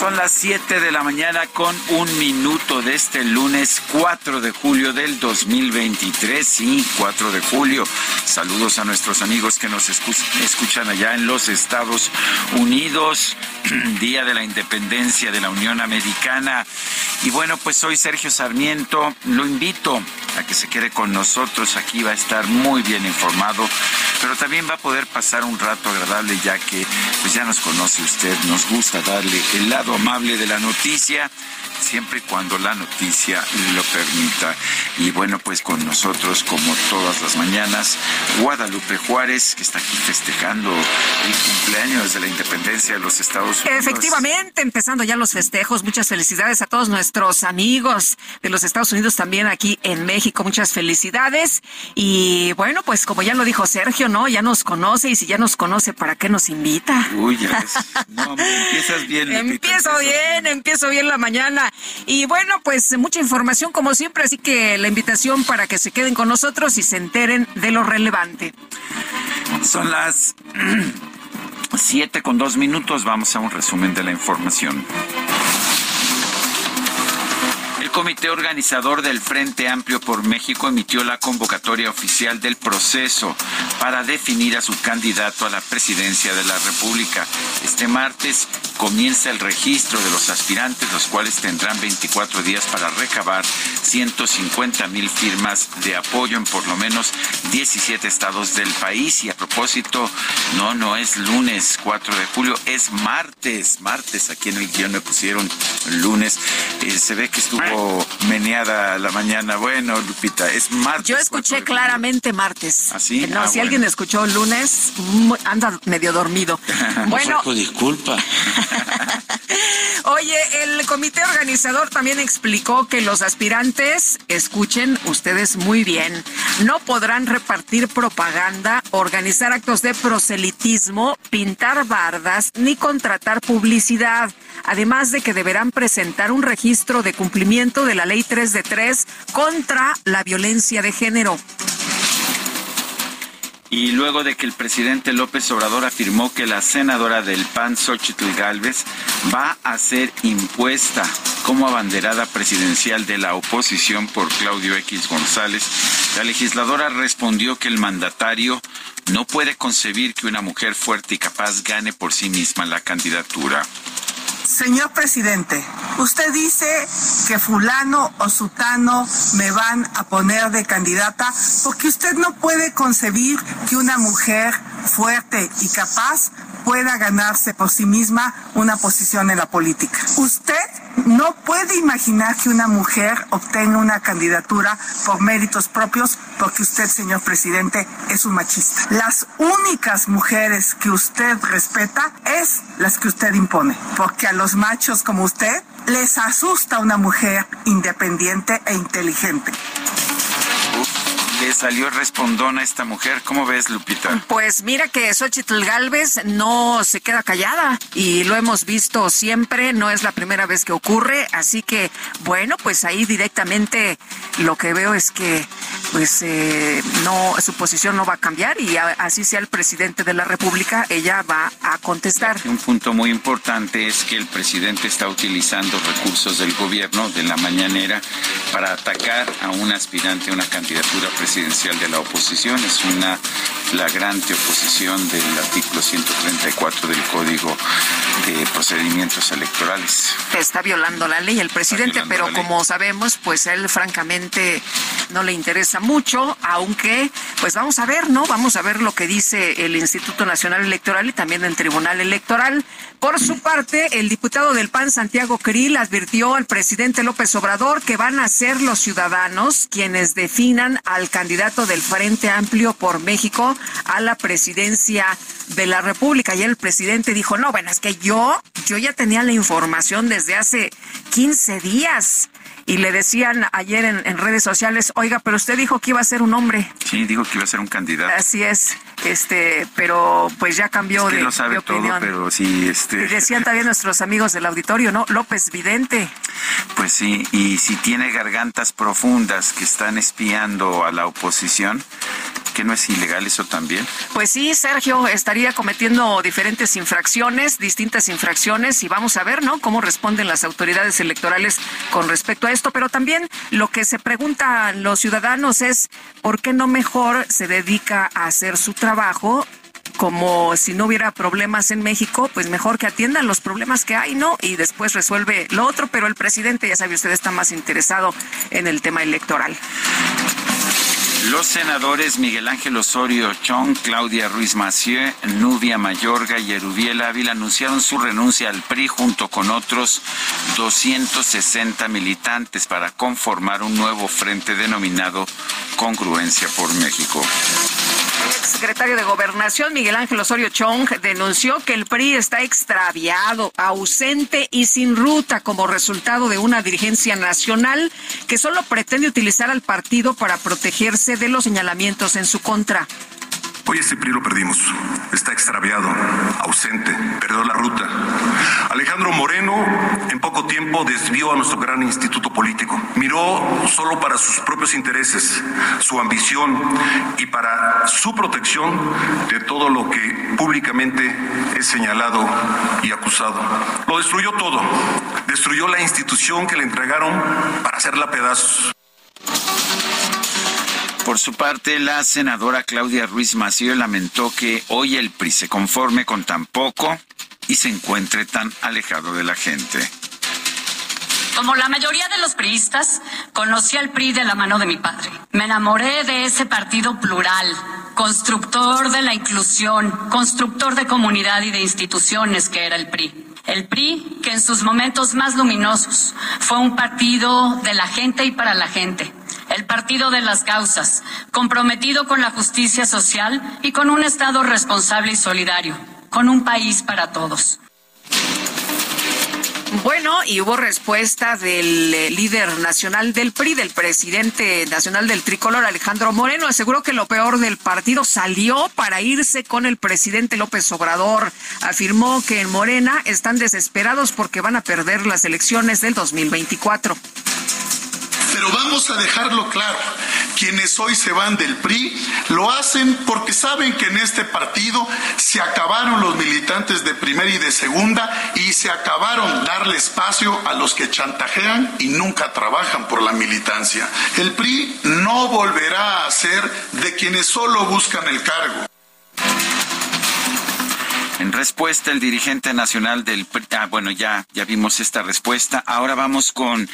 Son las 7 de la mañana con un minuto de este lunes 4 de julio del 2023. Sí, 4 de julio. Saludos a nuestros amigos que nos escuchan allá en los Estados Unidos. Día de la Independencia de la Unión Americana. Y bueno, pues soy Sergio Sarmiento. Lo invito a que se quede con nosotros. Aquí va a estar muy bien informado, pero también va a poder pasar un rato agradable ya que pues ya nos conoce usted. Nos gusta darle el lado amable de la noticia siempre y cuando la noticia lo permita. Y bueno, pues con nosotros, como todas las mañanas, Guadalupe Juárez, que está aquí festejando el cumpleaños de la independencia de los Estados Unidos. Efectivamente, empezando ya los festejos. Muchas felicidades a todos nuestros amigos de los Estados Unidos, también aquí en México. Muchas felicidades. Y bueno, pues como ya lo dijo Sergio, ¿no? Ya nos conoce y si ya nos conoce, ¿para qué nos invita? Uy, ya ves. No, empiezas bien. Empiezo bien, empiezo bien la mañana. Y bueno, pues mucha información como siempre, así que la invitación para que se queden con nosotros y se enteren de lo relevante. Son las siete con dos minutos. Vamos a un resumen de la información. El comité organizador del Frente Amplio por México emitió la convocatoria oficial del proceso para definir a su candidato a la presidencia de la República. Este martes comienza el registro de los aspirantes, los cuales tendrán 24 días para recabar 150 mil firmas de apoyo en por lo menos 17 estados del país. Y a propósito, no, no es lunes 4 de julio, es martes. Martes, aquí en el guion me pusieron lunes. Eh, se ve que estuvo meneada la mañana. Bueno, Lupita, es martes. Yo escuché claramente martes. ¿Así? No, Ah, si bueno. alguien escuchó lunes, anda medio dormido. bueno, Pues, disculpa. Oye, el comité organizador también explicó que los aspirantes, escuchen ustedes muy bien, no podrán repartir propaganda, organizar actos de proselitismo, pintar bardas ni contratar publicidad. Además de que deberán presentar un registro de cumplimiento de la ley 3 de 3 contra la violencia de género. Y luego de que el presidente López Obrador afirmó que la senadora del PAN, Xochitl Gálvez, va a ser impuesta como abanderada presidencial de la oposición por Claudio X González, la legisladora respondió que el mandatario no puede concebir que una mujer fuerte y capaz gane por sí misma la candidatura. Señor presidente, usted dice que fulano o sutano me van a poner de candidata porque usted no puede concebir que una mujer fuerte y capaz pueda ganarse por sí misma una posición en la política. Usted no puede imaginar que una mujer obtenga una candidatura por méritos propios porque usted, señor presidente, es un machista. Las únicas mujeres que usted respeta es las que usted impone, porque los machos como usted les asusta una mujer independiente e inteligente. Le salió respondón a esta mujer. ¿Cómo ves, Lupita? Pues mira que Xochitl Galvez no se queda callada y lo hemos visto siempre, no es la primera vez que ocurre, así que bueno, pues ahí directamente lo que veo es que pues eh, no, su posición no va a cambiar y así sea el presidente de la República, ella va a contestar. Un punto muy importante es que el presidente está utilizando recursos del gobierno de la mañanera para atacar a un aspirante a una candidatura presidencial de la oposición. Es una flagrante oposición del artículo 134 del Código de Procedimientos Electorales. Está violando la ley el presidente, pero como sabemos, pues él francamente no le interesa mucho, aunque pues vamos a ver, ¿no? Vamos a ver lo que dice el Instituto Nacional Electoral y también el Tribunal Electoral. Por su parte, el diputado del PAN, Santiago Krill, advirtió al presidente López Obrador que van a ser los ciudadanos quienes definan al candidato del Frente Amplio por México a la presidencia de la República. Y el presidente dijo, no, bueno, es que yo, yo ya tenía la información desde hace 15 días y le decían ayer en, redes sociales, oiga, pero usted dijo que iba a ser un hombre. Sí, dijo que iba a ser un candidato. Así es, este, pero pues ya cambió de, lo sabe opinión. Todo, pero sí, este. Y decían también nuestros amigos del auditorio, ¿no? López Vidente. Pues sí, y si tiene gargantas profundas que están espiando a la oposición, que no es ilegal eso también? Pues sí, Sergio, estaría cometiendo diferentes infracciones, distintas infracciones, y vamos a ver, ¿no? Cómo responden las autoridades electorales con respecto a esto. Pero también lo que se preguntan los ciudadanos es, ¿por qué no mejor se dedica a hacer su trabajo como si no hubiera problemas en México, pues mejor que atiendan los problemas que hay, ¿no? Y después resuelve lo otro, pero el presidente, ya sabe usted, está más interesado en el tema electoral. Los senadores Miguel Ángel Osorio Chong, Claudia Ruiz Massieu, Nubia Mayorga y Erubiel Ávila anunciaron su renuncia al PRI junto con otros 260 militantes para conformar un nuevo frente denominado Congruencia por México. Secretario de Gobernación, Miguel Ángel Osorio Chong, denunció que el PRI está extraviado, ausente y sin ruta como resultado de una dirigencia nacional que solo pretende utilizar al partido para protegerse de los señalamientos en su contra. Hoy ese PRI lo perdimos. Está extraviado, ausente, perdió la ruta. Alejandro Moreno en poco tiempo desvió a nuestro gran instituto político. Miró solo para sus propios intereses, su ambición y para su protección de todo lo que públicamente es señalado y acusado. Lo destruyó todo. Destruyó la institución que le entregaron para hacerla pedazos. Por su parte, la senadora Claudia Ruiz Mació lamentó que hoy el PRI se conforme con tan poco y se encuentre tan alejado de la gente. Como la mayoría de los priistas, conocí al PRI de la mano de mi padre. Me enamoré de ese partido plural, constructor de la inclusión, constructor de comunidad y de instituciones que era el PRI. El PRI, que en sus momentos más luminosos fue un partido de la gente y para la gente, el partido de las causas, comprometido con la justicia social y con un Estado responsable y solidario, con un país para todos. Bueno, y hubo respuesta del eh, líder nacional del PRI, del presidente nacional del tricolor, Alejandro Moreno. Aseguró que lo peor del partido salió para irse con el presidente López Obrador. Afirmó que en Morena están desesperados porque van a perder las elecciones del 2024. Pero vamos a dejarlo claro, quienes hoy se van del PRI lo hacen porque saben que en este partido se acabaron los militantes de primera y de segunda y se acabaron darle espacio a los que chantajean y nunca trabajan por la militancia. El PRI no volverá a ser de quienes solo buscan el cargo. En respuesta, el dirigente nacional del ah, bueno, ya, ya vimos esta respuesta. Ahora vamos con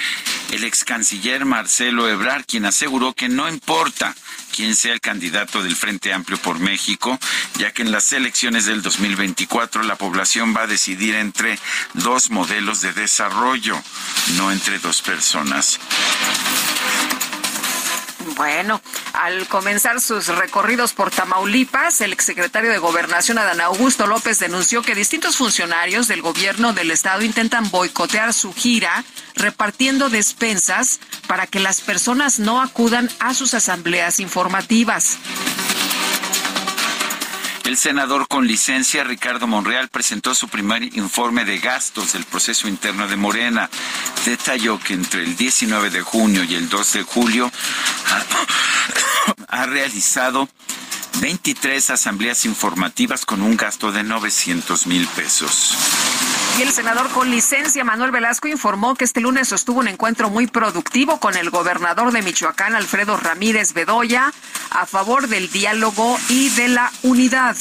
el ex canciller Marcelo Ebrard, quien aseguró que no importa quién sea el candidato del Frente Amplio por México, ya que en las elecciones del 2024 la población va a decidir entre dos modelos de desarrollo, no entre dos personas. Bueno, al comenzar sus recorridos por Tamaulipas, el exsecretario de Gobernación, Adán Augusto López, denunció que distintos funcionarios del gobierno del estado intentan boicotear su gira, repartiendo despensas para que las personas no acudan a sus asambleas informativas. El senador con licencia Ricardo Monreal presentó su primer informe de gastos del proceso interno de Morena. Detalló que entre el 19 de junio y el 2 de julio ha realizado 23 asambleas informativas con un gasto de 900 mil pesos. Y el senador con licencia Manuel Velasco informó que este lunes sostuvo un encuentro muy productivo con el gobernador de Michoacán, Alfredo Ramírez Bedoya, a favor del diálogo y de la unidad.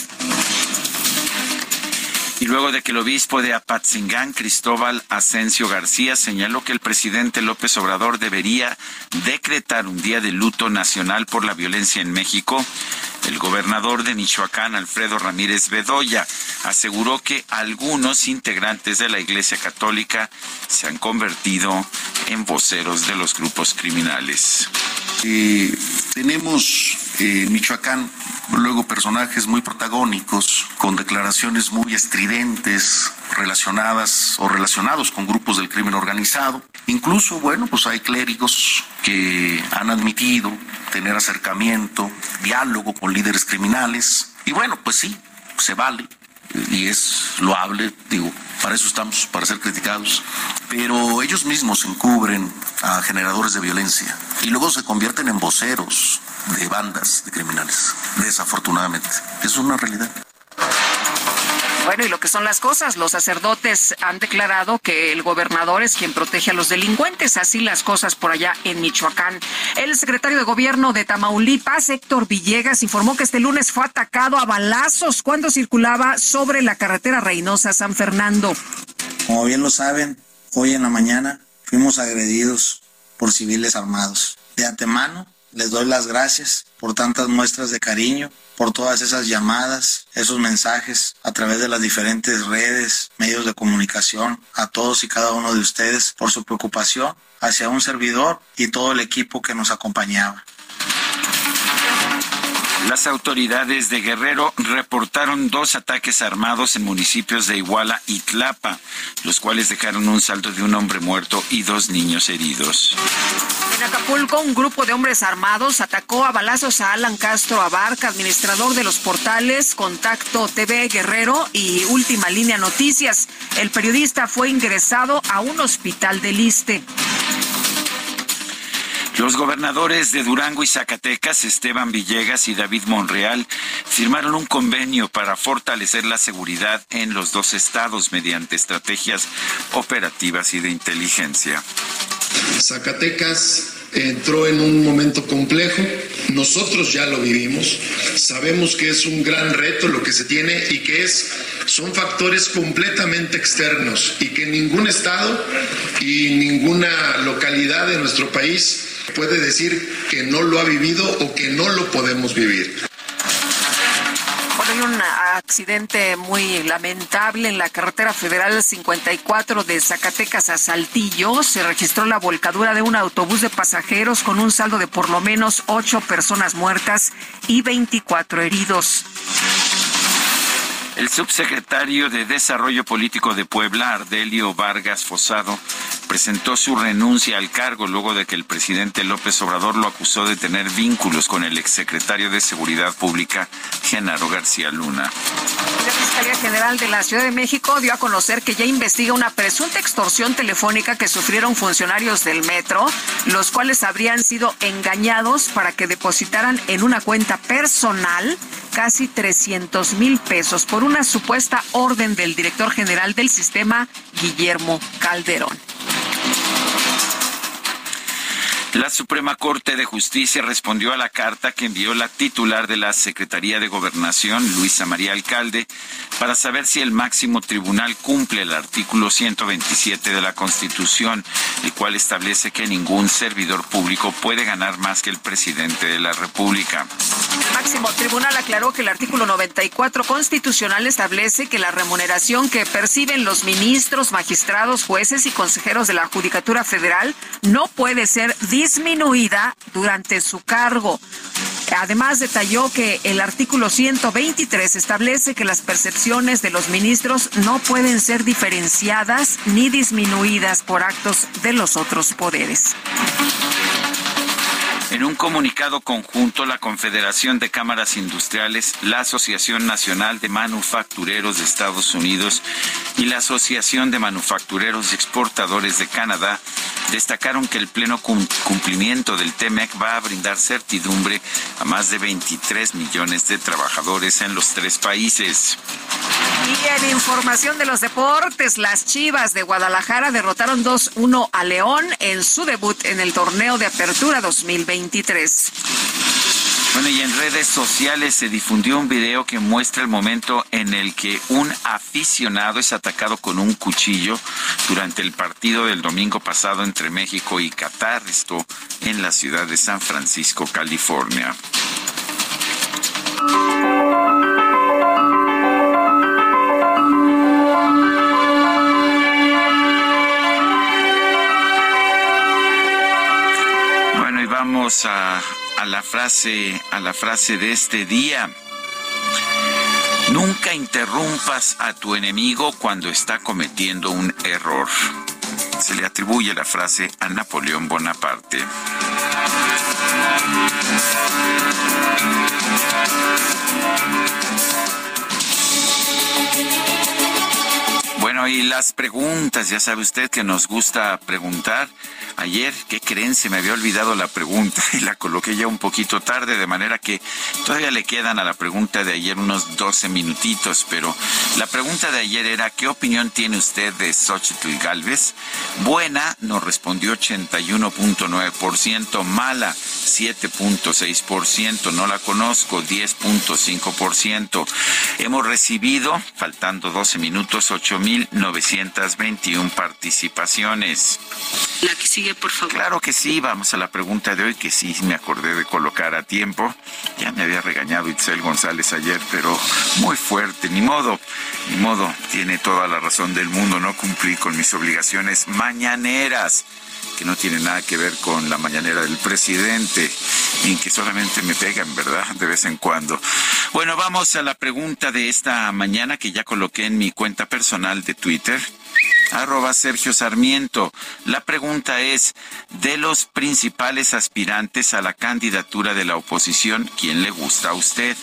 Y luego de que el obispo de Apatzingán, Cristóbal Asensio García, señaló que el presidente López Obrador debería decretar un día de luto nacional por la violencia en México, el gobernador de Michoacán, Alfredo Ramírez Bedoya, aseguró que algunos integrantes de la Iglesia Católica se han convertido en voceros de los grupos criminales. Eh, tenemos en Michoacán luego personajes muy protagónicos, con declaraciones muy estridentes, relacionadas o relacionados con grupos del crimen organizado. Incluso, bueno, pues hay clérigos que han admitido tener acercamiento, diálogo con líderes criminales. Y bueno, pues sí, se vale y es loable, digo, para eso estamos, para ser criticados, pero ellos mismos encubren a generadores de violencia y luego se convierten en voceros de bandas de criminales, desafortunadamente. Es una realidad. Bueno, y lo que son las cosas, los sacerdotes han declarado que el gobernador es quien protege a los delincuentes, así las cosas por allá en Michoacán. El secretario de gobierno de Tamaulipas, Héctor Villegas, informó que este lunes fue atacado a balazos cuando circulaba sobre la carretera Reynosa San Fernando. Como bien lo saben, hoy en la mañana fuimos agredidos por civiles armados. De antemano, les doy las gracias por tantas muestras de cariño, por todas esas llamadas, esos mensajes a través de las diferentes redes, medios de comunicación, a todos y cada uno de ustedes por su preocupación hacia un servidor y todo el equipo que nos acompañaba. Las autoridades de Guerrero reportaron dos ataques armados en municipios de Iguala y Tlapa, los cuales dejaron un saldo de un hombre muerto y dos niños heridos. En Acapulco, un grupo de hombres armados atacó a balazos a Alan Castro Abarca, administrador de los portales Contacto TV Guerrero y Última Línea Noticias. El periodista fue ingresado a un hospital de Liste. Los gobernadores de Durango y Zacatecas, Esteban Villegas y David Monreal, firmaron un convenio para fortalecer la seguridad en los dos estados mediante estrategias operativas y de inteligencia. Zacatecas entró en un momento complejo, nosotros ya lo vivimos, sabemos que es un gran reto lo que se tiene y que es son factores completamente externos y que ningún estado y ninguna localidad de nuestro país puede decir que no lo ha vivido o que no lo podemos vivir. hay un accidente muy lamentable en la carretera federal 54 de Zacatecas a Saltillo. Se registró la volcadura de un autobús de pasajeros con un saldo de por lo menos ocho personas muertas y 24 heridos. El subsecretario de Desarrollo Político de Puebla, Ardelio Vargas Fosado, presentó su renuncia al cargo luego de que el presidente López Obrador lo acusó de tener vínculos con el exsecretario de Seguridad Pública, Genaro García Luna. La Fiscalía General de la Ciudad de México dio a conocer que ya investiga una presunta extorsión telefónica que sufrieron funcionarios del metro, los cuales habrían sido engañados para que depositaran en una cuenta personal casi 300 mil pesos por una supuesta orden del director general del sistema, Guillermo Calderón. La Suprema Corte de Justicia respondió a la carta que envió la titular de la Secretaría de Gobernación, Luisa María Alcalde, para saber si el máximo tribunal cumple el artículo 127 de la Constitución, el cual establece que ningún servidor público puede ganar más que el presidente de la República. El máximo tribunal aclaró que el artículo 94 constitucional establece que la remuneración que perciben los ministros, magistrados, jueces y consejeros de la Judicatura Federal no puede ser disminuida durante su cargo. Además, detalló que el artículo 123 establece que las percepciones de los ministros no pueden ser diferenciadas ni disminuidas por actos de los otros poderes. En un comunicado conjunto, la Confederación de Cámaras Industriales, la Asociación Nacional de Manufactureros de Estados Unidos y la Asociación de Manufactureros y Exportadores de Canadá destacaron que el pleno cumplimiento del TEMEC va a brindar certidumbre a más de 23 millones de trabajadores en los tres países. Y en información de los deportes, las Chivas de Guadalajara derrotaron 2-1 a León en su debut en el torneo de apertura 2023. Bueno, y en redes sociales se difundió un video que muestra el momento en el que un aficionado es atacado con un cuchillo durante el partido del domingo pasado entre México y Qatar, esto en la ciudad de San Francisco, California. Vamos a la frase, a la frase de este día. Nunca interrumpas a tu enemigo cuando está cometiendo un error. Se le atribuye la frase a Napoleón Bonaparte. Bueno, y las preguntas, ya sabe usted que nos gusta preguntar. Ayer, ¿qué creen? Se me había olvidado la pregunta y la coloqué ya un poquito tarde, de manera que todavía le quedan a la pregunta de ayer unos 12 minutitos, pero la pregunta de ayer era, ¿qué opinión tiene usted de Xochitl Galvez? Buena, nos respondió 81.9%, mala, 7.6%, no la conozco, 10.5%. Hemos recibido, faltando 12 minutos, 8.921 participaciones. La que sigue, por favor. Claro que sí, vamos a la pregunta de hoy, que sí me acordé de colocar a tiempo. Ya me había regañado Itzel González ayer, pero muy fuerte, ni modo, ni modo, tiene toda la razón del mundo, no cumplí con mis obligaciones mañaneras que no tiene nada que ver con la mañanera del presidente y que solamente me pegan, ¿verdad? De vez en cuando. Bueno, vamos a la pregunta de esta mañana que ya coloqué en mi cuenta personal de Twitter arroba Sergio Sarmiento. La pregunta es, de los principales aspirantes a la candidatura de la oposición, ¿quién le gusta a usted?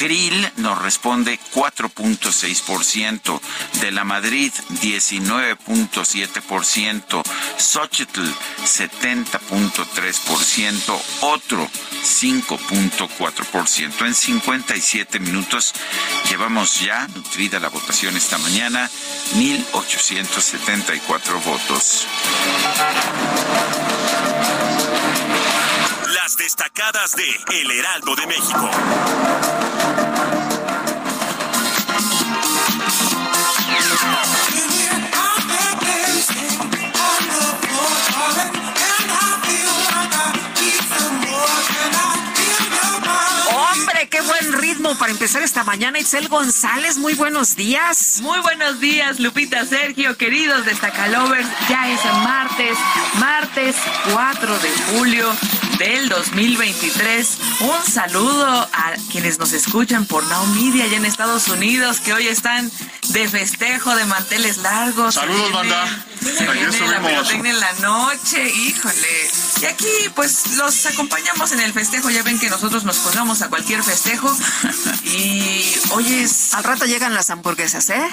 Krill nos responde 4.6%, de la Madrid 19.7%, Xochitl 70.3%, otro 5.4%. En 57 minutos llevamos ya nutrida la votación esta mañana, 1.874 votos. Las destacadas de El Heraldo de México. Hombre, qué buen ritmo para empezar esta mañana. Itzel González, muy buenos días. Muy buenos días, Lupita, Sergio, queridos destacalovers. Ya es martes, martes 4 de julio del 2023. Un saludo a quienes nos escuchan por Now Media allá en Estados Unidos, que hoy están de festejo, de manteles largos. Saludos, banda. Se la pirotecnia en la noche, híjole. Y aquí, pues, los acompañamos en el festejo. Ya ven que nosotros nos colgamos a cualquier festejo. Y hoy es... Al rato llegan las hamburguesas, ¿eh?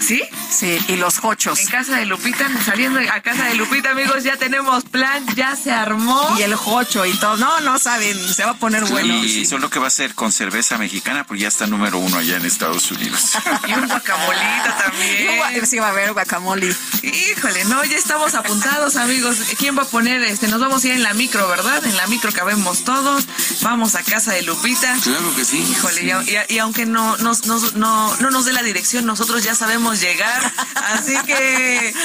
¿Sí? Sí, y los hochos. En casa de Lupita, saliendo a casa de Lupita, amigos, ya tenemos plan, ya se armó. Y el hocho y todo. No, no saben, se va a poner bueno. Y solo que va a ser con cerveza mexicana, porque ya está número uno allá en Estados Unidos. y un guacamolito también. Sí, va a haber guacamole. Híjole, no, ya estamos apuntados, amigos. ¿Quién va a poner? Este, nos vamos a ir en la micro, ¿verdad? En la micro cabemos todos. Vamos a casa de Lupita. Claro que sí. Híjole, y, y, aunque no nos, nos, no, no nos dé la dirección, nosotros ya sabemos llegar. Así que.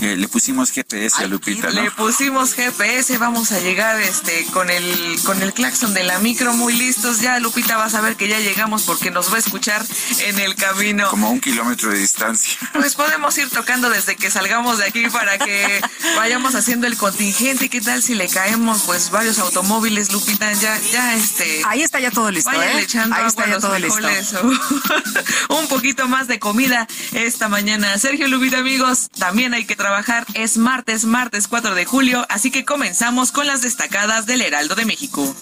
Eh, le pusimos GPS a Lupita, ¿no? Le pusimos GPS, vamos a llegar este con el con el claxon de la micro muy listos. Ya Lupita va a saber que ya llegamos porque nos va a escuchar en el camino. Como a un kilómetro de distancia. Pues podemos ir tocando desde que salgamos de aquí para que vayamos haciendo el contingente. ¿Qué tal si le caemos pues varios automóviles, Lupita? Ya, ya este. Ahí está ya todo listo, Vayan ¿eh? echando Ahí está ya todo listo. un poquito más de comida esta mañana. Sergio Lupita, amigos, también hay que trabajar. Es martes, martes 4 de julio, así que comenzamos con las destacadas del Heraldo de México.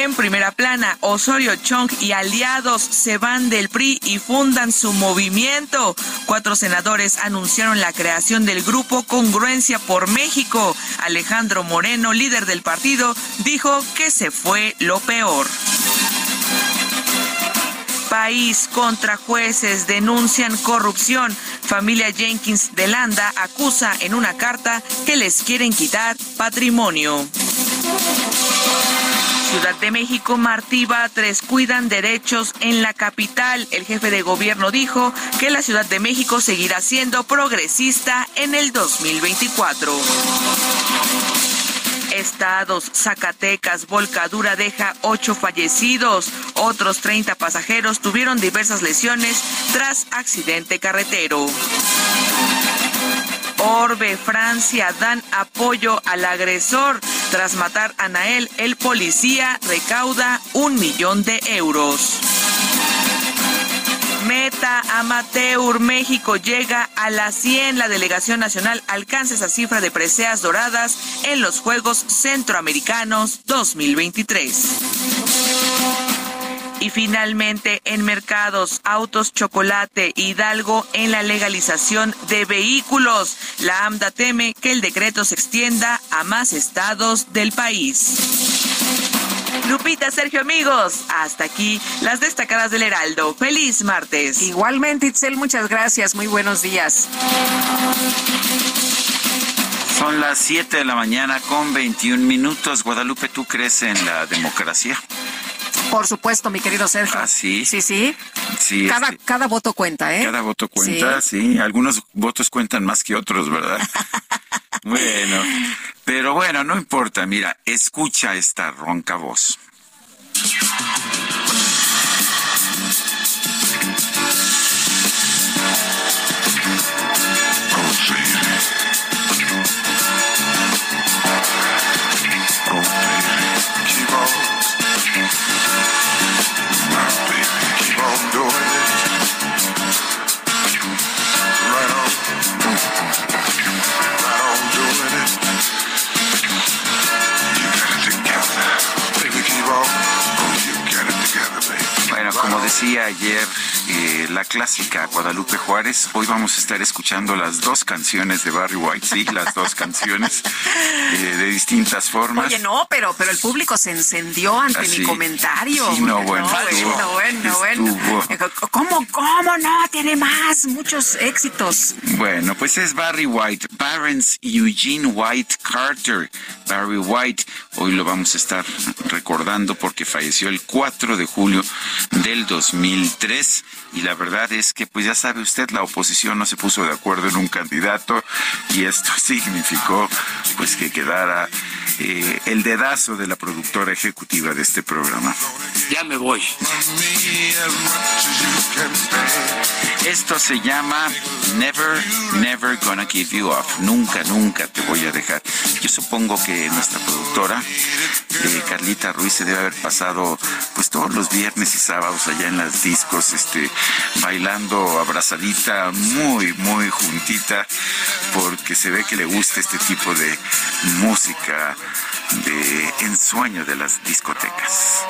En primera plana, Osorio Chong y aliados se van del PRI y fundan su movimiento. Cuatro senadores anunciaron la creación del grupo Congruencia por México. Alejandro Moreno, líder del partido, dijo que se fue lo peor país contra jueces denuncian corrupción. Familia Jenkins de Landa acusa en una carta que les quieren quitar patrimonio. Ciudad de México, Martí Batres, cuidan derechos en la capital. El jefe de gobierno dijo que la Ciudad de México seguirá siendo progresista en el 2024. Estados, Zacatecas, volcadura deja ocho fallecidos. Otros 30 pasajeros tuvieron diversas lesiones tras accidente carretero. Orbe, Francia dan apoyo al agresor. Tras matar a Nael, el policía recauda un millón de euros. Meta Amateur México llega a la 100. La delegación nacional alcanza esa cifra de preseas doradas en los Juegos Centroamericanos 2023. Y finalmente, en mercados, autos, chocolate, Hidalgo, en la legalización de vehículos. La AMDA teme que el decreto se extienda a más estados del país. Lupita, Sergio, amigos, hasta aquí las destacadas del Heraldo. Feliz martes. Igualmente, Itzel, muchas gracias. Muy buenos días. Son las 7 de la mañana con 21 minutos. Guadalupe, ¿tú crees en la democracia? Por supuesto, mi querido Sergio. ¿Ah, sí? Sí, sí. Sí. Cada, este, cada voto cuenta, ¿eh? Cada voto cuenta, sí. Algunos votos cuentan más que otros, ¿verdad? bueno, pero bueno, no importa. Mira, escucha esta ronca voz. Bueno, como decía ayer eh, la clásica Guadalupe Juárez, hoy vamos a estar escuchando las dos canciones de Barry White, sí, las dos canciones eh, de distintas formas. Oye, no, pero, pero el público se encendió ante Así. mi comentario. Sí, no, bueno, bueno, estuvo- bueno, bueno. estuvo. ¿Cómo, cómo no? Tiene más, muchos éxitos. Bueno, pues es Barry White, Barons Eugene White Carter. Barry White, hoy lo vamos a estar recordando porque falleció el 4 de julio del 2003 y la verdad es que pues ya sabe usted la oposición no se puso de acuerdo en un candidato y esto significó pues que quedara eh, el dedazo de la productora ejecutiva de este programa. Ya me voy. Esto se llama Never, Never Gonna Give You Up. Nunca, nunca te voy a dejar. Yo supongo que nuestra productora, eh, Carlita Ruiz, se debe haber pasado pues todos los viernes y sábados allá en las discos, este, bailando abrazadita, muy, muy juntita, porque se ve que le gusta este tipo de música de ensueño de las discotecas.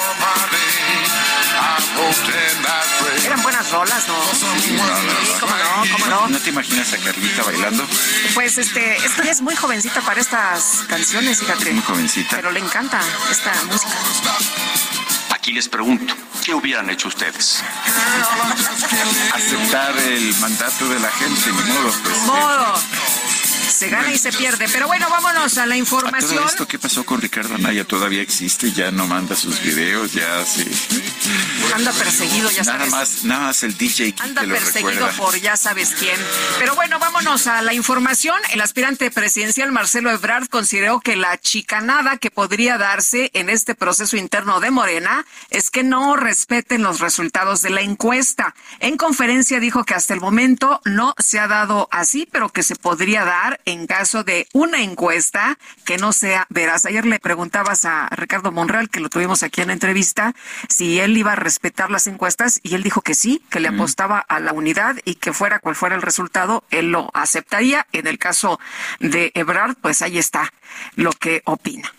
Eran buenas rolas, ¿no? Sí, cómo no, cómo no. ¿No te imaginas a Carlita bailando? Pues este, esta es muy jovencita para estas canciones, fíjate. Muy jovencita. Pero le encanta esta música. Aquí les pregunto, ¿qué hubieran hecho ustedes? Aceptar el mandato de la gente, ni modo. Pues, Ni modo. Se gana y se pierde. Pero bueno, vámonos a la ¿A información. todo esto qué pasó con Ricardo Anaya? ¿Todavía existe? ¿Ya no manda sus videos? ¿Ya sí? Anda perseguido, ya Nada sabes. más, nada más el DJ Anda que perseguido recuerda. por ya sabes quién. Pero bueno, vámonos a la información. El aspirante presidencial Marcelo Ebrard consideró que la chicanada que podría darse en este proceso interno de Morena es que no respeten los resultados de la encuesta. En conferencia dijo que hasta el momento no se ha dado así, pero que se podría dar en caso de una encuesta que no sea veraz. Ayer le preguntabas a Ricardo Monreal, que lo tuvimos aquí en la entrevista, si él iba a respetar las encuestas y él dijo que sí, que le apostaba a la unidad y que fuera cual fuera el resultado, él lo aceptaría. En el caso de Ebrard, pues ahí está lo que opina.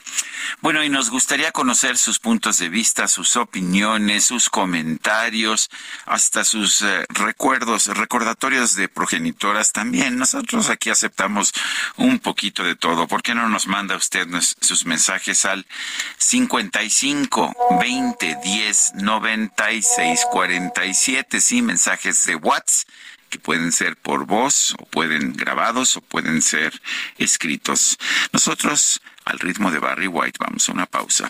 Bueno, y nos gustaría conocer sus puntos de vista, sus opiniones, sus comentarios, hasta sus eh, recuerdos, recordatorios de progenitoras también. Nosotros aquí aceptamos un poquito de todo. ¿Por qué no nos manda usted sus mensajes al 55 20 10 96 47? Sí, mensajes de WhatsApp que pueden ser por voz o pueden grabados o pueden ser escritos. Nosotros al ritmo de Barry White vamos a una pausa.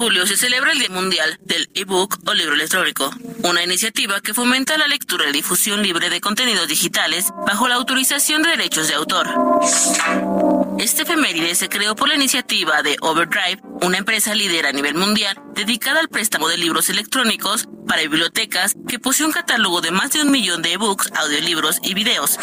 julio se celebra el Día Mundial del e-book o libro electrónico, una iniciativa que fomenta la lectura y difusión libre de contenidos digitales bajo la autorización de derechos de autor. Este efeméride se creó por la iniciativa de Overdrive, una empresa líder a nivel mundial dedicada al préstamo de libros electrónicos para bibliotecas que posee un catálogo de más de un millón de ebooks, audiolibros y videos.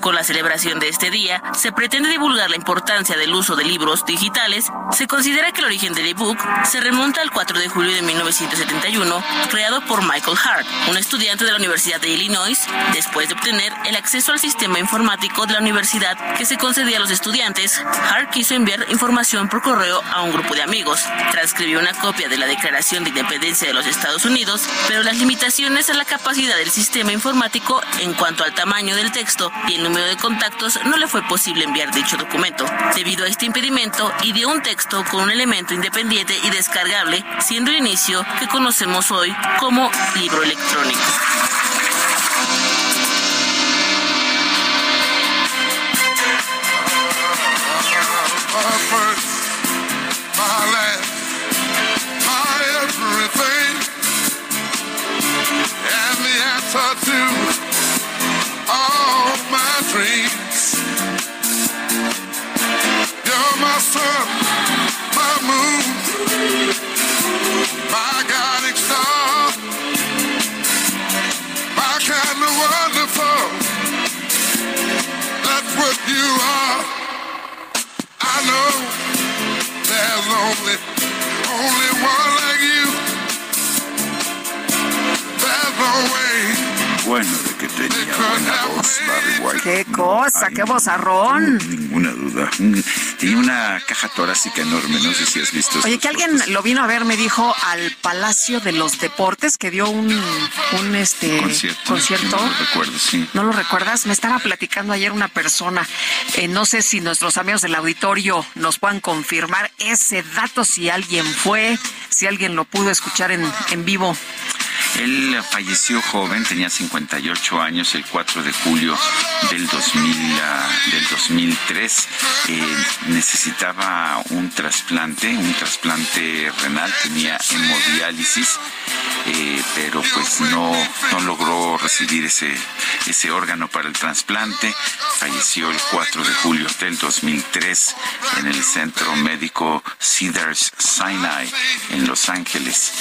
Con la celebración de este día, se pretende divulgar la importancia del uso de libros digitales. Se considera que el origen del ebook se remonta al 4 de julio de 1971, creado por Michael Hart, un estudiante de la Universidad de Illinois, después de obtener el acceso al sistema informático de la universidad que se concedía a los estudiantes. Hart quiso enviar información por correo a un grupo de amigos. Transcribió una copia de la Declaración de Independencia de los Estados Unidos, pero las limitaciones a la capacidad del sistema informático en cuanto al tamaño del texto y el número de contactos no le fue posible enviar dicho documento. Debido a este impedimento, ideó un texto con un elemento independiente y descargable, siendo el inicio que conocemos hoy como libro electrónico. To all my dreams. You're my sun, my moon, my guiding star, my kind of wonderful. That's what you are. Bueno, de que tenía buena voz Barry White. Qué cosa, qué vozarrón. Ninguna duda. Tiene una caja torácica enorme, no sé si has visto. Oye, que alguien lo vino a ver, me dijo, al Palacio de los Deportes, que dio un, un este concierto. No lo recuerdo, sí. ¿No lo recuerdas? Me estaba platicando ayer una persona, eh, no sé si nuestros amigos del auditorio nos puedan confirmar ese dato, si alguien fue, si alguien lo pudo escuchar en, en vivo. Él falleció joven, tenía 58 años el 4 de julio del, 2000, del 2003. Eh, necesitaba un trasplante, un trasplante renal, tenía hemodiálisis, eh, pero pues no, no logró recibir ese, ese órgano para el trasplante. Falleció el 4 de julio del 2003 en el Centro Médico Cedars Sinai en Los Ángeles.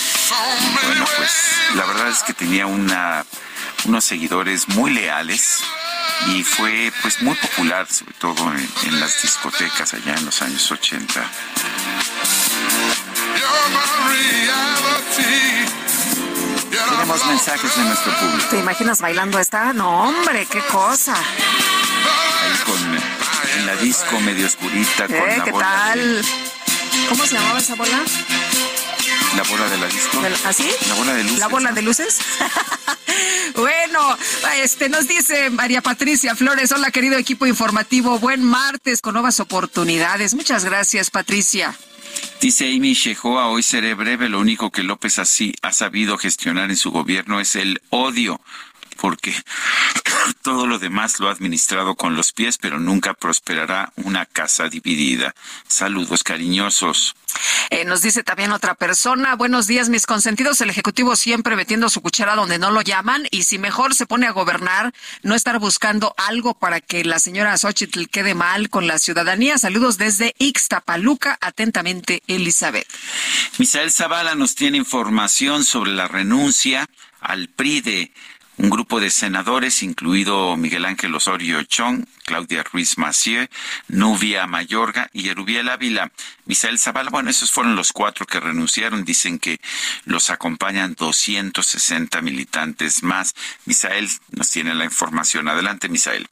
Bueno, pues la verdad es que tenía una, unos seguidores muy leales, y fue pues muy popular, sobre todo en, las discotecas allá en los años 80. Tenemos mensajes de nuestro público. ¿Te imaginas bailando esta? No, hombre, qué cosa. Ahí con en la disco medio oscurita con ¿Eh? la ¿Qué bola tal? ¿Cómo se llamaba esa bola? La bola de la disco. ¿Así? ¿Ah, la bola de luces. La bola de luces. bueno, este nos dice María Patricia Flores, hola querido equipo informativo, buen martes con nuevas oportunidades. Muchas gracias, Patricia. Dice Amy Shehoa, hoy seré breve, lo único que López así ha sabido gestionar en su gobierno es el odio porque todo lo demás lo ha administrado con los pies, pero nunca prosperará una casa dividida. Saludos cariñosos. Eh, nos dice también otra persona, buenos días mis consentidos, el Ejecutivo siempre metiendo su cuchara donde no lo llaman y si mejor se pone a gobernar, no estar buscando algo para que la señora Xochitl quede mal con la ciudadanía. Saludos desde Ixtapaluca, atentamente Elizabeth. Misael Zavala nos tiene información sobre la renuncia al PRI de un grupo de senadores, incluido Miguel Ángel Osorio Chong, Claudia Ruiz Macié, Nubia Mayorga y Erubiel Ávila. Misael Zavala, bueno, esos fueron los cuatro que renunciaron. Dicen que los acompañan 260 militantes más. Misael nos tiene la información. Adelante, Misael.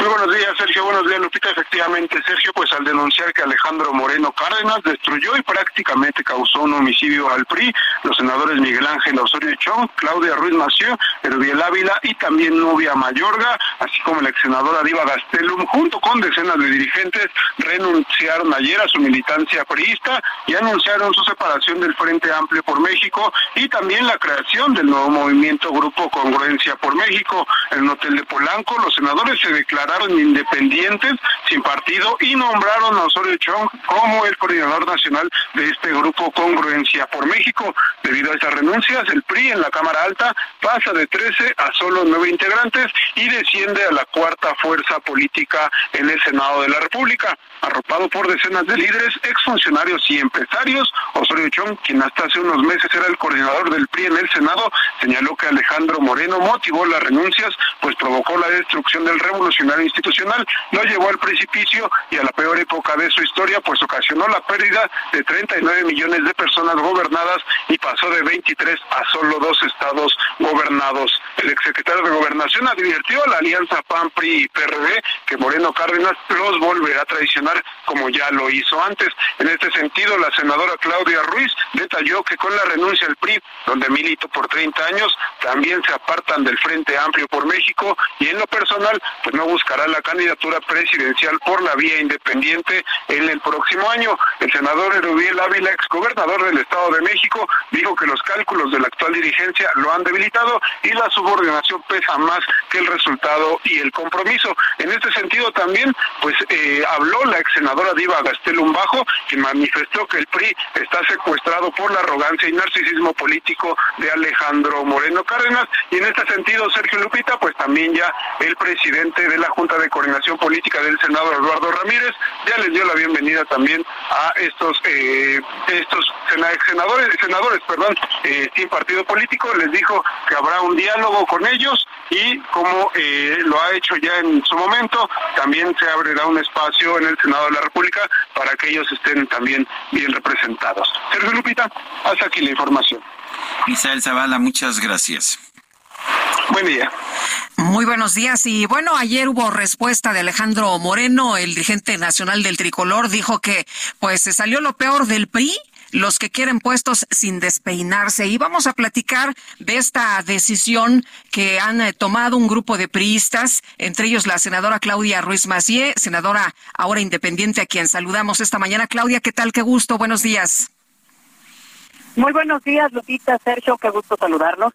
Muy buenos días, Sergio. Buenos días, Lupita. Efectivamente, Sergio, pues al denunciar que Alejandro Moreno Cárdenas destruyó y prácticamente causó un homicidio al PRI, los senadores Miguel Ángel Osorio Chong, Claudia Ruiz Mació, Erubiel Ávila y también Nubia Mayorga, así como la ex senadora Diva Gastelum, junto con decenas de dirigentes, renunciaron ayer a su militancia priista y anunciaron su separación del Frente Amplio por México y también la creación del nuevo movimiento Grupo Congruencia por México. En un hotel de Polanco, los senadores se declararon declararon independientes, sin partido, y nombraron a Osorio Chong como el coordinador nacional de este grupo Congruencia por México. Debido a esas renuncias, el PRI en la Cámara Alta pasa de 13 a solo 9 integrantes y desciende a la cuarta fuerza política en el Senado de la República. Arropado por decenas de líderes, exfuncionarios y empresarios, Osorio Chong, quien hasta hace unos meses era el coordinador del PRI en el Senado, señaló que Alejandro Moreno motivó las renuncias, pues provocó la destrucción del revolucionario institucional, lo llevó al precipicio y a la peor época de su historia, pues ocasionó la pérdida de 39 millones de personas gobernadas y pasó de 23 a solo dos estados gobernados. El exsecretario de Gobernación advirtió a la alianza PAN, PRI y PRD que Moreno Cárdenas los volverá a traicionar como ya lo hizo antes. En este sentido, la senadora Claudia Ruiz detalló que con la renuncia al PRI, donde milito por 30 años, también se apartan del Frente Amplio por México y en lo personal, pues no buscará la candidatura presidencial por la vía independiente en el próximo año. El senador Erubiel Ávila, exgobernador del Estado de México, dijo que los cálculos de la actual dirigencia lo han debilitado y la subordinación pesa más que el resultado y el compromiso. En este sentido también, pues eh, habló la ex senadora Diva Gastelum Bajo, quien manifestó que el PRI está secuestrado por la arrogancia y narcisismo político de Alejandro Moreno Cárdenas. Y en este sentido, Sergio Lupita, pues también ya el presidente de la Junta de Coordinación Política del Senado, Eduardo Ramírez, ya les dio la bienvenida también a estos eh, estos senadores, senadores perdón, eh, sin partido político, les dijo que habrá un diálogo con ellos y como eh, lo ha hecho ya en su momento, también se abrirá un espacio en el Senado de la República para que ellos estén también bien representados. Sergio Lupita, hasta aquí la información. Misael Zavala, muchas gracias. Buen día. Muy buenos días. Y bueno, ayer hubo respuesta de Alejandro Moreno, el dirigente nacional del tricolor, dijo que pues se salió lo peor del PRI los que quieren puestos sin despeinarse. Y vamos a platicar de esta decisión que han eh, tomado un grupo de priistas, entre ellos la senadora Claudia Ruiz Macié, senadora ahora independiente a quien saludamos esta mañana. Claudia, ¿qué tal? Qué gusto. Buenos días. Muy buenos días, Lupita, Sergio, qué gusto saludarlos.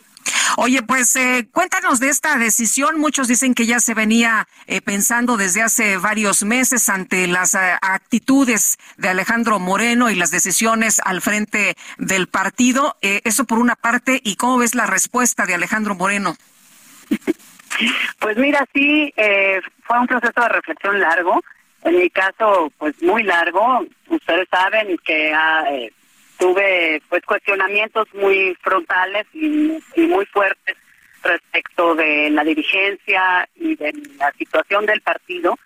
Oye, pues eh, cuéntanos de esta decisión. Muchos dicen que ya se venía eh, pensando desde hace varios meses ante las eh, actitudes de Alejandro Moreno y las decisiones al frente del partido. eso por una parte. ¿Y cómo ves la respuesta de Alejandro Moreno? Pues mira, sí, fue un proceso de reflexión largo. En mi caso, pues muy largo. Ustedes saben que ha tuve pues cuestionamientos muy frontales y, muy fuertes respecto de la dirigencia y de la situación del partido,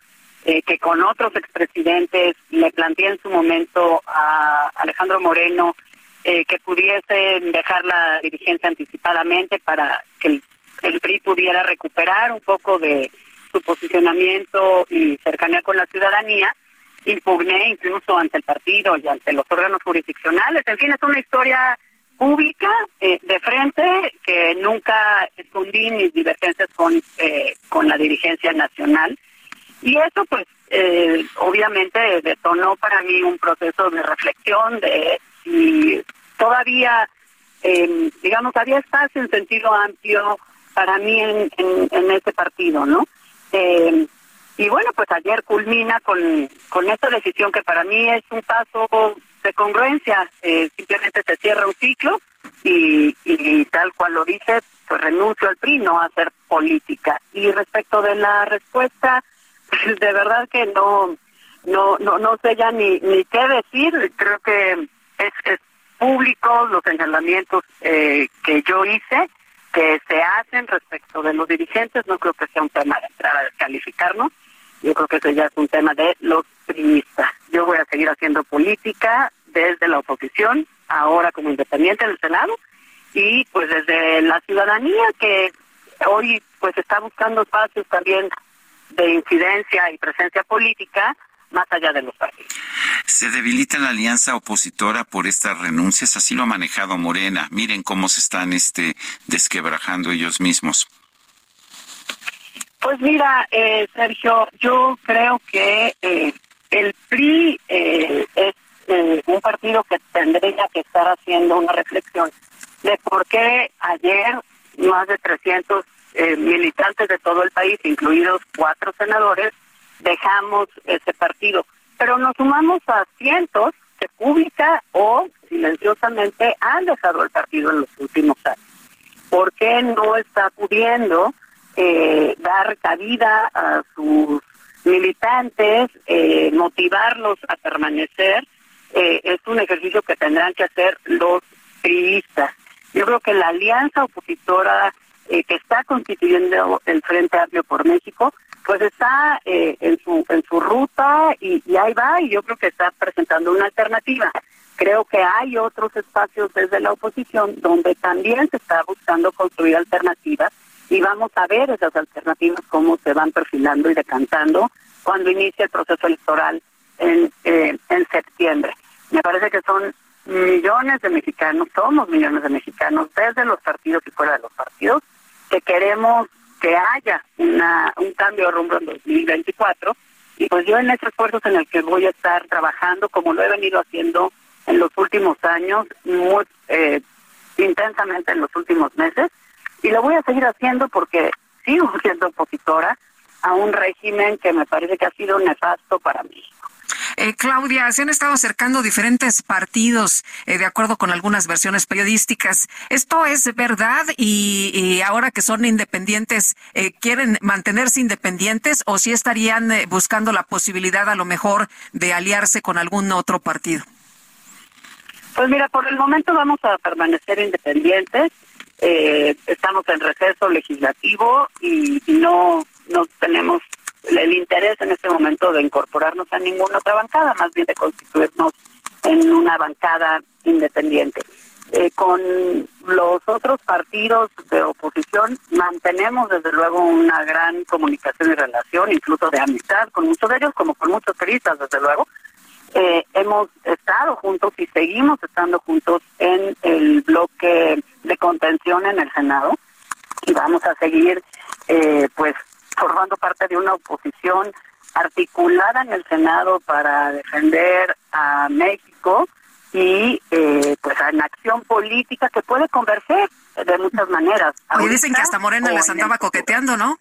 eh, que con otros expresidentes le planteé en su momento a Alejandro Moreno eh, que pudiesen dejar la dirigencia anticipadamente para que el, el PRI pudiera recuperar un poco de su posicionamiento y cercanía con la ciudadanía impugné incluso ante el partido y ante los órganos jurisdiccionales. En fin, es una historia pública eh, de frente que nunca escondí mis divergencias con, eh, con la dirigencia nacional. Y eso, pues, eh, obviamente detonó para mí un proceso de reflexión de si todavía, em, digamos, había espacio en sentido amplio para mí en, en, en este partido, ¿no? Y bueno, pues ayer culmina con, con esta decisión que para mí es un paso de congruencia. Eh, simplemente se cierra un ciclo y, y tal cual lo dice, pues renuncio al PRI, no a hacer política. Y respecto de la respuesta, pues de verdad que no no no no sé ya ni ni qué decir. Creo que es, es público los señalamientos eh, que yo hice que se hacen respecto de los dirigentes, no creo que sea un tema de entrar a descalificarnos, yo creo que eso ya es un tema de los priistas. Yo voy a seguir haciendo política desde la oposición, ahora como independiente en el Senado, y pues desde la ciudadanía que hoy pues está buscando espacios también de incidencia y presencia política más allá de los partidos. Se debilita la alianza opositora por estas renuncias, así lo ha manejado Morena. Miren cómo se están este desquebrajando ellos mismos. Pues mira, eh, Sergio, yo creo que eh, el PRI eh, es eh, un partido que tendría que estar haciendo una reflexión de por qué ayer más de 300 eh, militantes de todo el país, incluidos cuatro senadores, dejamos ese partido. Pero nos sumamos a cientos que pública o silenciosamente han dejado el partido en los últimos años. ¿Por qué no está pudiendo eh, dar cabida a sus militantes, eh, motivarlos a permanecer? Eh, es un ejercicio que tendrán que hacer los priistas. Yo creo que la alianza opositora eh, que está constituyendo el Frente Amplio por México, pues está eh, en su en su ruta y, y ahí va y yo creo que está presentando una alternativa. Creo que hay otros espacios desde la oposición donde también se está buscando construir alternativas y vamos a ver esas alternativas cómo se van perfilando y decantando cuando inicie el proceso electoral en, eh, en septiembre. Me parece que son millones de mexicanos, somos millones de mexicanos, desde los partidos y fuera de los partidos, que queremos que haya una, un cambio de rumbo en 2024. Y pues yo en ese esfuerzo en el que voy a estar trabajando, como lo he venido haciendo en los últimos años, muy eh, intensamente en los últimos meses, y lo voy a seguir haciendo porque sigo siendo opositora a un régimen que me parece que ha sido nefasto para mí. Eh, Claudia, se han estado acercando diferentes partidos eh, de acuerdo con algunas versiones periodísticas. ¿Esto es verdad? Y, y ahora que son independientes, eh, ¿quieren mantenerse independientes o si estarían eh, buscando la posibilidad a lo mejor de aliarse con algún otro partido? Pues mira, por el momento vamos a permanecer independientes. Eh, estamos en receso legislativo y no, no tenemos el interés en este momento de incorporarnos a ninguna otra bancada, más bien de constituirnos en una bancada independiente. Eh, con los otros partidos de oposición mantenemos desde luego una gran comunicación y relación, incluso de amistad con muchos de ellos, como con muchos periodistas, desde luego. Eh, hemos estado juntos y seguimos estando juntos en el bloque de contención en el Senado y vamos a seguir eh, pues formando parte de una oposición articulada en el Senado para defender a México y eh, pues en acción política que puede converger de muchas maneras. Oye, dicen que hasta Morena les andaba coqueteando, ¿no?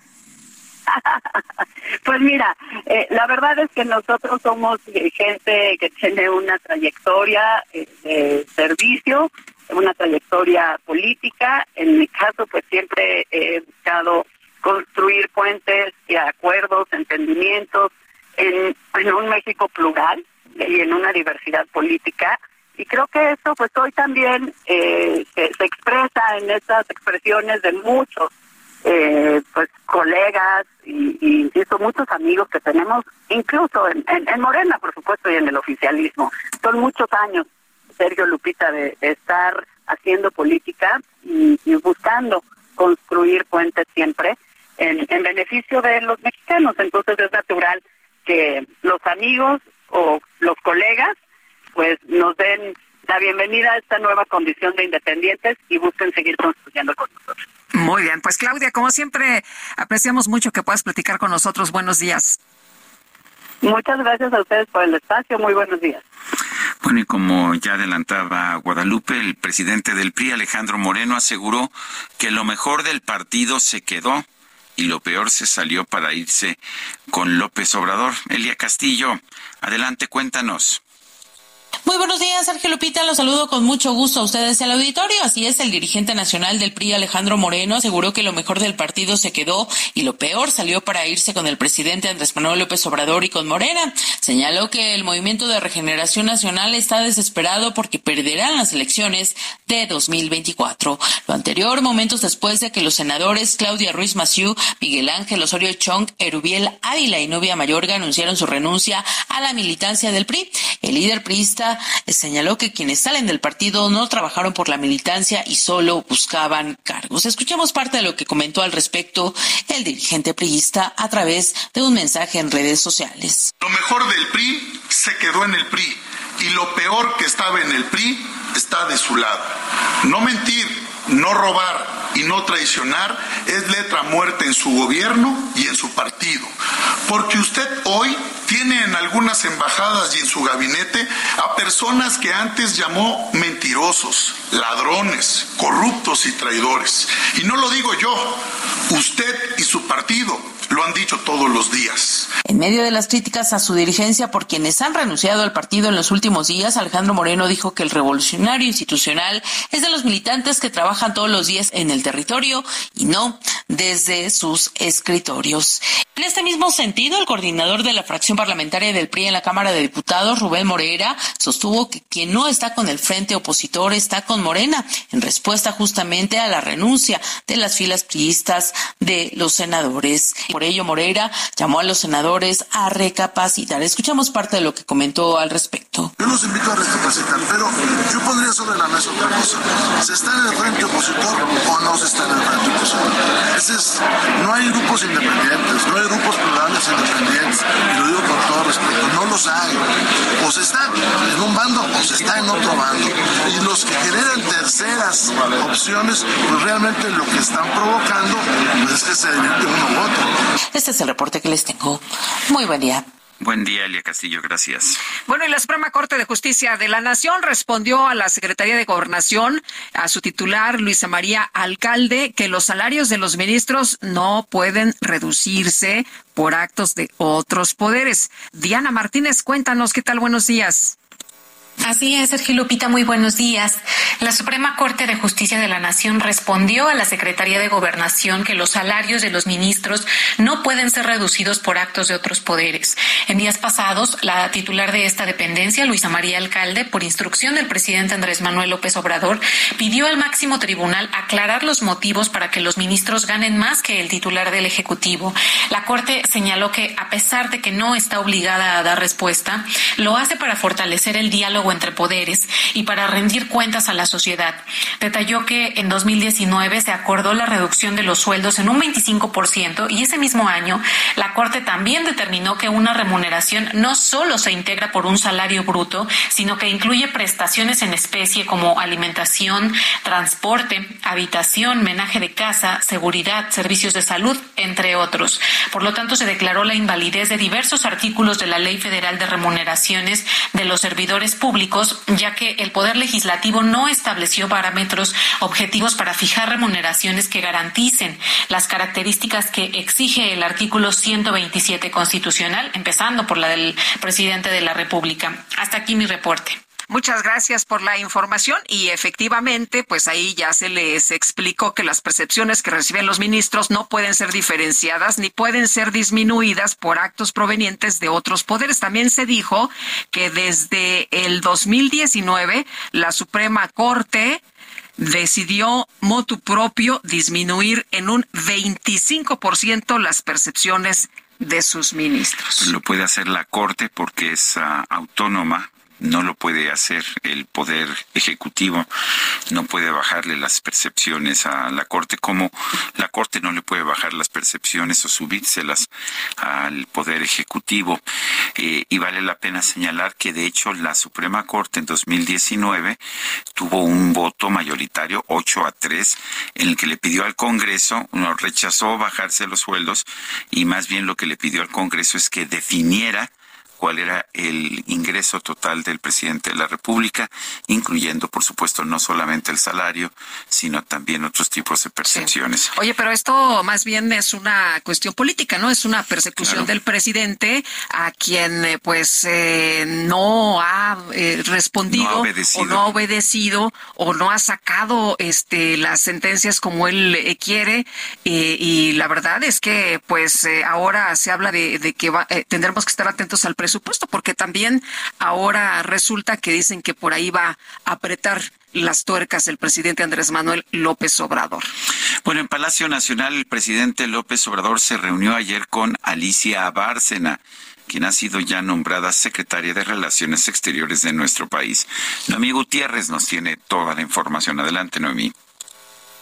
Pues mira, eh, la verdad es que nosotros somos eh, gente que tiene una trayectoria eh, de servicio, una trayectoria política. En mi caso, pues siempre he buscado construir puentes y acuerdos, entendimientos en, un México plural y en una diversidad política. y creo que eso pues hoy también eh, se, expresa en estas expresiones de muchos eh, pues colegas y, insisto muchos amigos que tenemos incluso en, Morena por supuesto y en el oficialismo son muchos años Sergio Lupita de, estar haciendo política y, buscando construir puentes siempre en, en beneficio de los mexicanos entonces es natural que los amigos o los colegas pues nos den la bienvenida a esta nueva condición de independientes y busquen seguir construyendo con nosotros. Muy bien, pues Claudia, como siempre, apreciamos mucho que puedas platicar con nosotros. Buenos días. Muchas gracias a ustedes por el espacio. Muy buenos días. Bueno, y como ya adelantaba Guadalupe, el presidente del PRI, Alejandro Moreno, aseguró que lo mejor del partido se quedó y lo peor se salió para irse con López Obrador. Elia Castillo, adelante, cuéntanos. Muy buenos días, Sergio Lupita. Los saludo con mucho gusto a ustedes al auditorio. Así es, el dirigente nacional del PRI, Alejandro Moreno, aseguró que lo mejor del partido se quedó y lo peor salió para irse con el presidente Andrés Manuel López Obrador y con Morena. Señaló que el movimiento de regeneración nacional está desesperado porque perderán las elecciones de 2024. Lo anterior, momentos después de que los senadores Claudia Ruiz Massieu, Miguel Ángel Osorio Chong, Erubiel Ávila y Nubia Mayorga anunciaron su renuncia a la militancia del PRI. El líder priista señaló que quienes salen del partido no trabajaron por la militancia y solo buscaban cargos. Escuchemos parte de lo que comentó al respecto el dirigente priista a través de un mensaje en redes sociales. Lo mejor del PRI se quedó en el PRI y lo peor que estaba en el PRI está de su lado. No mentir, no robar y no traicionar es letra muerta en su gobierno y en su partido. Porque usted hoy tiene en algunas embajadas y en su gabinete a personas que antes llamó mentirosos, ladrones, corruptos y traidores. Y no lo digo yo, usted y su partido lo han dicho todos los días. En medio de las críticas a su dirigencia por quienes han renunciado al partido en los últimos días, Alejandro Moreno dijo que el revolucionario institucional es de los militantes que trabajan todos los días en el territorio y no desde sus escritorios. En este mismo sentido, el coordinador de la fracción parlamentaria del PRI en la Cámara de Diputados, Rubén Moreira, sostuvo que quien no está con el frente opositor está con Morena, en respuesta justamente a la renuncia de las filas priistas de los senadores. Por ello, Moreira llamó a los senadores a recapacitar. Escuchamos parte de lo que comentó al respecto. Yo los invito a recapacitar, pero yo pondría sobre la mesa otra cosa. ¿Se está en el opositor o no se está en el frente opositor? Es, no hay grupos independientes, no hay grupos plurales independientes, y lo digo con todo respeto, no los hay. O se está en un bando o se está en otro bando. Y los que generan terceras opciones, pues realmente lo que están provocando pues es que se divierte uno u otro. Este es el reporte que les tengo. Muy buen día. Buen día, Elia Castillo, gracias. Bueno, y la Suprema Corte de Justicia de la Nación respondió a la Secretaría de Gobernación, a su titular, Luisa María Alcalde, que los salarios de los ministros no pueden reducirse por actos de otros poderes. Diana Martínez, cuéntanos, ¿qué tal? Buenos días. Así es, Sergio Lupita, muy buenos días. La Suprema Corte de Justicia de la Nación respondió a la Secretaría de Gobernación que los salarios de los ministros no pueden ser reducidos por actos de otros poderes. En días pasados, la titular de esta dependencia, Luisa María Alcalde, por instrucción del presidente Andrés Manuel López Obrador, pidió al máximo tribunal aclarar los motivos para que los ministros ganen más que el titular del Ejecutivo. La Corte señaló que, a pesar de que no está obligada a dar respuesta, lo hace para fortalecer el diálogo entre poderes y para rendir cuentas a la sociedad. Detalló que en 2019 se acordó la reducción de los sueldos en un 25% y ese mismo año la Corte también determinó que una remuneración no solo se integra por un salario bruto, sino que incluye prestaciones en especie como alimentación, transporte, habitación, menaje de casa, seguridad, servicios de salud, entre otros. Por lo tanto, se declaró la invalidez de diversos artículos de la Ley Federal de Remuneraciones de los Servidores Públicos ya que el Poder Legislativo no estableció parámetros objetivos para fijar remuneraciones que garanticen las características que exige el artículo 127 constitucional, empezando por la del presidente de la República. Hasta aquí mi reporte. Muchas gracias por la información y efectivamente, pues ahí ya se les explicó que las percepciones que reciben los ministros no pueden ser diferenciadas ni pueden ser disminuidas por actos provenientes de otros poderes. También se dijo que desde el 2019 la Suprema Corte decidió motu propio disminuir en un 25% las percepciones de sus ministros. Lo puede hacer la Corte porque es uh, autónoma no lo puede hacer el poder ejecutivo, no puede bajarle las percepciones a la Corte, como la Corte no le puede bajar las percepciones o subírselas al poder ejecutivo. Eh, y vale la pena señalar que de hecho la Suprema Corte en 2019 tuvo un voto mayoritario, 8 a 3, en el que le pidió al Congreso, no, rechazó bajarse los sueldos y más bien lo que le pidió al Congreso es que definiera cuál era el ingreso total del presidente de la República, incluyendo, por supuesto, no solamente el salario, sino también otros tipos de percepciones. Oye, pero esto más bien es una cuestión política, ¿no? Es una persecución del presidente a quien, eh, pues, eh, no ha eh, respondido o no ha obedecido o no ha sacado este las sentencias como él quiere y la verdad es que, pues, ahora se habla de, que tendremos que estar atentos al presupuesto supuesto, porque también ahora resulta que dicen que por ahí va a apretar las tuercas el presidente Andrés Manuel López Obrador. Bueno, en Palacio Nacional el presidente López Obrador se reunió ayer con Alicia Bárcena quien ha sido ya nombrada secretaria de Relaciones Exteriores de nuestro país. Noemí Gutiérrez nos tiene toda la información. Adelante, Noemí.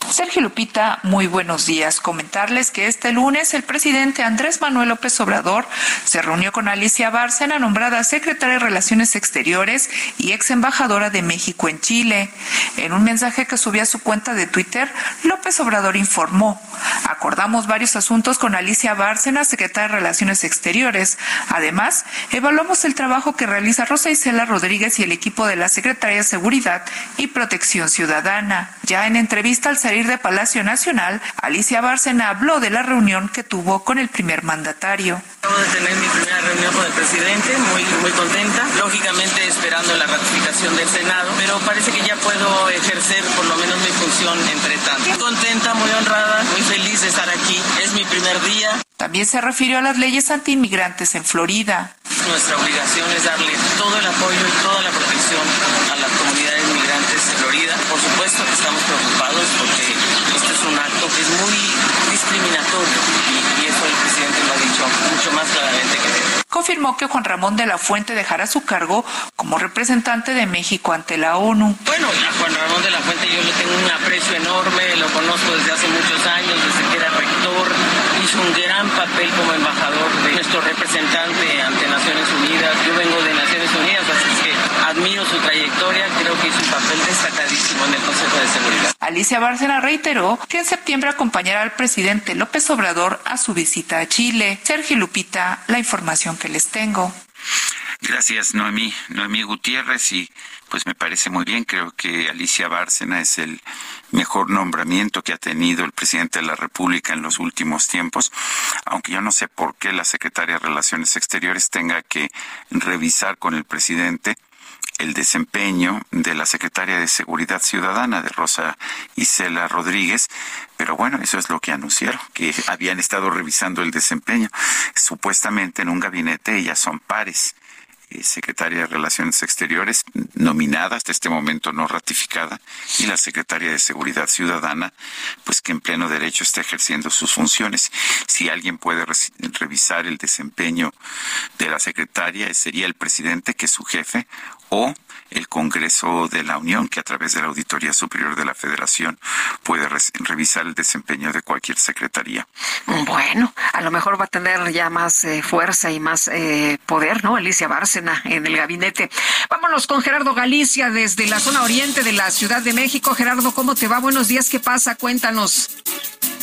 Sergio Lupita, muy buenos días. Comentarles que este lunes el presidente Andrés Manuel López Obrador se reunió con Alicia Bárcena, nombrada secretaria de Relaciones Exteriores y ex embajadora de México en Chile. En un mensaje que subió a su cuenta de Twitter, López Obrador informó: Acordamos varios asuntos con Alicia Bárcena, secretaria de Relaciones Exteriores. Además, evaluamos el trabajo que realiza Rosa Isela Rodríguez y el equipo de la Secretaría de Seguridad y Protección Ciudadana. Ya en entrevista al salir de Palacio Nacional, Alicia Bárcena habló de la reunión que tuvo con el primer mandatario. Acabo de tener mi primera reunión con el presidente, muy, muy contenta, lógicamente esperando la ratificación del Senado, pero parece que ya puedo ejercer por lo menos mi función entre tanto. Muy contenta, muy honrada, muy feliz de estar aquí. Es mi primer día. También se refirió a las leyes antiinmigrantes en Florida. Nuestra obligación es darle todo el apoyo y toda la protección a las comunidades migrantes de Florida. Por supuesto que estamos preocupados es muy discriminatorio y, y eso el presidente lo ha dicho mucho más claramente que él. Confirmó que Juan Ramón de la Fuente dejará su cargo como representante de México ante la ONU. Bueno, a Juan Ramón de la Fuente yo le tengo un aprecio enorme, lo conozco desde hace muchos años, desde que era rector, hizo un gran papel como embajador de nuestro representante ante Naciones Unidas. Yo vengo de Naciones Unidas, así que admiro su trayectoria, creo que hizo un papel destacadísimo en el Consejo de Seguridad. Alicia Bárcena reiteró que en septiembre acompañará al presidente López Obrador a su visita a Chile. Sergio Lupita, la información que les tengo. Gracias, Noemí. Noemí Gutiérrez y pues me parece muy bien. Creo que Alicia Bárcena es el mejor nombramiento que ha tenido el presidente de la República en los últimos tiempos, aunque yo no sé por qué la secretaria de Relaciones Exteriores tenga que revisar con el presidente el desempeño de la secretaria de Seguridad Ciudadana, de Rosa Isela Rodríguez, pero bueno, eso es lo que anunciaron, que habían estado revisando el desempeño. Supuestamente en un gabinete ellas son pares eh, secretaria de Relaciones Exteriores, nominada hasta este momento no ratificada, y la secretaria de Seguridad Ciudadana, pues que en pleno derecho está ejerciendo sus funciones. Si alguien puede revisar el desempeño de la secretaria, sería el presidente, que es su jefe, o el Congreso de la Unión, que a través de la Auditoría Superior de la Federación puede revisar el desempeño de cualquier secretaría. Bueno, a lo mejor va a tener ya más eh, fuerza y más eh, poder, ¿no? Alicia Bárcena en el gabinete. Vámonos con Gerardo Galicia desde la zona oriente de la Ciudad de México. Gerardo, ¿cómo te va? Buenos días, ¿qué pasa? Cuéntanos.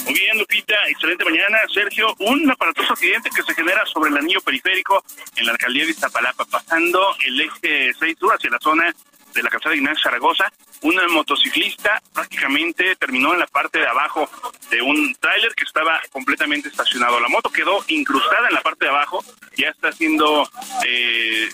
Muy bien, Lupita, excelente mañana. Sergio, un aparatoso accidente que se genera sobre el anillo periférico en la alcaldía de Iztapalapa, pasando el eje 6 sur hacia la zona de la calzada Ignacio Zaragoza. Un motociclista prácticamente terminó en la parte de abajo de un tráiler que estaba completamente estacionado. La moto quedó incrustada en la parte de abajo, ya está haciendo, eh,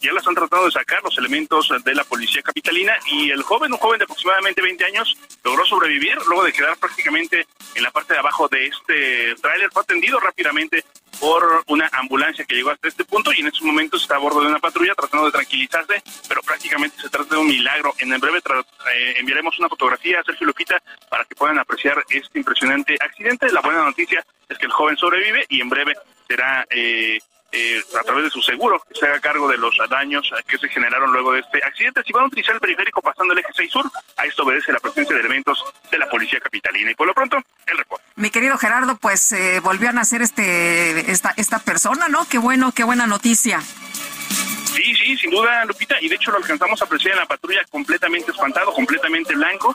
ya la están tratando de sacar los elementos de la policía capitalina y el joven, un joven de aproximadamente 20 años, logró sobrevivir luego de quedar prácticamente en la parte de abajo de este tráiler. Fue atendido rápidamente por una ambulancia que llegó hasta este punto y en estos momentos está a bordo de una patrulla tratando de tranquilizarse, pero prácticamente se trata de un milagro. En el breve eh, enviaremos una fotografía a Sergio Lupita para que puedan apreciar este impresionante accidente. La buena noticia es que el joven sobrevive y en breve será eh, eh, a través de su seguro que se haga cargo de los daños que se generaron luego de este accidente. Si van a utilizar el periférico pasando el eje 6 sur, a esto obedece la presencia de elementos de la policía capitalina. Y por lo pronto, el reporte. Mi querido Gerardo, pues eh, volvió a nacer este, esta, esta persona, ¿no? Qué bueno, qué buena noticia. Sí, sí, sin duda, Lupita. Y de hecho lo alcanzamos a apreciar en la patrulla completamente espantado, completamente blanco.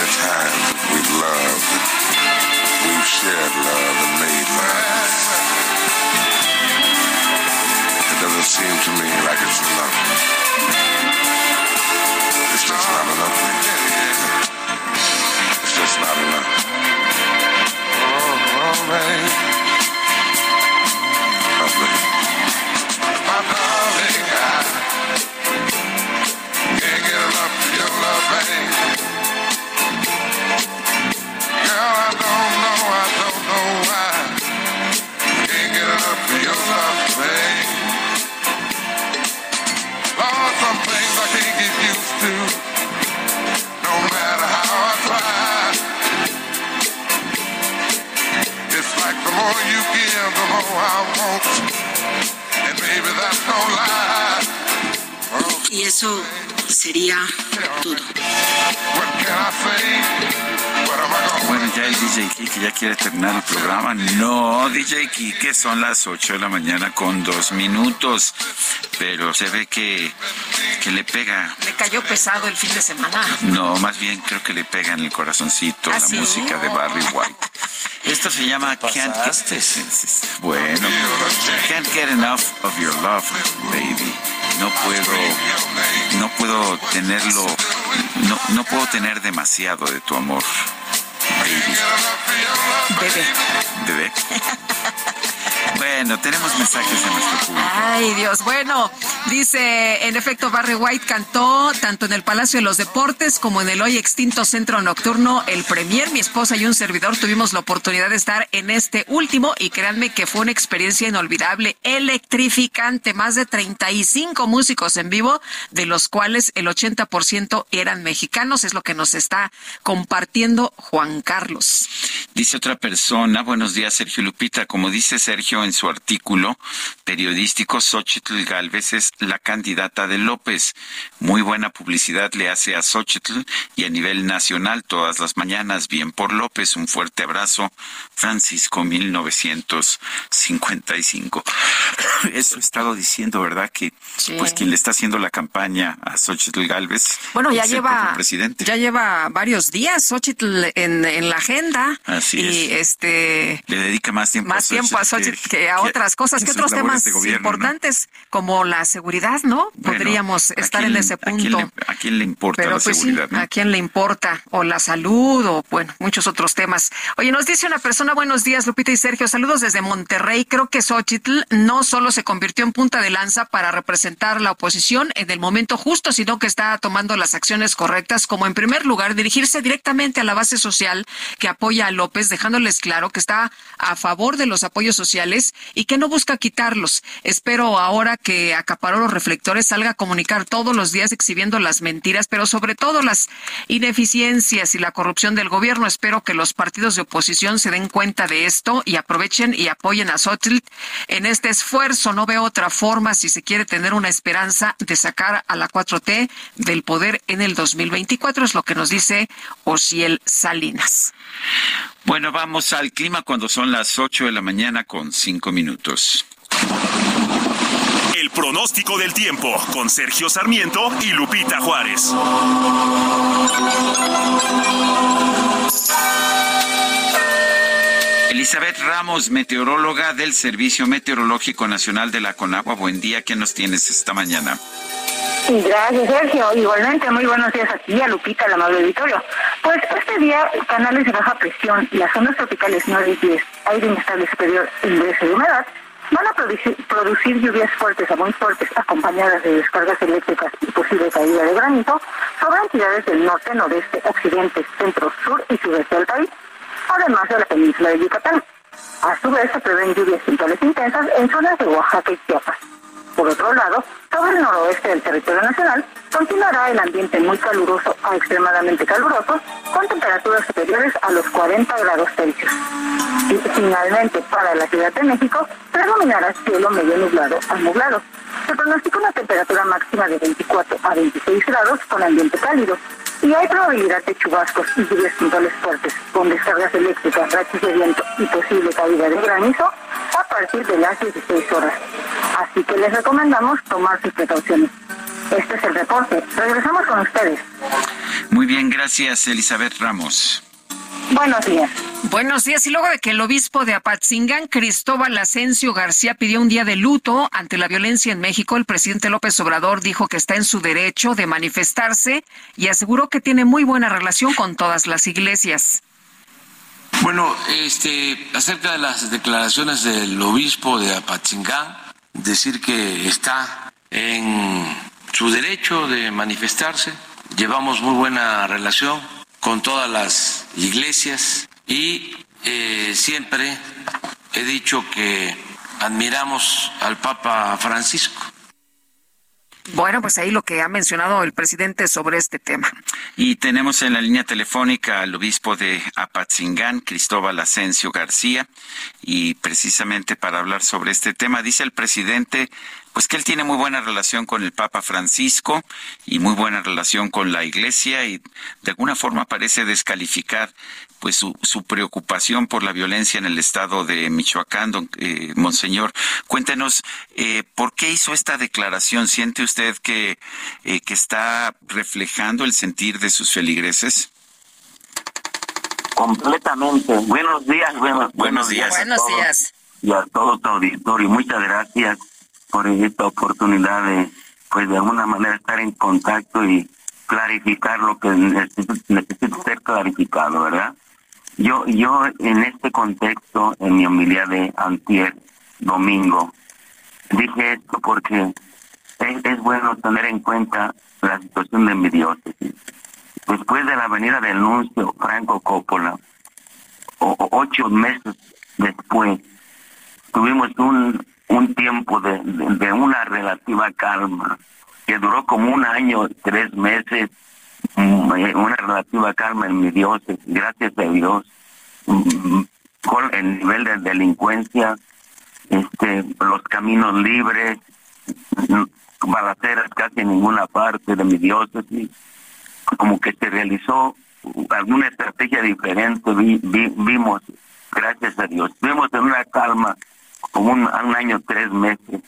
Times we've loved, we've shared love and made love. It doesn't seem to me like it's enough. It's just not enough. It's just not enough. Oh, oh babe. Y eso sería todo. Bueno, ya el DJ Kike ya quiere terminar el programa. No, DJ Kike, son las 8 de la mañana con dos minutos. Pero se ve que, que le pega. Le cayó pesado el fin de semana. No, más bien creo que le pega en el corazoncito ¿Ah, la sí? música de Barry White. Esto se llama Can't Get, bueno, Can't Get Enough of Your Love, Baby. No puedo, no puedo tenerlo, no, no puedo tener demasiado de tu amor, baby. Bebé. Bebé. Bueno, tenemos mensajes de nuestro público. Ay, Dios. Bueno, dice, en efecto, Barry White cantó tanto en el Palacio de los Deportes como en el hoy extinto Centro Nocturno. El Premier, mi esposa y un servidor tuvimos la oportunidad de estar en este último y créanme que fue una experiencia inolvidable, electrificante. Más de 35 músicos en vivo, de los cuales el 80% eran mexicanos. Es lo que nos está compartiendo Juan Carlos. Dice otra persona, buenos días Sergio Lupita, como dice Sergio en su artículo periodístico, Xochitl Galvez es es la candidata de López. Muy buena publicidad le hace a Xochitl y a nivel nacional todas las mañanas. Bien por López, un fuerte abrazo. Francisco 1955. Eso he estado diciendo, ¿verdad? Que pues quien le está haciendo la campaña a Xochitl Galvez. Bueno, ya lleva presidente. ya lleva varios días Xochitl en, en la agenda. Así y este le dedica más tiempo más a tiempo a Xochitl que, a otras cosas, que otros temas importantes como la seguridad, ¿no? Podríamos estar en ese punto. ¿a quién, le, importa la pues seguridad? ¿A quién le importa? O la salud, o bueno, muchos otros temas. Oye, nos dice una persona, buenos días, Lupita y Sergio, saludos desde Monterrey. Creo que Xochitl no solo se convirtió en punta de lanza para representar la oposición en el momento justo, sino que está tomando las acciones correctas, como en primer lugar dirigirse directamente a la base social que apoya a López, dejándoles claro que está a favor de los apoyos sociales y que no busca quitarlos. Espero ahora que acaparó los reflectores salga a comunicar todos los días exhibiendo las mentiras, pero sobre todo las ineficiencias y la corrupción del gobierno. Espero que los partidos de oposición se den cuenta de esto y aprovechen y apoyen a Sotl en este esfuerzo. No veo otra forma si se quiere tener una esperanza de sacar a la 4T del poder en el 2024, es lo que nos dice Osiel Salinas. Bueno, vamos al clima cuando son las 8 de la mañana con 5 minutos. El pronóstico del tiempo con Sergio Sarmiento y Lupita Juárez. Elizabeth Ramos, meteoróloga del Servicio Meteorológico Nacional de la Conagua. Buen día, ¿qué nos tienes esta mañana? Gracias, Sergio. Igualmente, muy buenos días aquí a Lupita, al amable auditorio. Pues este día, canales de baja presión y las zonas tropicales 9 y 10, aire inestable superior ingreso de humedad, van a producir, producir, lluvias fuertes a muy fuertes, acompañadas de descargas eléctricas y posible caída de granito sobre entidades del norte, noreste, occidente, centro, sur y sudeste del país, además de la península de Yucatán. A su vez, se prevén lluvias puntuales intensas en zonas de Oaxaca y Chiapas. Por otro lado, sobre el noroeste del territorio nacional, continuará el ambiente muy caluroso a extremadamente caluroso, con temperaturas superiores a los 40 grados Celsius. Y finalmente, para la Ciudad de México, predominará cielo medio nublado a nublado. Se pronostica una temperatura máxima de 24 a 26 grados con ambiente cálido. Y hay probabilidad de chubascos y lluvias puntuales fuertes, con descargas eléctricas, rachas de viento y posible caída de granizo a partir de las 16 horas. Así que les recomendamos tomar sus precauciones. Este es el reporte. Regresamos con ustedes. Muy bien, gracias Elizabeth Ramos. Buenos días. Buenos días. Y luego de que el obispo de Apatzingán, Cristóbal Asensio García, pidió un día de luto ante la violencia en México, el presidente López Obrador dijo que está en su derecho de manifestarse y aseguró que tiene muy buena relación con todas las iglesias. Bueno, este, acerca de las declaraciones del obispo de Apatzingán, decir que está en su derecho de manifestarse. Llevamos muy buena relación con todas las iglesias y eh, siempre he dicho que admiramos al Papa Francisco bueno, pues ahí lo que ha mencionado el presidente sobre este tema. Y tenemos en la línea telefónica al obispo de Apatzingán, Cristóbal Asensio García, y precisamente para hablar sobre este tema, dice el presidente pues que él tiene muy buena relación con el Papa Francisco y muy buena relación con la Iglesia y de alguna forma parece descalificar pues su, su preocupación por la violencia en el estado de Michoacán, don, eh, Monseñor. Cuéntenos, eh, ¿por qué hizo esta declaración? ¿Siente usted que, eh, que está reflejando el sentir de sus feligreses? Completamente. Buenos días, buenos, buenos días. Buenos días. Y a todo tu auditorio. Muchas gracias por esta oportunidad de, pues de alguna manera estar en contacto y clarificar lo que necesita, ser clarificado, ¿verdad? Yo, yo en este contexto, en mi homilía de antier, domingo, dije esto porque es, bueno tener en cuenta la situación de mi diócesis. Después de la venida del nuncio Franco Coppola, ocho meses después, tuvimos un un tiempo de, de, una relativa calma, que duró como un año, tres meses, mm, eh, una relativa calma en mi Dios, gracias a Dios, mm, con el nivel de delincuencia, este, los caminos libres, mm, balaceras casi en ninguna parte de mi diócesis, como que se realizó alguna estrategia diferente, vimos, gracias a Dios, vimos en una calma como un, año, tres meses,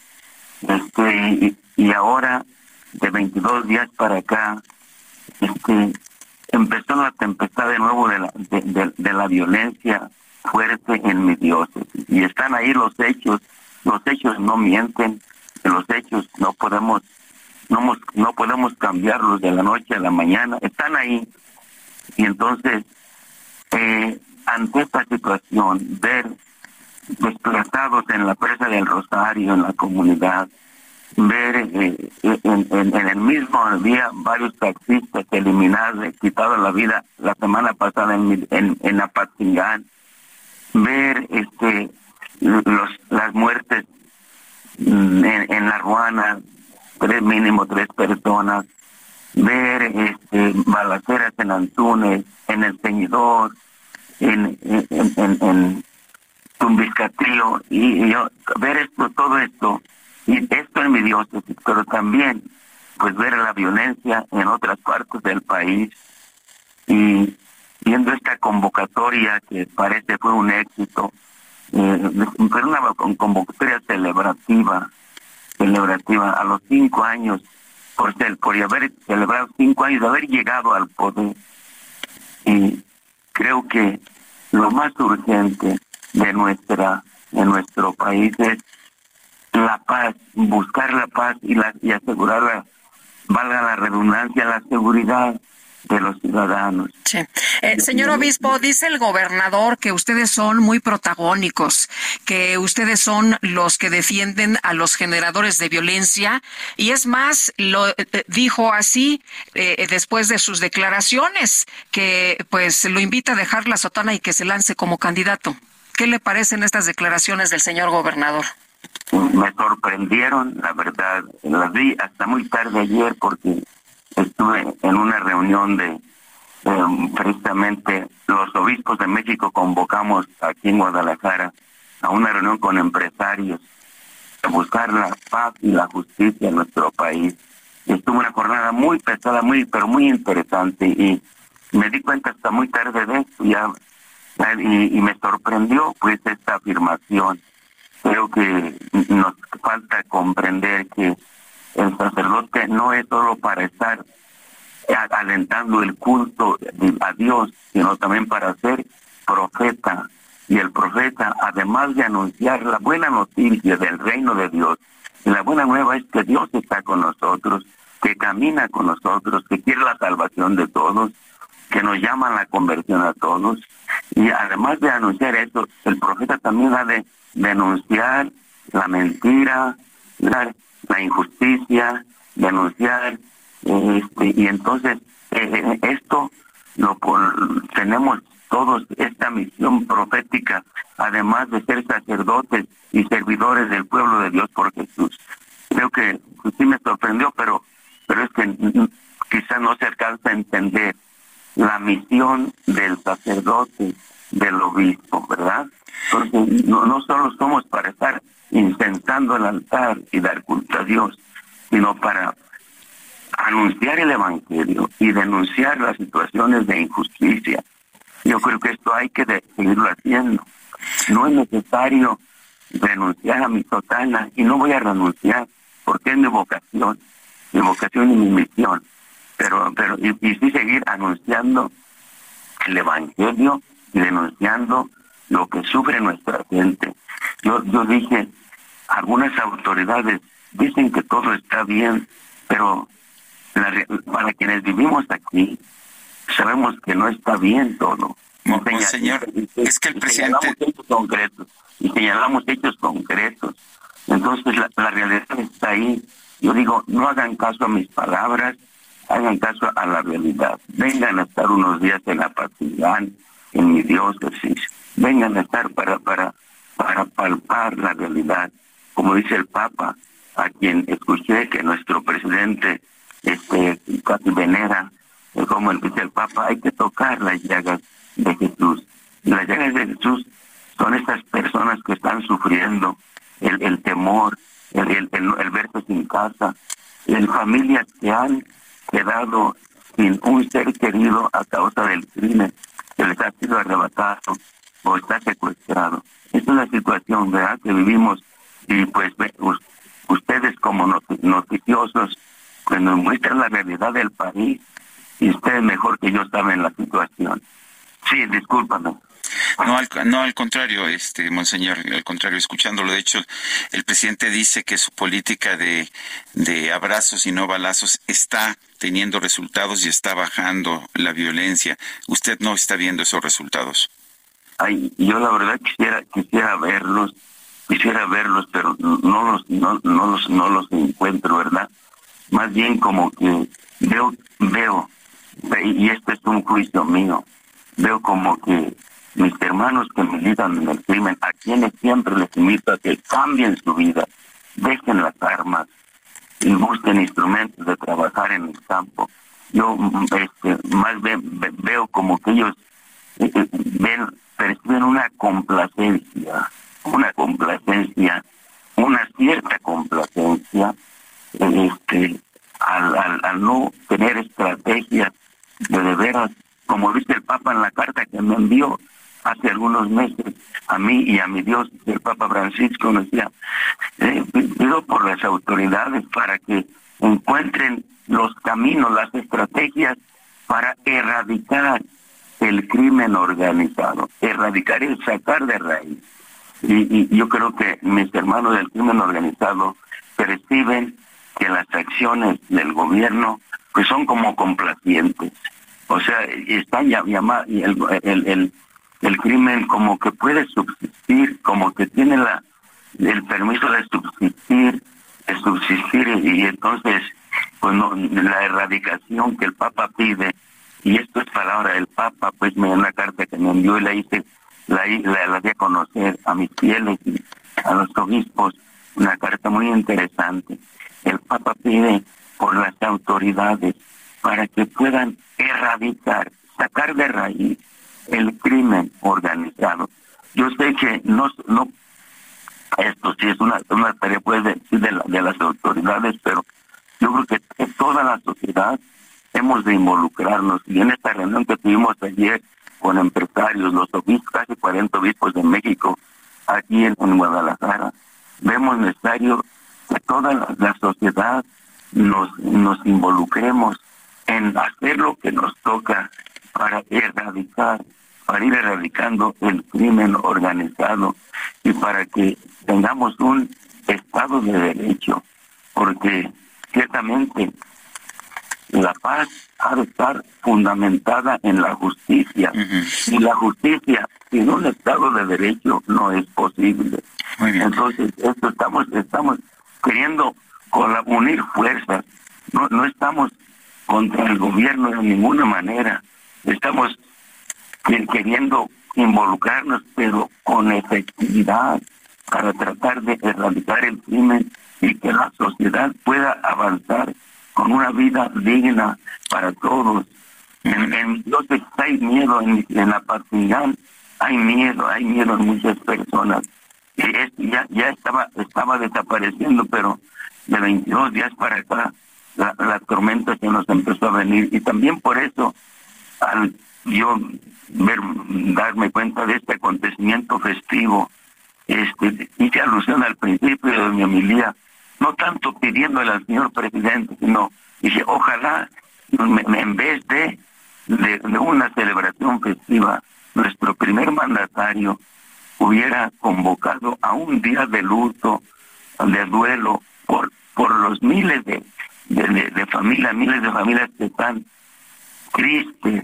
este, y, ahora de 22 días para acá, este, empezó la tempestad de nuevo de la, de la violencia fuerte en mi diócesis, y están ahí los hechos, los hechos no mienten, los hechos no podemos no, no podemos cambiarlos de la noche a la mañana, están ahí. Y entonces, eh, ante esta situación, ver desplazados en la presa del Rosario, en la comunidad, ver eh, en, el mismo día varios taxistas eliminados, quitados la vida la semana pasada en, en, en Apatzingán, ver este los, las muertes Mm, en, la Ruana, tres mínimo tres personas, ver este, balaceras en Antunes, en El Ceñidor, en, en, en, y, yo, ver esto, todo esto, y esto en mi diócesis, pero también pues ver la violencia en otras partes del país y viendo esta convocatoria que parece fue un éxito, eh, una convocatoria celebrativa, celebrativa a los cinco años, por, ser, por haber celebrado cinco años de haber llegado al poder. Y creo que lo más urgente de nuestra de nuestro país es la paz, buscar la paz y, la, y asegurar, valga la redundancia, la seguridad de los ciudadanos. Sí. Eh, señor obispo, dice el gobernador que ustedes son muy protagónicos, que ustedes son los que defienden a los generadores de violencia y es más, lo eh, dijo así eh, después de sus declaraciones, que pues lo invita a dejar la sotana y que se lance como candidato. ¿Qué le parecen estas declaraciones del señor gobernador? Me sorprendieron, la verdad, las vi hasta muy tarde ayer porque estuve en una reunión de precisamente los obispos de México convocamos aquí en Guadalajara a una reunión con empresarios a buscar la paz y la justicia en nuestro país. estuvo una jornada muy pesada, muy pero muy interesante y me di cuenta hasta muy tarde de esto ya y, me sorprendió pues esta afirmación. Creo que nos falta comprender que el sacerdote no es solo para estar alentando el culto a Dios, sino también para ser profeta. Y el profeta, además de anunciar la buena noticia del reino de Dios, la buena nueva es que Dios está con nosotros, que camina con nosotros, que quiere la salvación de todos, que nos llama la conversión a todos. Y además de anunciar eso, el profeta también ha de denunciar la mentira, la, injusticia, denunciar este, y entonces eh, esto lo tenemos todos esta misión profética, además de ser sacerdotes y servidores del pueblo de Dios por Jesús. Creo que sí me sorprendió, pero pero es que quizás no se alcanza a entender la misión del sacerdote, del obispo, ¿verdad? Porque no, solo somos para estar intentando el altar y dar culto a Dios, sino para anunciar el Evangelio y denunciar las situaciones de injusticia. Yo creo que esto hay que seguirlo haciendo. No es necesario renunciar a mi sotana y no voy a renunciar porque es mi vocación, mi vocación y mi misión. Pero, pero y, y sí seguir anunciando el Evangelio y denunciando lo que sufre nuestra gente. Yo, yo dije, algunas autoridades dicen que todo está bien, pero para quienes vivimos aquí, sabemos que no está bien todo. No, señor, es que el presidente... Señalamos hechos concretos, y señalamos hechos concretos. Entonces la, realidad está ahí. Yo digo, no hagan caso a mis palabras, hagan caso a la realidad. Vengan a estar unos días en la Patillán, en mi diócesis. Vengan a estar para, para, para palpar la realidad. Como dice el Papa, a quien escuché que nuestro presidente este, casi venera, eh, como el dice el Papa, hay que tocar las llagas de Jesús. las llagas de Jesús son estas personas que están sufriendo el, el temor, el, el, el, verse sin casa, en familias que han quedado sin un ser querido a causa del crimen que les ha sido arrebatado o está secuestrado. Es una situación, ¿verdad?, que vivimos y pues ustedes como noticiosos pues nos muestran la realidad del país y ustedes mejor que yo saben la situación. Sí, discúlpame. No al, no, al contrario, este monseñor, al contrario, escuchándolo, de hecho, el presidente dice que su política de, de abrazos y no balazos está teniendo resultados y está bajando la violencia. ¿Usted no está viendo esos resultados? Ay, yo la verdad quisiera quisiera verlos, quisiera verlos, pero no los no, no los no los encuentro, ¿verdad? Más bien como que veo veo y este es un juicio mío. Veo como que mis hermanos que militan en el crimen, a quienes siempre les invito a que cambien su vida, dejen las armas y busquen instrumentos de trabajar en el campo. Yo este, más veo como que ellos eh, eh, ven, perciben una complacencia, una complacencia, una cierta complacencia, este, al, al, no tener estrategias de de como dice el Papa en la carta que me envió, hace algunos meses a mí y a mi Dios, el Papa Francisco nos decía, eh, pido por las autoridades para que encuentren los caminos, las estrategias para erradicar el crimen organizado, erradicar y sacar de raíz. Y, yo creo que mis hermanos del crimen organizado perciben que las acciones del gobierno pues son como complacientes. O sea, están el, el, el, el crimen como que puede subsistir, como que tiene la el permiso de subsistir, de subsistir y entonces pues no, la erradicación que el Papa pide y esto es palabra del Papa, pues me dio una carta que me envió y la hice, la, la, la di a conocer a mis fieles y a los obispos, una carta muy interesante. El Papa pide por las autoridades para que puedan erradicar, sacar de raíz el crimen organizado. Yo sé que no, no esto sí es una, una tarea pues de, de, las autoridades, pero yo creo que toda la sociedad hemos de involucrarnos. Y en esta reunión que tuvimos ayer con empresarios, los obispos, casi 40 obispos de México, aquí en, Guadalajara, vemos necesario que toda la, sociedad nos, nos involucremos en hacer lo que nos toca para erradicar, para ir erradicando el crimen organizado y para que tengamos un Estado de Derecho, porque ciertamente la paz ha de estar fundamentada en la justicia. Y la justicia sin un Estado de Derecho no es posible. Entonces, esto estamos estamos queriendo unir fuerzas, no, no estamos contra el gobierno de ninguna manera, estamos queriendo involucrarnos, pero con efectividad, para tratar de erradicar el crimen y que la sociedad pueda avanzar con una vida digna para todos. En, en Dios hay miedo, en, la Patingán hay miedo, hay miedo en muchas personas. Y ya, ya estaba, estaba desapareciendo, pero de 22 días para acá la, la tormenta se nos empezó a venir. Y también por eso, al yo ver, darme cuenta de este acontecimiento festivo, este, hice alusión al principio de mi homilía, no tanto pidiéndole al señor presidente, sino dije, ojalá en vez de, de, una celebración festiva, nuestro primer mandatario hubiera convocado a un día de luto, de duelo, por, por los miles de, de familias, miles de familias que están tristes,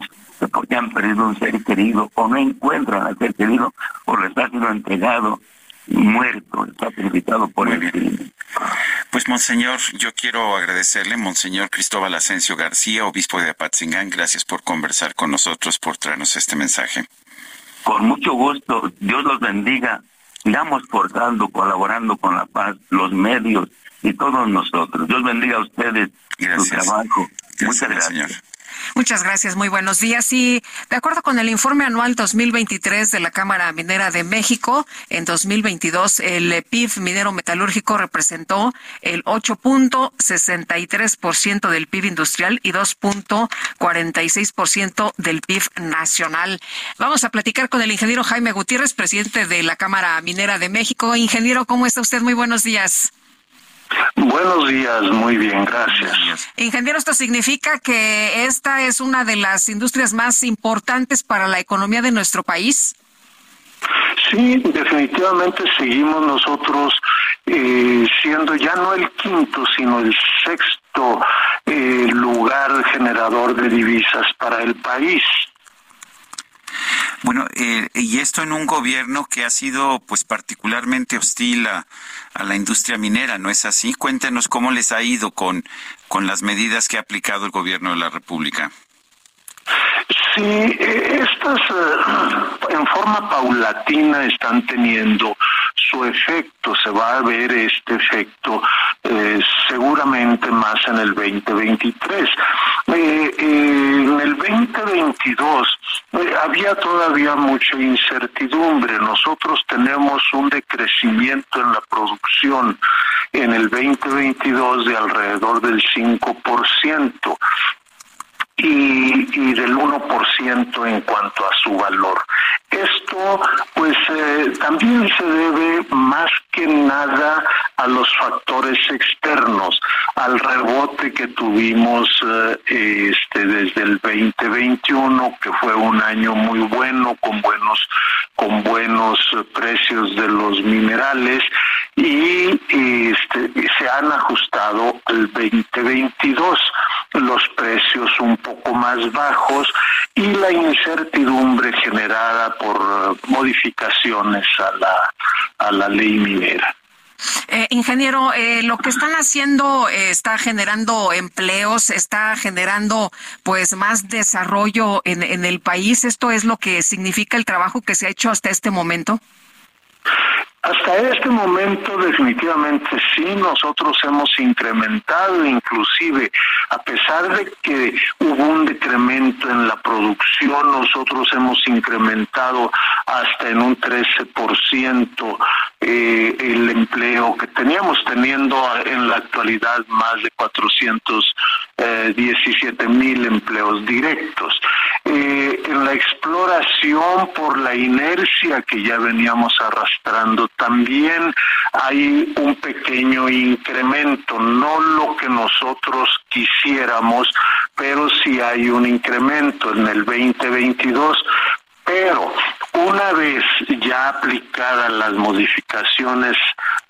porque han perdido un ser querido o no encuentran al ser querido o les ha sido entregado muerto, sacrificado por el crimen. Pues, Monseñor, yo quiero agradecerle, Monseñor Cristóbal Asensio García, obispo de Apatzingán, gracias por conversar con nosotros, por traernos este mensaje. Con mucho gusto, Dios los bendiga, sigamos portando, colaborando con la paz, los medios y todos nosotros. Dios bendiga a ustedes, su trabajo. Muchas gracias. Señor. Muchas gracias, muy buenos días. Y de acuerdo con el informe anual 2023 de la Cámara Minera de México, en 2022 el PIB minero metalúrgico representó el 8.63% del PIB industrial y 2.46% del PIB nacional. Vamos a platicar con el ingeniero Jaime Gutiérrez, presidente de la Cámara Minera de México. Ingeniero, ¿cómo está usted? Muy buenos días. Buenos días, muy bien, gracias. Ingeniero, esto significa que esta es una de las industrias más importantes para la economía de nuestro país. Sí, definitivamente seguimos nosotros eh, siendo ya no el quinto, sino el sexto eh, lugar generador de divisas para el país. Bueno, eh, y esto en un gobierno que ha sido pues particularmente hostil a, la industria minera, ¿no es así? Cuéntenos cómo les ha ido con, con las medidas que ha aplicado el gobierno de la República. Eh, estas eh, en forma paulatina están teniendo su efecto, se va a ver este efecto eh, seguramente más en el 2023. en el 2022 había todavía mucha incertidumbre. Nosotros tenemos un decrecimiento en la producción en el 2022 de alrededor del 5% y, del 1% en cuanto a su valor. Esto pues eh, también se debe más que nada a los factores externos, al rebote que tuvimos eh, este desde el 2021 que fue un año muy bueno con buenos con buenos precios de los minerales y este, se han ajustado al 2022 los precios un poco más bajos y la incertidumbre generada por modificaciones a la, a la ley minera. Eh, ingeniero, eh, lo que están haciendo eh, está generando empleos, está generando pues más desarrollo en, en el país. ¿Esto es lo que significa el trabajo que se ha hecho hasta este momento? Hasta este momento definitivamente sí, nosotros hemos incrementado, inclusive a pesar de que hubo un decremento en la producción, nosotros hemos incrementado hasta en un 13% eh, el empleo que teníamos, teniendo en la actualidad más de 417 eh, mil empleos directos. Eh, en la exploración por la inercia que ya veníamos arrastrando también hay un pequeño incremento, no lo que nosotros quisiéramos, pero sí hay un incremento en el 2022 pero una vez ya aplicadas las modificaciones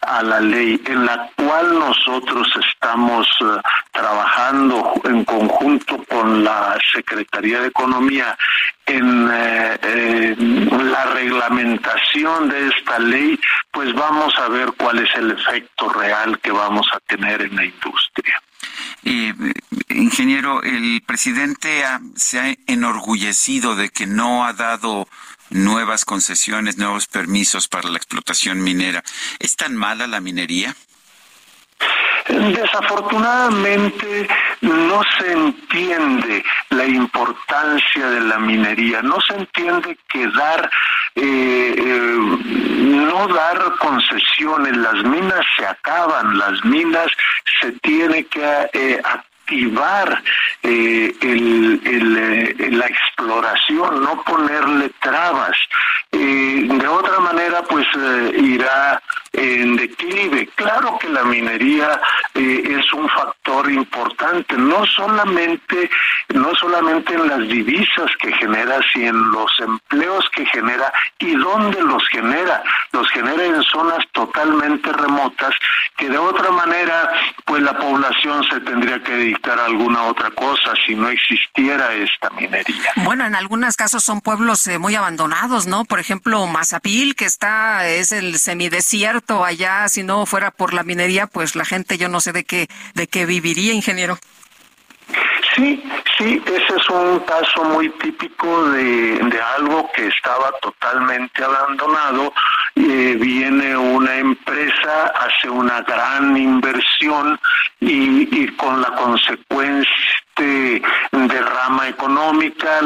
a la ley en la cual nosotros estamos eh, trabajando en conjunto con la Secretaría de Economía en, eh, la reglamentación de esta ley, pues vamos a ver cuál es el efecto real que vamos a tener en la industria. Eh, ingeniero, el presidente se ha enorgullecido de que no ha dado nuevas concesiones, nuevos permisos para la explotación minera. ¿Es tan mala la minería? Desafortunadamente no se entiende la importancia de la minería, no se entiende que dar, eh, eh, no dar concesiones, las minas se acaban, las minas se tiene que eh, activar eh, el, la exploración, no ponerle trabas. de otra manera, pues irá en declive. Claro que la minería eh, es un factor importante, no solamente, no solamente en las divisas que genera, sino en los empleos que genera y dónde los genera. Los genera en zonas totalmente remotas que de otra manera, pues la población se tendría que dedicar a alguna otra cosa si no existiera esta minería. Bueno, en algunos casos son pueblos eh, muy abandonados, ¿no? Por ejemplo, Mazapil, que está, es el semidesierto allá, si no fuera por la minería, pues la gente yo no sé de qué, de qué viviría, ingeniero. Sí, sí, ese es un caso muy típico de, de algo que estaba totalmente abandonado. Eh, viene una empresa, hace una gran inversión y, y con la consecuencia este derrama económica,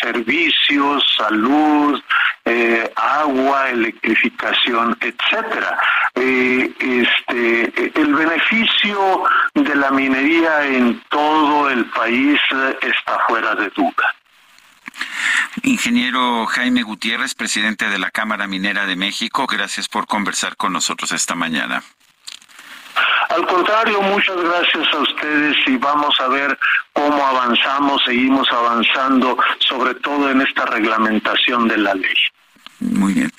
servicios, salud, eh, agua, electrificación, etcétera. Eh, este, el beneficio de la minería en todo el país está fuera de duda. Ingeniero Jaime Gutiérrez, presidente de la Cámara Minera de México, gracias por conversar con nosotros esta mañana. Al contrario, muchas gracias a ustedes y vamos a ver cómo avanzamos, seguimos avanzando, sobre todo en esta reglamentación de la ley. Muy bien.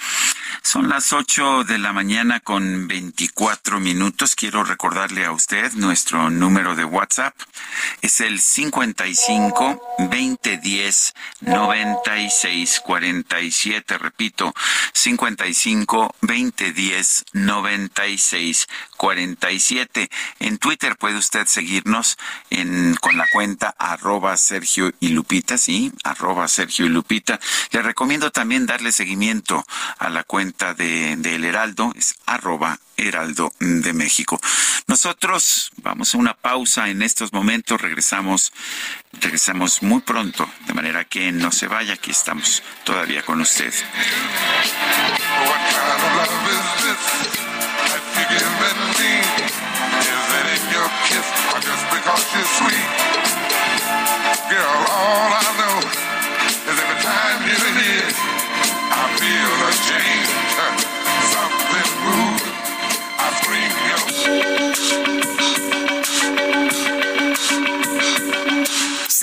Son las 8 de la mañana con 24 minutos. Quiero recordarle a usted nuestro número de WhatsApp. Es el 55 2010 96 47. Repito, 55 2010 96 47. En Twitter puede usted seguirnos con la cuenta arroba Sergio y Lupita, sí, arroba Sergio y Lupita. Le recomiendo también darle seguimiento a la cuenta de, El Heraldo, es arroba Heraldo de México. Nosotros vamos a una pausa en estos momentos, regresamos, regresamos muy pronto, de manera que no se vaya, aquí estamos todavía con usted. just Girl, all I know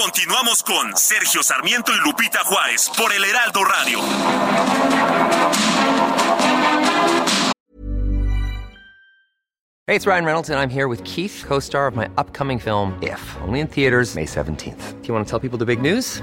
Continuamos con Sergio Sarmiento y Lupita Juárez por el Heraldo Radio. Hey, it's Ryan Reynolds and I'm here with Keith, co-star of my upcoming film If, only in theaters May 17th. Do you want to tell people the big news?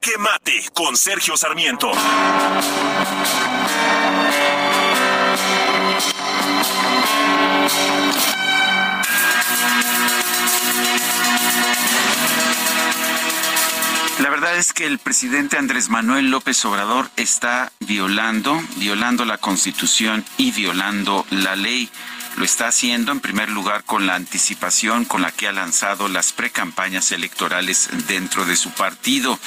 Jaque Mate con Sergio Sarmiento. La verdad es que el presidente Andrés Manuel López Obrador está violando, violando la Constitución y violando la ley. Lo está haciendo en primer lugar con la anticipación con la que ha lanzado las precampañas electorales dentro de su partido,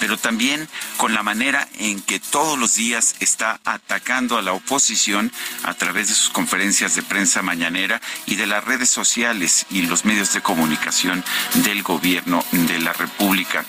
pero también con la manera en que todos los días está atacando a la oposición a través de sus conferencias de prensa mañanera y de las redes sociales y los medios de comunicación del gobierno de la República.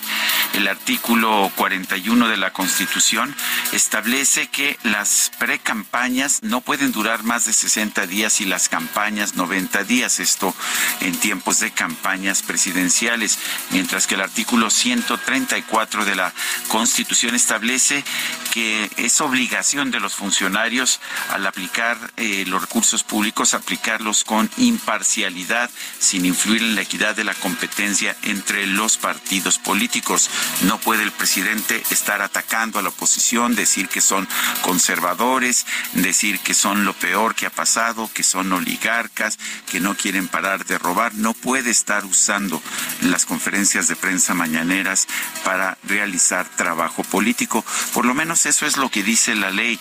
El artículo 41 de la Constitución establece que las precampañas no pueden durar más de 60 días y las campañas 90 días, esto en tiempos de campañas presidenciales, mientras que el artículo 134 de la Constitución establece que es obligación de los funcionarios al aplicar eh, los recursos públicos, aplicarlos con imparcialidad, sin influir en la equidad de la competencia entre los partidos políticos. No puede el presidente estar atacando a la oposición, decir que son conservadores, decir que son lo peor que ha pasado, que son oligarcas que no quieren parar de robar. No puede estar usando las conferencias de prensa mañaneras para realizar trabajo político. Por lo menos eso es lo que dice la ley.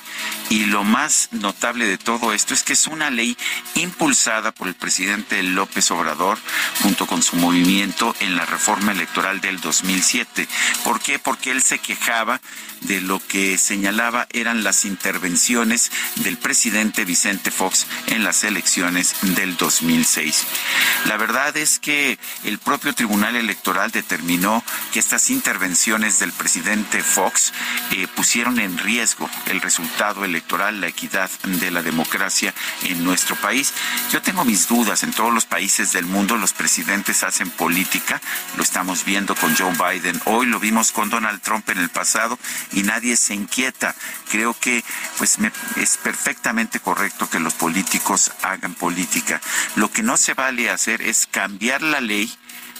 Y lo más notable de todo esto es que es una ley impulsada por el presidente López Obrador junto con su movimiento en la reforma electoral del 2007. ¿Por qué? Porque él se quejaba de lo que señalaba eran las intervenciones del presidente Vicente Fox en las elecciones del 2006. La verdad es que el propio Tribunal Electoral determinó que estas intervenciones del presidente Fox eh, pusieron en riesgo el resultado electoral, la equidad de la democracia en nuestro país. Yo tengo mis dudas, en todos los países del mundo los presidentes hacen política, lo estamos viendo con Joe Biden hoy, lo vimos con Donald Trump en el pasado y nadie se inquieta. Creo que pues me, es perfectamente correcto que los políticos hagan política. Lo que no se vale hacer es cambiar la ley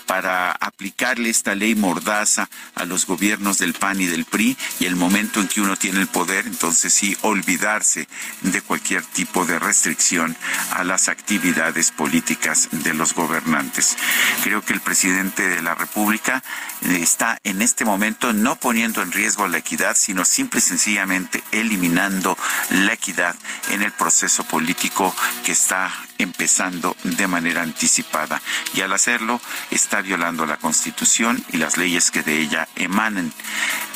para aplicarle esta ley mordaza a los gobiernos del PAN y del PRI y el momento en que uno tiene el poder, entonces sí, olvidarse de cualquier tipo de restricción a las actividades políticas de los gobernantes. Creo que el presidente de la República eh, está en este momento no poniendo en riesgo la equidad, sino simple y sencillamente eliminando la equidad en el proceso político que está empezando de manera anticipada. Y al hacerlo está violando la Constitución y las leyes que de ella emanen.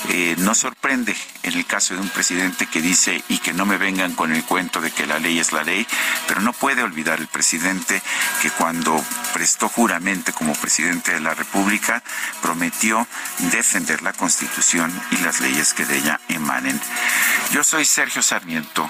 Eh, no sorprende en el caso de un presidente que dice y que no me vengan con el cuento de que la ley es la ley, pero no puede olvidar el presidente que cuando prestó juramento como presidente de la República prometió defender la Constitución y las leyes que de ella emanen. Yo soy Sergio Sarmiento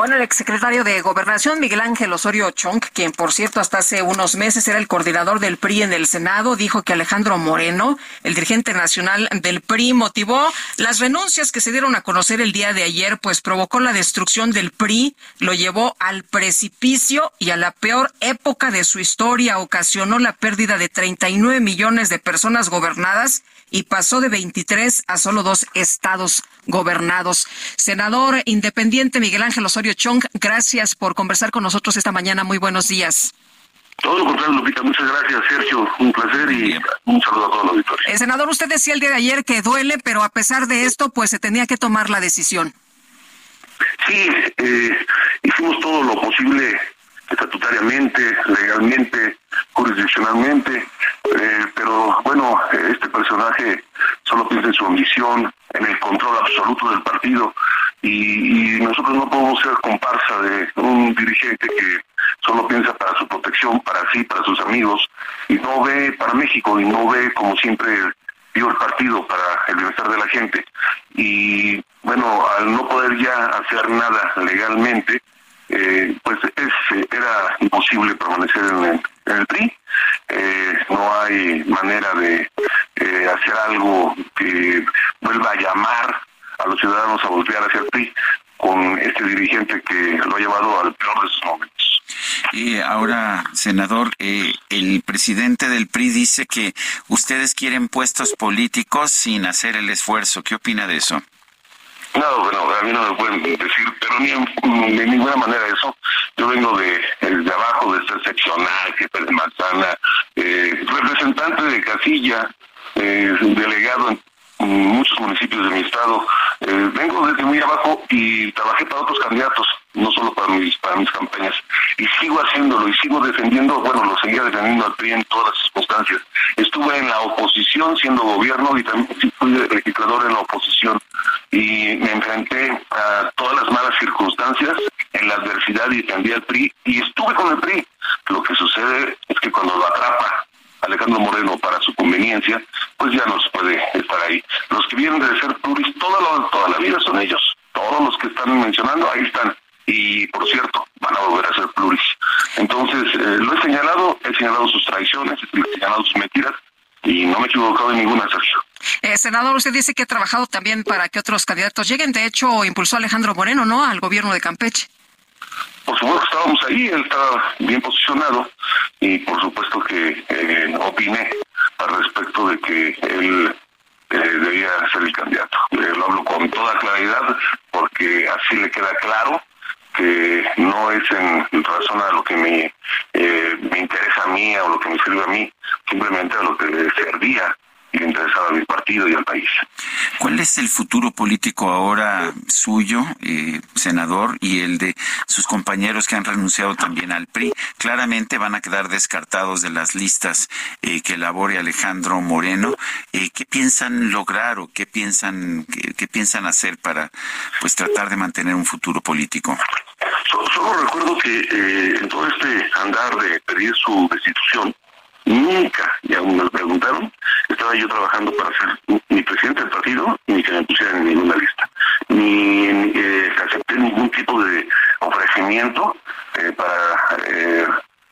Bueno, el exsecretario de Gobernación, Miguel Ángel Osorio Chong, quien por cierto hasta hace unos meses era el coordinador del PRI en el Senado, dijo que Alejandro Moreno, el dirigente nacional del PRI, motivó las renuncias que se dieron a conocer el día de ayer, pues provocó la destrucción del PRI, lo llevó al precipicio y a la peor época de su historia, ocasionó la pérdida de 39 millones de personas gobernadas y pasó de 23 a solo dos estados gobernados. Senador independiente Miguel Ángel Osorio Chong, gracias por conversar con nosotros esta mañana. Muy buenos días. Todo lo contrario, Lupita. Muchas gracias, Sergio. Un placer y un saludo a todos los auditores. El senador, usted decía el día de ayer que duele, pero a pesar de esto, pues se tenía que tomar la decisión. Sí, eh, hicimos todo lo posible estatutariamente, legalmente, jurisdiccionalmente, eh, pero bueno, este personaje solo piensa en su ambición, en el control absoluto del partido y, y nosotros no podemos ser comparsa de un dirigente que solo piensa para su protección, para sí, para sus amigos y no ve para México y no ve como siempre dio el partido para el bienestar de la gente. Y bueno, al no poder ya hacer nada legalmente, eh, pues es, era imposible permanecer en el, en el PRI. Eh, no hay manera de eh, hacer algo que vuelva a llamar a los ciudadanos a voltear hacia el PRI con este dirigente que lo ha llevado al peor de sus momentos. Y ahora, senador, eh, el presidente del PRI dice que ustedes quieren puestos políticos sin hacer el esfuerzo. ¿Qué opina de eso? No, bueno, a mí no me pueden decir, pero ni en, de ninguna manera eso. Yo vengo de, de abajo, de ser seccional, jefe de manzana, eh, representante de casilla, eh, delegado en muchos municipios de mi estado. Eh, vengo desde muy abajo y trabajé para otros candidatos, no solo para mis, para mis campañas. Y sigo haciéndolo y sigo defendiendo, bueno, lo seguía defendiendo al PRI en todas las circunstancias. Estuve en la oposición siendo gobierno y también fui legislador en la oposición. Y me enfrenté a todas las malas circunstancias en la adversidad y defendí al PRI y estuve con el PRI. Lo que sucede es que cuando lo atrapa Alejandro Moreno para su conveniencia, pues ya no se puede estar ahí. Los que vienen de ser pluris toda la, toda la vida son ellos. Todos los que están mencionando, ahí están. Y por cierto, van a volver a ser pluris. Entonces, eh, lo he señalado, he señalado sus traiciones, he señalado sus mentiras y no me he equivocado en ninguna, Sergio. Eh, senador, usted dice que ha trabajado también para que otros candidatos lleguen. De hecho, impulsó a Alejandro Moreno, ¿no? Al gobierno de Campeche. Por supuesto estábamos ahí, él estaba bien posicionado y por supuesto que eh, opiné al respecto de que él eh, debía ser el candidato. Eh, lo hablo con toda claridad porque así le queda claro que no es en razón a lo que me, eh, me interesa a mí o lo que me sirve a mí, simplemente a lo que servía y le interesaba a mi partido y al país. ¿Cuál es el futuro político ahora suyo, eh, senador, y el de sus compañeros que han renunciado también al PRI? Claramente van a quedar descartados de las listas eh, que elabore Alejandro Moreno. Eh, ¿Qué piensan lograr o qué piensan qué, qué, piensan hacer para pues tratar de mantener un futuro político? Solo, recuerdo que eh, en todo este andar de pedir su destitución, nunca, y aún me preguntaron, estaba yo trabajando para ser ni presidente del partido, ni que me pusieran en ninguna lista, ni eh, acepté ningún tipo de ofrecimiento eh, para eh,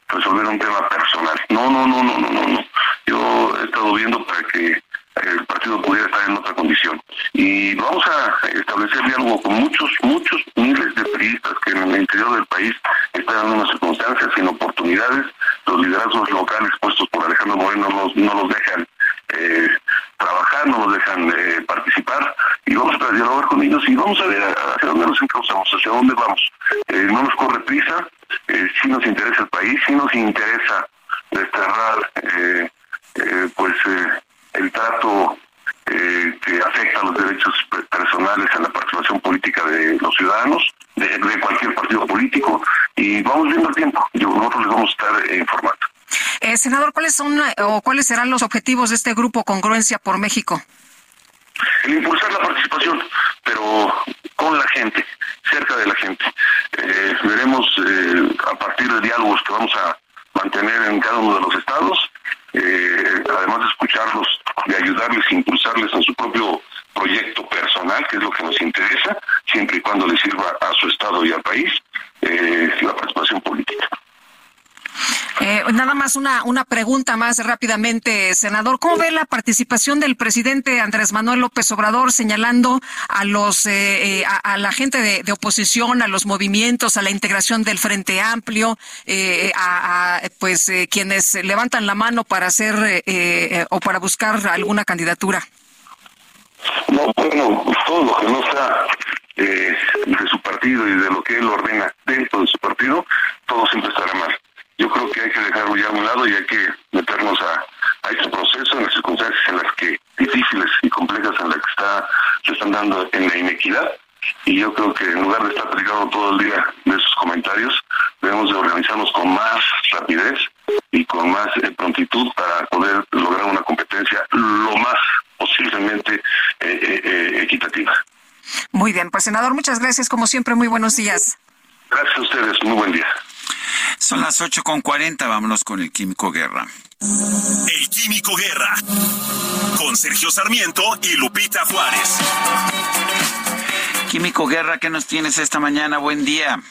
resolver un tema personal. No, no, no, no, no, no, no. Yo he estado viendo para que el partido pudiera estar en otra condición. Y vamos a establecer diálogo con muchos, muchos miles de periodistas que en el interior del país están en unas circunstancias sin oportunidades. Los liderazgos locales puestos por Alejandro Moreno no, no los dejan eh, trabajar, no los dejan eh, participar y vamos a dialogar con ellos y vamos a ver hacia dónde nos encauzamos, hacia dónde vamos. Eh, no nos corre prisa, eh, sí nos interesa el país, sí nos interesa desterrar eh, pues el trato eh, que afecta a los derechos personales en la participación política de los ciudadanos, de, de cualquier partido político, y vamos viendo el tiempo. Yo, nosotros les vamos a estar eh, informando. Eh, senador, ¿cuáles son o cuáles serán los objetivos de este grupo Congruencia por México? El impulsar la participación, pero con la gente, cerca de la gente. Eh, veremos eh, a partir de diálogos que vamos a mantener en cada uno de los estados, eh, además de escucharlos, de ayudarles, impulsarles en su propio proyecto personal, que es lo que nos interesa, siempre y cuando le sirva a su estado y al país, eh, la participación política. Eh, nada más una, una pregunta más rápidamente, senador. ¿Cómo ve la participación del presidente Andrés Manuel López Obrador señalando a los eh, eh, a, a, la gente de, de, oposición, a los movimientos, a la integración del Frente Amplio, eh, a, a, pues quienes levantan la mano para hacer o para buscar alguna candidatura? No, bueno, todo lo que no está de su partido y de lo que él ordena dentro de su partido, todo siempre estará mal yo creo que hay que dejarlo ya a un lado y hay que meternos a, a este proceso en las circunstancias en las que difíciles y complejas en las que está se están dando en la inequidad y yo creo que en lugar de estar platicando todo el día de esos comentarios debemos de organizarnos con más rapidez y con más eh, prontitud para poder lograr una competencia lo más posiblemente eh, eh, eh, equitativa. Muy bien, pues senador, muchas gracias como siempre, muy buenos días. Gracias a ustedes, muy buen día. Son las ocho con cuarenta, vámonos con el Químico Guerra. El Químico Guerra, con Sergio Sarmiento y Lupita Juárez. Químico Guerra, ¿qué nos tienes esta mañana? Buen día.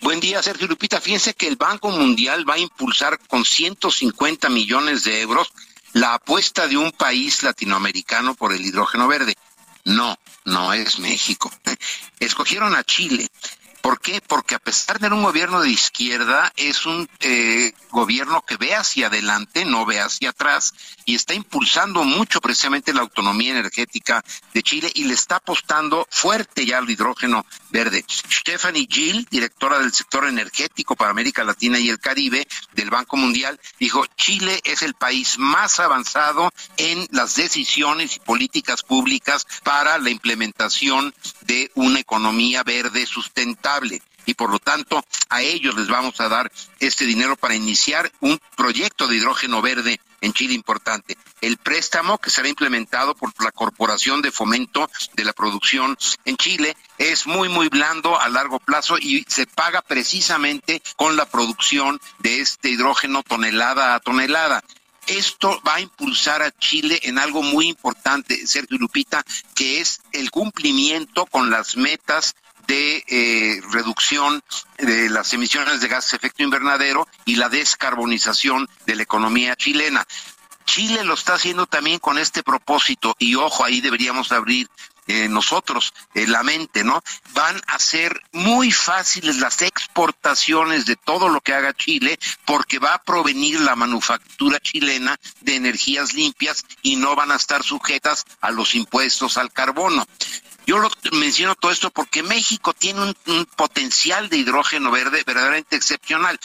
Buen día, Sergio Lupita. Fíjense que el Banco Mundial va a impulsar con 150 millones de euros la apuesta de un país latinoamericano por el hidrógeno verde. No, no es México. Escogieron a Chile. ¿Por qué? Porque a pesar de ser un gobierno de izquierda, es un eh, gobierno que ve hacia adelante, no ve hacia atrás, y está impulsando mucho precisamente la autonomía energética de Chile y le está apostando fuerte ya al hidrógeno verde. Stephanie Gill, directora del sector energético para América Latina y el Caribe del Banco Mundial, dijo, Chile es el país más avanzado en las decisiones y políticas públicas para la implementación de una economía verde sustentable y por lo tanto a ellos les vamos a dar este dinero para iniciar un proyecto de hidrógeno verde en Chile importante. El préstamo que será implementado por la Corporación de Fomento de la Producción en Chile es muy, muy blando a largo plazo y se paga precisamente con la producción de este hidrógeno tonelada a tonelada. Esto va a impulsar a Chile en algo muy importante, Sergio Lupita, que es el cumplimiento con las metas de eh, reducción de las emisiones de gases de efecto invernadero y la descarbonización de la economía chilena. Chile lo está haciendo también con este propósito y ojo, ahí deberíamos abrir eh, nosotros, eh, la mente, ¿no? Van a ser muy fáciles las exportaciones de todo lo que haga Chile porque va a provenir la manufactura chilena de energías limpias y no van a estar sujetas a los impuestos al carbono. Yo lo menciono todo esto porque México tiene un, potencial de hidrógeno verde verdaderamente excepcional.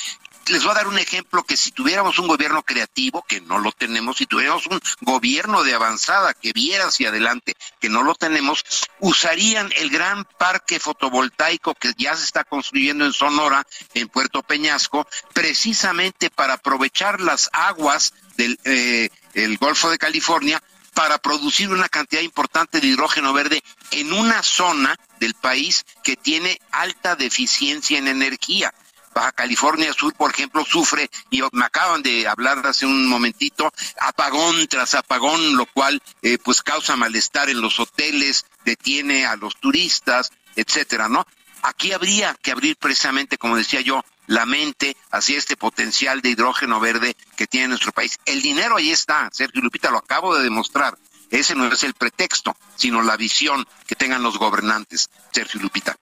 Les voy a dar un ejemplo que si tuviéramos un gobierno creativo, que no lo tenemos, si tuviéramos un gobierno de avanzada que viera hacia adelante, que no lo tenemos, usarían el gran parque fotovoltaico que ya se está construyendo en Sonora, en Puerto Peñasco, precisamente para aprovechar las aguas del eh, el Golfo de California para producir una cantidad importante de hidrógeno verde en una zona del país que tiene alta deficiencia en energía. Baja California Sur, por ejemplo, sufre, y me acaban de hablar hace un momentito, apagón tras apagón, lo cual eh, pues causa malestar en los hoteles, detiene a los turistas, etcétera, ¿no? Aquí habría que abrir precisamente, como decía yo, la mente hacia este potencial de hidrógeno verde que tiene nuestro país. El dinero ahí está, Sergio Lupita, lo acabo de demostrar. Ese no es el pretexto, sino la visión que tengan los gobernantes, Sergio Lupita.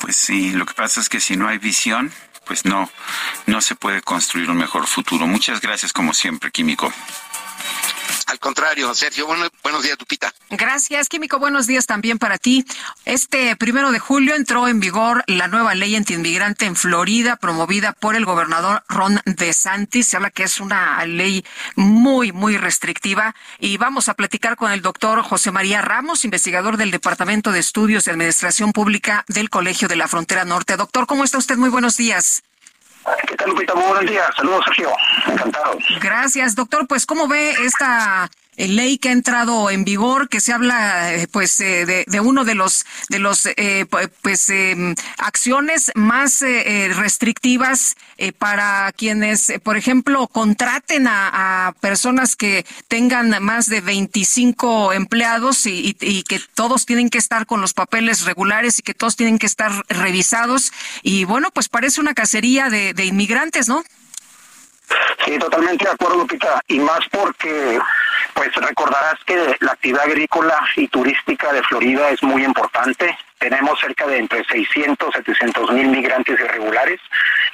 Pues sí, lo que pasa es que si no hay visión, pues no, no se puede construir un mejor futuro. Muchas gracias como siempre, Químico. Al contrario, Sergio, buenos días, Tupita. Gracias, Químico. Buenos días también para ti. Este primero de julio entró en vigor la nueva ley antiinmigrante en Florida, promovida por el gobernador Ron DeSantis. Se habla que es una ley muy, muy restrictiva. Y vamos a platicar con el doctor José María Ramos, investigador del Departamento de Estudios de Administración Pública del Colegio de la Frontera Norte. Doctor, ¿cómo está usted? Muy buenos días. ¿Qué tal, Lupita? Muy buenos días. Saludos, Sergio. Encantado. Gracias, doctor. Pues, ¿cómo ve esta ley que ha entrado en vigor, que se habla eh, pues eh, de, de, uno de los de los eh, pues em, acciones más restrictivas para quienes, por ejemplo, contraten a, a, personas que tengan más de 25 empleados y, y, que todos tienen que estar con los papeles regulares y que todos tienen que estar revisados. Y bueno, pues parece una cacería de, de inmigrantes, ¿no? Sí, totalmente de acuerdo, Lupita, y más porque pues recordarás que la actividad agrícola y turística de Florida es muy importante. Tenemos cerca de entre 600 700 mil migrantes irregulares,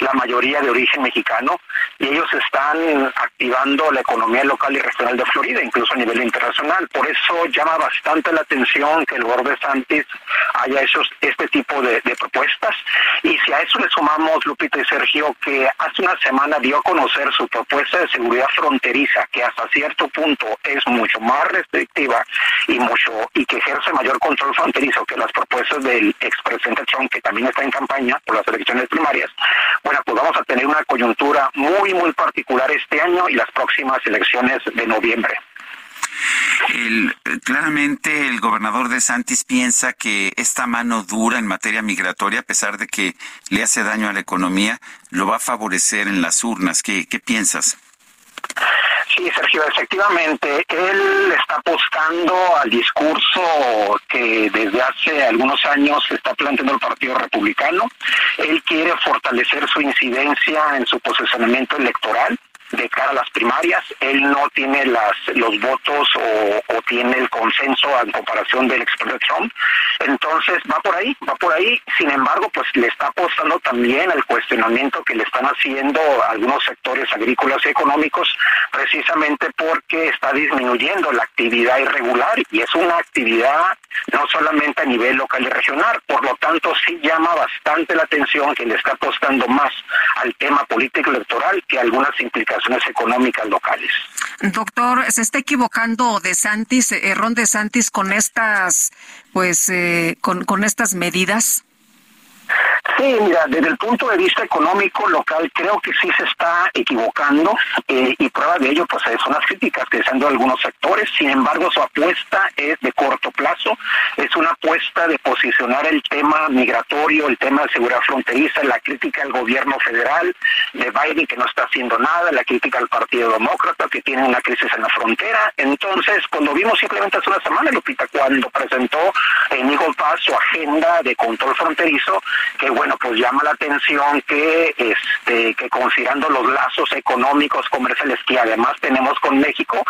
la mayoría de origen mexicano, y ellos están activando la economía local y regional de Florida, incluso a nivel internacional. Por eso llama bastante la atención que el Borde Santis haya hecho este tipo de, de propuestas. Y si a eso le sumamos, Lupita y Sergio, que hace una semana dio a conocer su propuesta de seguridad fronteriza, que hasta cierto punto es mucho más restrictiva y mucho y que ejerce mayor control fronterizo que las propuestas del expresidente Trump, que también está en campaña por las elecciones primarias, bueno, pues vamos a tener una coyuntura muy, muy particular este año y las próximas elecciones de noviembre. Claramente el gobernador de Santis piensa que esta mano dura en materia migratoria, a pesar de que le hace daño a la economía, lo va a favorecer en las urnas. ¿Qué, qué piensas? Sí, Sergio, efectivamente, él está apostando al discurso que desde hace algunos años está planteando el Partido Republicano. Él quiere fortalecer su incidencia en su posicionamiento electoral de cara a las primarias. Él no tiene las, los votos o, tiene el consenso en comparación del expresidente Trump. Entonces va por ahí, va por ahí. Sin embargo, pues le está apostando también al cuestionamiento que le están haciendo algunos sectores agrícolas y económicos, precisamente porque está disminuyendo la actividad irregular y es una actividad no solamente a nivel local y regional. Por lo tanto, sí llama bastante la atención que le está apostando más al tema político electoral que algunas implicaciones económicas locales. Doctor, ¿se está equivocando de Santis, eh, Ron de Santis con estas, pues, eh, con, con estas medidas? Sí, mira, desde el punto de vista económico local creo que sí se está equivocando eh, y prueba de ello pues son las críticas que están de algunos sectores. Sin embargo, su apuesta es de corto plazo, es una apuesta de posicionar el tema migratorio, el tema de seguridad fronteriza, la crítica al gobierno federal de Biden que no está haciendo nada, la crítica al Partido Demócrata que tiene una crisis en la frontera. Entonces, cuando vimos simplemente hace una semana, Lupita, cuando presentó en Eagle Pass su agenda de control fronterizo, que bueno, bueno, pues llama la atención que, este, que considerando los lazos económicos, comerciales que además tenemos con México,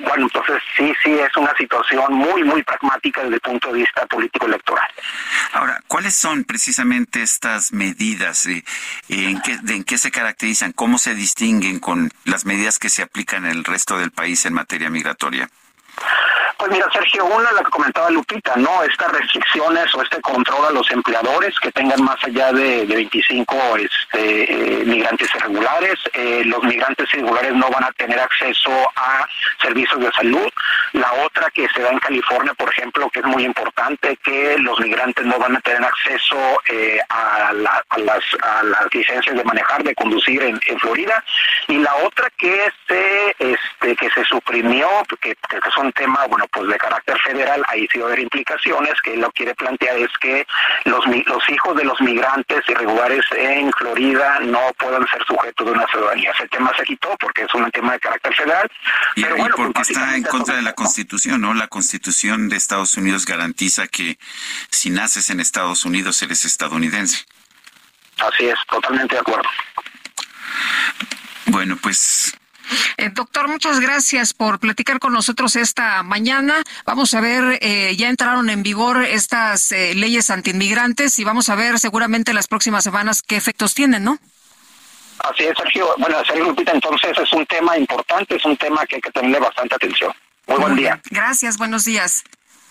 bueno, entonces sí, sí es una situación muy, muy pragmática desde el punto de vista político electoral. Ahora, ¿cuáles son precisamente estas medidas? Eh, ¿En qué, ¿En qué se caracterizan? ¿Cómo se distinguen con las medidas que se aplican en el resto del país en materia migratoria? Pues mira, Sergio, una la que comentaba Lupita, ¿no? Estas restricciones o este control a los empleadores que tengan más allá de, 25 este, eh, migrantes irregulares. Eh, los migrantes irregulares no van a tener acceso a servicios de salud. La otra que se da en California, por ejemplo, que es muy importante, que los migrantes no van a tener acceso eh, a, las, licencias de manejar, de conducir en, Florida. Y la otra que se, este, que se suprimió, que, que es un tema, bueno, pues de carácter federal, ahí sí va a haber implicaciones, que lo quiere plantear es que los, los hijos de los migrantes irregulares en Florida no puedan ser sujetos de una ciudadanía. Ese tema se quitó porque es un tema de carácter federal. Y, pero bueno, pues porque está en contra de la Constitución, ¿no? La Constitución de Estados Unidos garantiza que si naces en Estados Unidos eres estadounidense. Así es, totalmente de acuerdo. Bueno, pues eh, doctor, muchas gracias por platicar con nosotros esta mañana. Vamos a ver, eh, ya entraron en vigor estas eh, leyes antiinmigrantes y vamos a ver seguramente las próximas semanas qué efectos tienen, ¿no? Así es, Sergio. Bueno, Sergio Lupita, entonces es un tema importante, es un tema que hay que tenerle bastante atención. Muy buen día. Gracias, buenos días.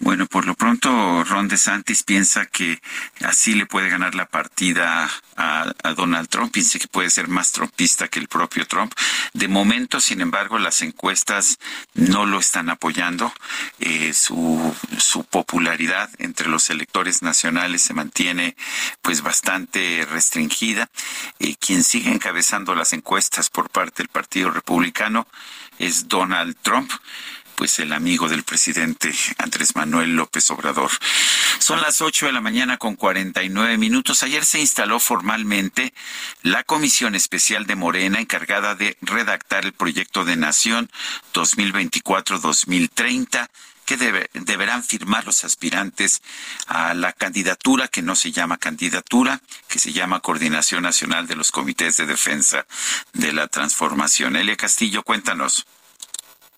Bueno, por lo pronto Ron DeSantis piensa que así le puede ganar la partida a, Donald Trump, piensa que puede ser más trumpista que el propio Trump. De momento, sin embargo, las encuestas no lo están apoyando. Eh, su, su popularidad entre los electores nacionales se mantiene pues bastante restringida. Eh, quien sigue encabezando las encuestas por parte del Partido Republicano es Donald Trump pues el amigo del presidente Andrés Manuel López Obrador. Son las 8 de la mañana con 49 minutos. Ayer se instaló formalmente la Comisión Especial de Morena encargada de redactar el proyecto de Nación 2024-2030 que deberán firmar los aspirantes a la candidatura que no se llama candidatura, que se llama Coordinación Nacional de los Comités de Defensa de la Transformación. Elia Castillo, cuéntanos.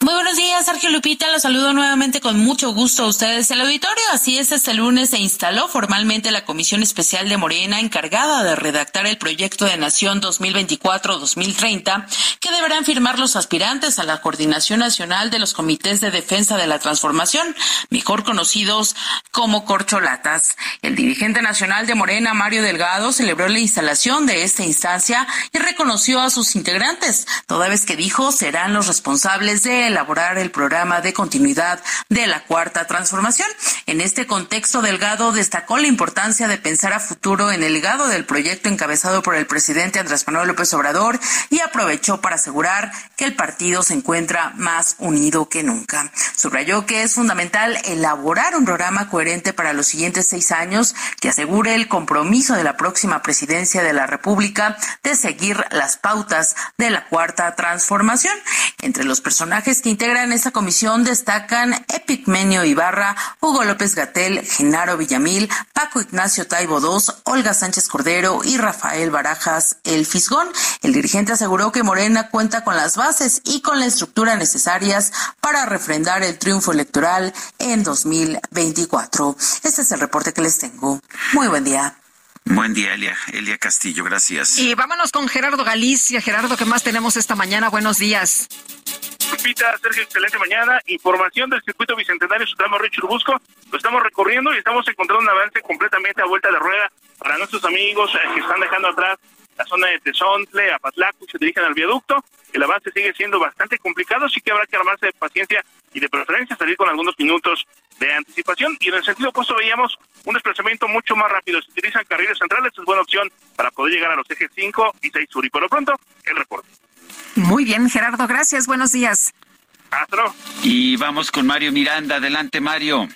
Muy buenos días, Sergio Lupita. Los saludo nuevamente con mucho gusto a ustedes el auditorio. Así es, este lunes se instaló formalmente la Comisión Especial de Morena encargada de redactar el proyecto de Nación 2024-2030 que deberán firmar los aspirantes a la Coordinación Nacional de los Comités de Defensa de la Transformación, mejor conocidos como corcholatas. El dirigente nacional de Morena, Mario Delgado, celebró la instalación de esta instancia y reconoció a sus integrantes, toda vez que dijo serán los responsables de elaborar el programa de continuidad de la cuarta transformación. En este contexto, Delgado destacó la importancia de pensar a futuro en el legado del proyecto encabezado por el presidente Andrés Manuel López Obrador y aprovechó para asegurar que el partido se encuentra más unido que nunca. Subrayó que es fundamental elaborar un programa coherente para los siguientes seis años que asegure el compromiso de la próxima presidencia de la República de seguir las pautas de la cuarta transformación. Entre los personajes que integran esta comisión destacan Epigmenio Ibarra, Hugo López Gatel, Genaro Villamil, Paco Ignacio Taibo II, Olga Sánchez Cordero y Rafael Barajas El Fisgón. El dirigente aseguró que Morena cuenta con las bases y con la estructura necesarias para refrendar el triunfo electoral en 2024. Este es el reporte que les tengo. Muy buen día. Buen día, Elia. Elia Castillo, gracias. Y vámonos con Gerardo Galicia. Gerardo, ¿qué más tenemos esta mañana? Buenos días. Lupita, Sergio, excelente mañana. Información del circuito bicentenario Sutramo Río Churubusco. Lo estamos recorriendo y estamos encontrando un avance completamente a vuelta de rueda para nuestros amigos eh, que están dejando atrás la zona de Tezontle, Apatlaco, se dirigen al viaducto. El avance sigue siendo bastante complicado, sí que habrá que armarse de paciencia y de preferencia salir con algunos minutos de anticipación. Y en el sentido opuesto veíamos un desplazamiento mucho más rápido. Se utilizan carriles centrales, es buena opción para poder llegar a los ejes 5 y 6 sur. Y por lo pronto, el reporte. Muy bien, Gerardo, gracias. Buenos días. Astro. Y vamos con Mario Miranda. Adelante, Mario.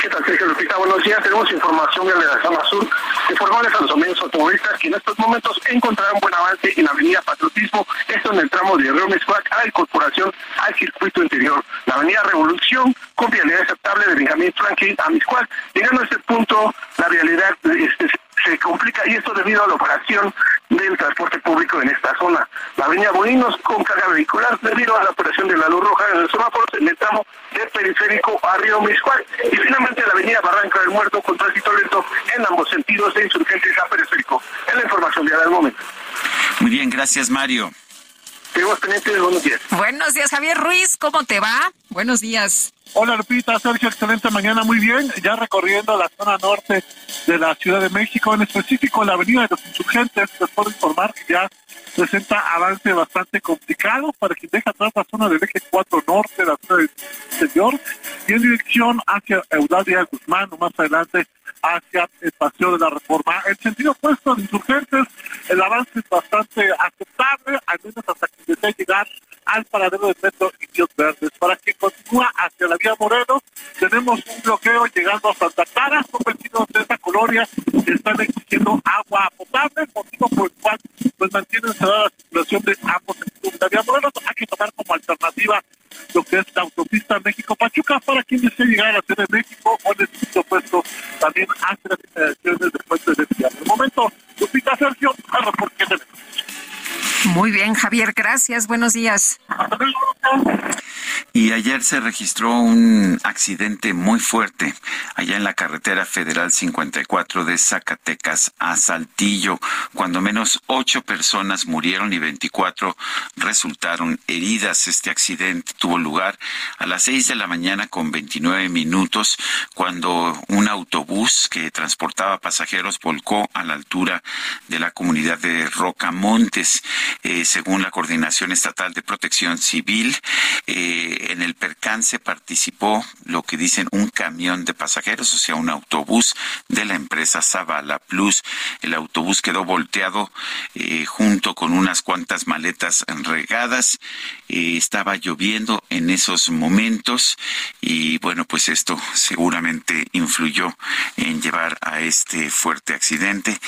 ¿Qué tal, Sergio Lupita? Buenos días. Tenemos información de la zona sur informarles a los amigos automovilistas que en estos momentos encontrarán buen avance en la avenida Patriotismo, esto en el tramo de Río Mescuac a la incorporación al circuito interior. La avenida Revolución con vialidad aceptable de Benjamín Franklin a Miscuac. Llegando a este punto, la vialidad este, se complica y esto debido a la operación del transporte público en esta zona. La avenida Bolinos con carga vehicular debido a la operación de la luz roja en el semáforo en el tramo de periférico a Río Miscual. Y finalmente la avenida Barranca del Muerto con tránsito lento en ambos sentidos de insurgentes a periférico. Es la información de del momento. Muy bien, gracias Mario. Seguimos pendientes, buenos días. Buenos días, Javier Ruiz, ¿cómo te va? Buenos días. Hola Lupita, Sergio, excelente mañana, muy bien. Ya recorriendo la zona norte de la Ciudad de México, en específico la Avenida de los Insurgentes, les puedo informar que ya presenta avance bastante complicado para quien deja atrás la zona del eje 4 norte, la zona del interior, y en dirección hacia Eudalia Guzmán, o más adelante hacia el Paseo de la Reforma. El sentido opuesto de insurgentes, el avance es bastante aceptable, al menos hasta que desea llegar al paradero de metro Indios Verdes. Para que continúa hacia la vía Moreno, tenemos un bloqueo llegando a Santa Clara, son vecinos de esta colonia que están exigiendo agua potable, motivo por el cual pues mantienen cerrada la circulación de ambos sentidos. La vía Moreno hay que tomar como alternativa lo que es la autopista México-Pachuca para quien desea llegar a la Ciudad de México o en el sitio opuesto también hace las instalaciones de Puente de Ciudad. De momento, Lupita Sergio, a reporte tenemos. Muy bien, Javier, gracias. Buenos días. Y ayer se registró un accidente muy fuerte allá en la carretera federal 54 de Zacatecas a Saltillo, cuando menos ocho personas murieron y 24 resultaron heridas. Este accidente tuvo lugar a las seis de la mañana con 29 minutos, cuando un autobús que transportaba pasajeros volcó a la altura de la comunidad de Rocamontes. Eh, según la Coordinación Estatal de Protección Civil, eh, en el percance participó lo que dicen un camión de pasajeros, o sea, un autobús de la empresa Zavala Plus. El autobús quedó volteado eh, junto con unas cuantas maletas regadas. estaba lloviendo en esos momentos y bueno, pues esto seguramente influyó en llevar a este fuerte accidente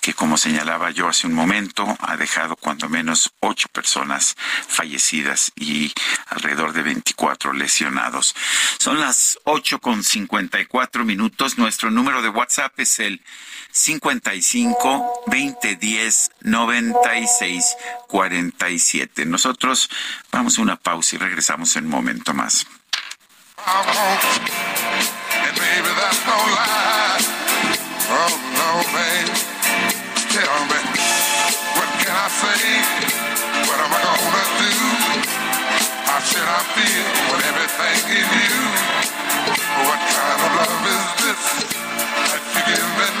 que como señalaba yo hace un momento ha dejado cuando menos ocho personas fallecidas y alrededor de 24 lesionados. Son las ocho con 54 minutos. Nuestro número de WhatsApp es el 55 2010 96 47. Nosotros vamos a una pausa y regresamos en un momento más. I say? What am I gonna do? How should I feel when everything is you? What kind of love is this that you're giving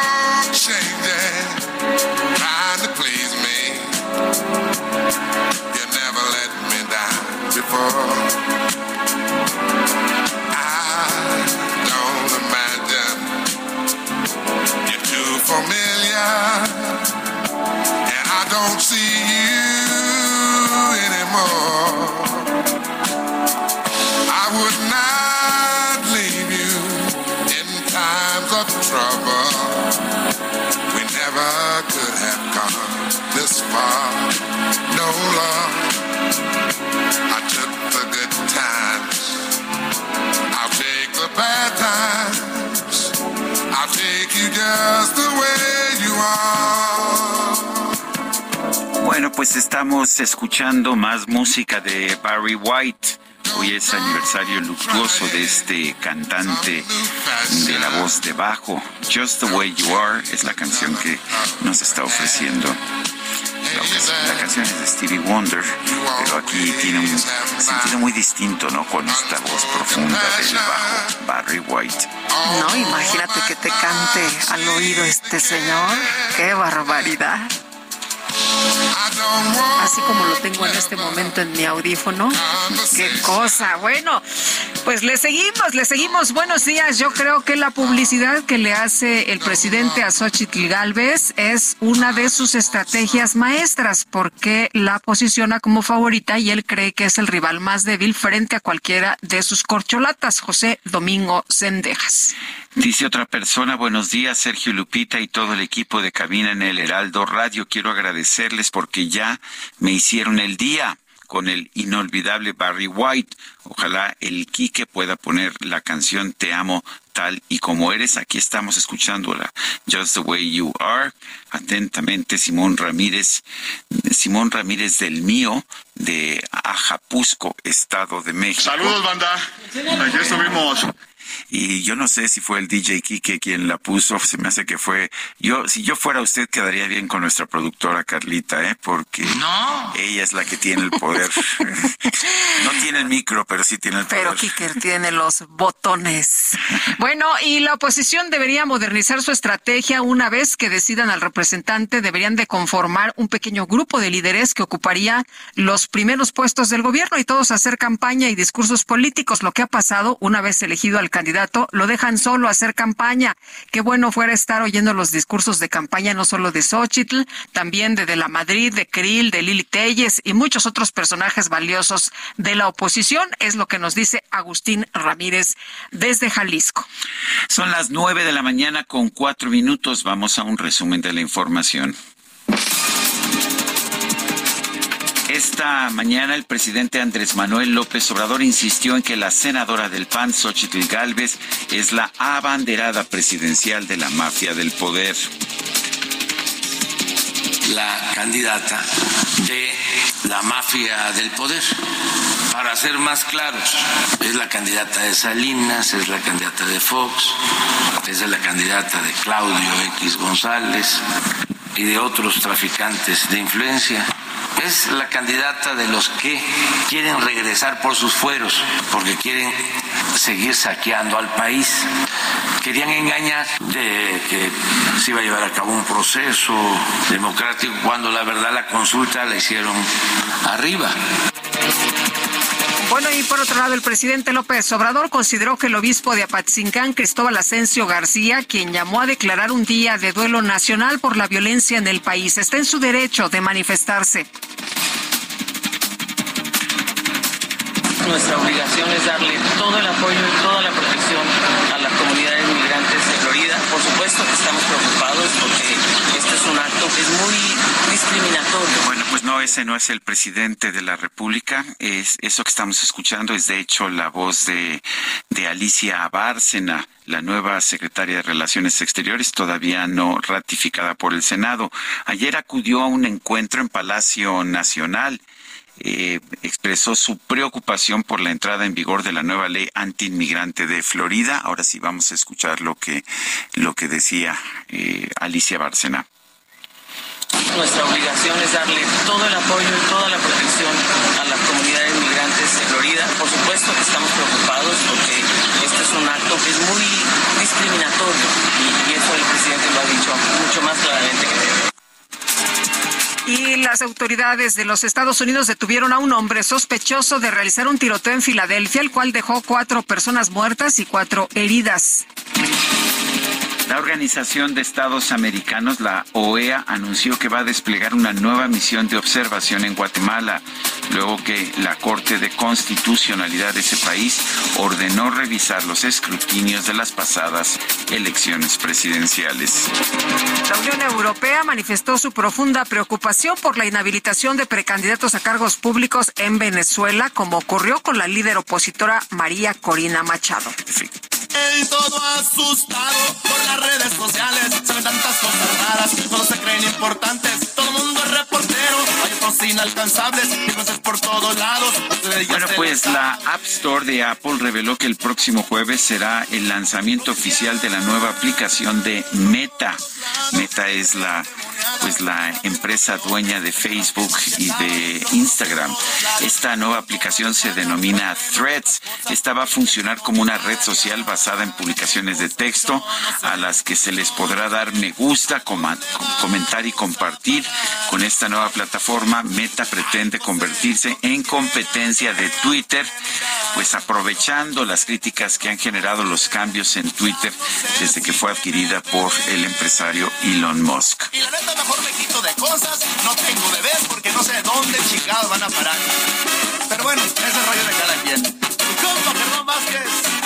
Bueno, pues estamos escuchando más música de Barry White. Hoy es aniversario luctuoso de este cantante de la voz de bajo. Just the way you are es la canción que nos está ofreciendo la, canción es de Stevie Wonder, pero aquí tiene un sentido muy distinto, ¿no? Con esta voz profunda del bajo Barry White. No, imagínate que te cante al oído este señor. ¡Qué barbaridad! Así como lo tengo en este momento en mi audífono. Qué cosa. Bueno, pues le seguimos, le seguimos. Buenos días. Yo creo que la publicidad que le hace el presidente a Xochitl Galvez es una de sus estrategias maestras porque la posiciona como favorita y él cree que es el rival más débil frente a cualquiera de sus corcholatas, José Domingo Sendejas. Dice otra persona, buenos días, Sergio Lupita y todo el equipo de cabina en el Heraldo Radio. Quiero agradecerles porque ya me hicieron el día con el inolvidable Barry White. Ojalá el Quique pueda poner la canción Te amo tal y como eres. Aquí estamos escuchándola. Just the way you are. Atentamente, Simón Ramírez. Simón Ramírez del mío de Ajapusco, Estado de México. Saludos, banda. Aquí estuvimos. Y yo no sé si fue el DJ Kike quien la puso, se me hace que fue. Yo, si yo fuera usted, quedaría bien con nuestra productora Carlita, ¿eh? Porque ella es la que tiene el poder. no tiene el micro, pero sí tiene el poder. Pero Kiker tiene los botones. Bueno, y la oposición debería modernizar su estrategia una vez que decidan al representante, deberían de conformar un pequeño grupo de líderes que ocuparía los primeros puestos del gobierno y todos hacer campaña y discursos políticos. Lo que ha pasado una vez elegido al candidato, lo dejan solo hacer campaña. Qué bueno fuera estar oyendo los discursos de campaña no solo de Xochitl, también de De la Madrid, de Krill, de Lili Telles y muchos otros personajes valiosos de la oposición, es lo que nos dice Agustín Ramírez desde Jalisco. Son las nueve de la mañana con cuatro minutos. Vamos a un resumen de la información. Esta mañana el presidente Andrés Manuel López Obrador insistió en que la senadora del PAN, Xochitl Galvez, es la abanderada presidencial de la mafia del poder. La candidata de la mafia del poder. Para ser más claros, es la candidata de Salinas, es la candidata de Fox, es la candidata de Claudio X González y de otros traficantes de influencia es la candidata de los que quieren regresar por sus fueros, porque quieren seguir saqueando al país. Querían engañar de que se iba a llevar a cabo un proceso democrático cuando la verdad la consulta la hicieron arriba. Bueno, y por otro lado, el presidente López Obrador consideró que el obispo de Apatzingán, Cristóbal Asensio García, quien llamó a declarar un día de duelo nacional por la violencia en el país, está en su derecho de manifestarse. Nuestra obligación es darle todo el apoyo y toda la protección a las comunidades migrantes de Florida. Por supuesto que estamos preocupados porque este es un acto que es muy Bueno, pues no, ese no es el presidente de la República. Es, eso que estamos escuchando es de hecho la voz de, de Alicia Bárcena, la nueva secretaria de Relaciones Exteriores, todavía no ratificada por el Senado. Ayer acudió a un encuentro en Palacio Nacional. Eh, expresó su preocupación por la entrada en vigor de la nueva ley antiinmigrante de Florida. Ahora sí vamos a escuchar lo que lo que decía eh, Alicia Bárcena. Nuestra obligación es darle todo el apoyo y toda la protección a las comunidades migrantes de Florida. Por supuesto que estamos preocupados porque este es un acto que es muy discriminatorio y, eso el presidente lo ha dicho mucho más claramente que yo. Y las autoridades de los Estados Unidos detuvieron a un hombre sospechoso de realizar un tiroteo en Filadelfia, el cual dejó cuatro personas muertas y cuatro heridas. La Organización de Estados Americanos, la OEA, anunció que va a desplegar una nueva misión de observación en Guatemala, luego que la Corte de Constitucionalidad de ese país ordenó revisar los escrutinios de las pasadas elecciones presidenciales. La Unión Europea manifestó su profunda preocupación por la inhabilitación de precandidatos a cargos públicos en Venezuela, como ocurrió con la líder opositora María Corina Machado. Y todo asustado por las redes sociales. Se ven tantas cosas raras, todos se creen importantes. Todo el mundo es reportero, hay otros inalcanzables, entonces por todos lados. Bueno, pues la App Store de Apple reveló que el próximo jueves será el lanzamiento oficial de la nueva aplicación de Meta. Meta es la pues la empresa dueña de Facebook y de Instagram. Esta nueva aplicación se denomina Threads. Esta va a funcionar como una red social basada en publicaciones de texto a las que se les podrá dar me gusta, comentar y compartir. Con esta nueva plataforma, Meta pretende convertirse en competencia de Twitter, pues aprovechando las críticas que han generado los cambios en Twitter desde que fue adquirida por el empresario Elon Musk. Y la neta mejor me quito de cosas, no tengo bebés porque no sé dónde chingados van a parar. Pero bueno, ese rollo de cada quien. Tu compa Vázquez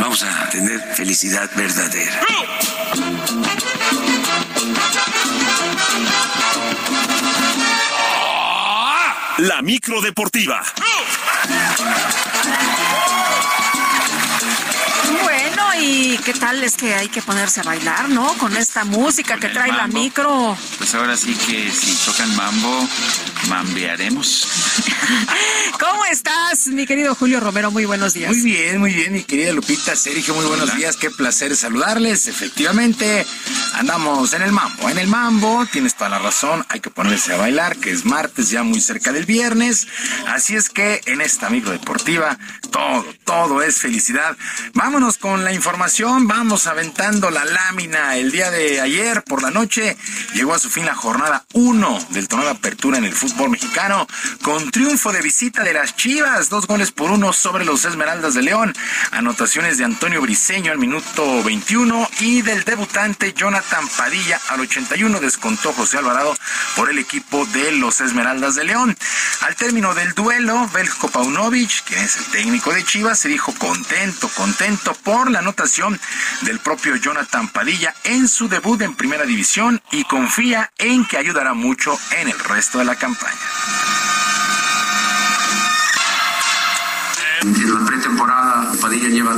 Vamos a tener felicidad verdadera. La micro deportiva. ¿Y qué tal? Es que hay que ponerse a bailar, ¿no? Con esta música que trae la micro. Pues ahora sí que si tocan mambo, mambearemos. ¿Cómo estás, mi querido Julio Romero? Muy buenos días. Muy bien, muy bien, mi querida Lupita, Sergio, muy buenos días. Qué placer saludarles. Efectivamente, andamos en el mambo. En el mambo, tienes toda la razón, hay que ponerse a bailar, que es martes, ya muy cerca del viernes. Así es que en esta micro deportiva, todo, todo es felicidad. Vámonos con la información, vamos aventando la lámina. El día de ayer por la noche llegó a su fin la jornada 1 del torneo de apertura en el fútbol mexicano con triunfo de visita de las Chivas, dos goles por uno sobre los Esmeraldas de León. Anotaciones de Antonio Briseño al minuto 21 y del debutante Jonathan Padilla al 81 descontó José Alvarado por el equipo de los Esmeraldas de León. Al término del duelo, Belko Paunovic, quien es el técnico de Chivas, se dijo contento, contento por la anotación del propio Jonathan Padilla en su debut en Primera División y confía en que ayudará mucho en el resto de la campaña. En la pretemporada, Padilla lleva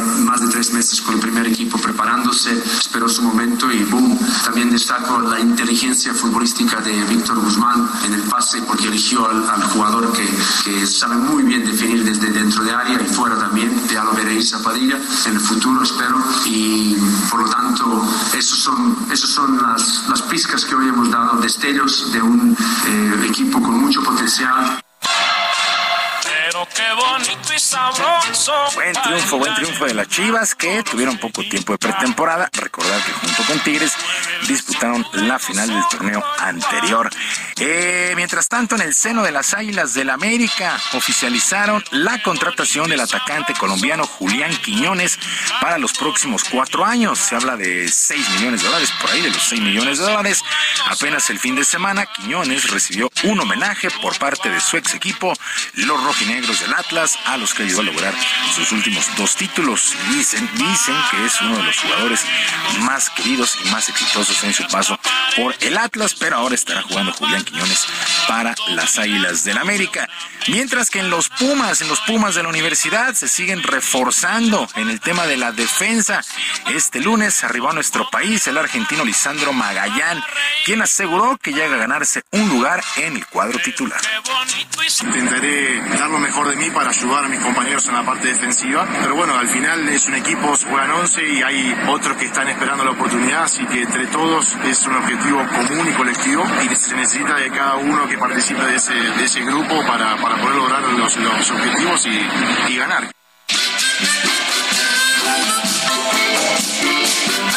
tres meses con el primer equipo preparándose, esperó su momento y boom. También destaco la inteligencia futbolística de Víctor Guzmán en el pase porque eligió al, jugador que, que, sabe muy bien definir desde dentro de área y fuera también. Ya lo veréis a Padilla en el futuro, espero. Y por lo tanto, esos son, esos son las, las pizcas que hoy hemos dado, destellos de un eh, equipo con mucho potencial. Buen triunfo, buen triunfo de las Chivas que tuvieron poco tiempo de pretemporada. Recordar que junto con Tigres disputaron la final del torneo anterior. Eh, mientras tanto, en el seno de las Águilas del América oficializaron la contratación del atacante colombiano Julián Quiñones para los próximos cuatro años. Se habla de 6 millones de dólares, por ahí de los 6 millones de dólares. Apenas el fin de semana, Quiñones recibió un homenaje por parte de su ex equipo, los rojinegros del Atlas, a los que ayudó a lograr sus últimos dos títulos. Dicen, dicen que es uno de los jugadores más queridos y más exitosos en su paso por el Atlas, pero ahora estará jugando Julián Quiñones para las Águilas del América. Mientras que en los Pumas, en los Pumas de la universidad, se siguen reforzando en el tema de la defensa. Este lunes arribó a nuestro país el argentino Lisandro Magallán, quien aseguró que llega a ganarse un lugar en el cuadro titular. Intentaré dar lo mejor de mí para ayudar a mis compañeros en la parte defensiva, pero bueno, al final es un equipo, juegan 11 y hay otros que están esperando la oportunidad, así que entre todos es un objetivo común y colectivo y se necesita de cada uno que participe de ese, de ese grupo para, para poder lograr los, los objetivos y ganar.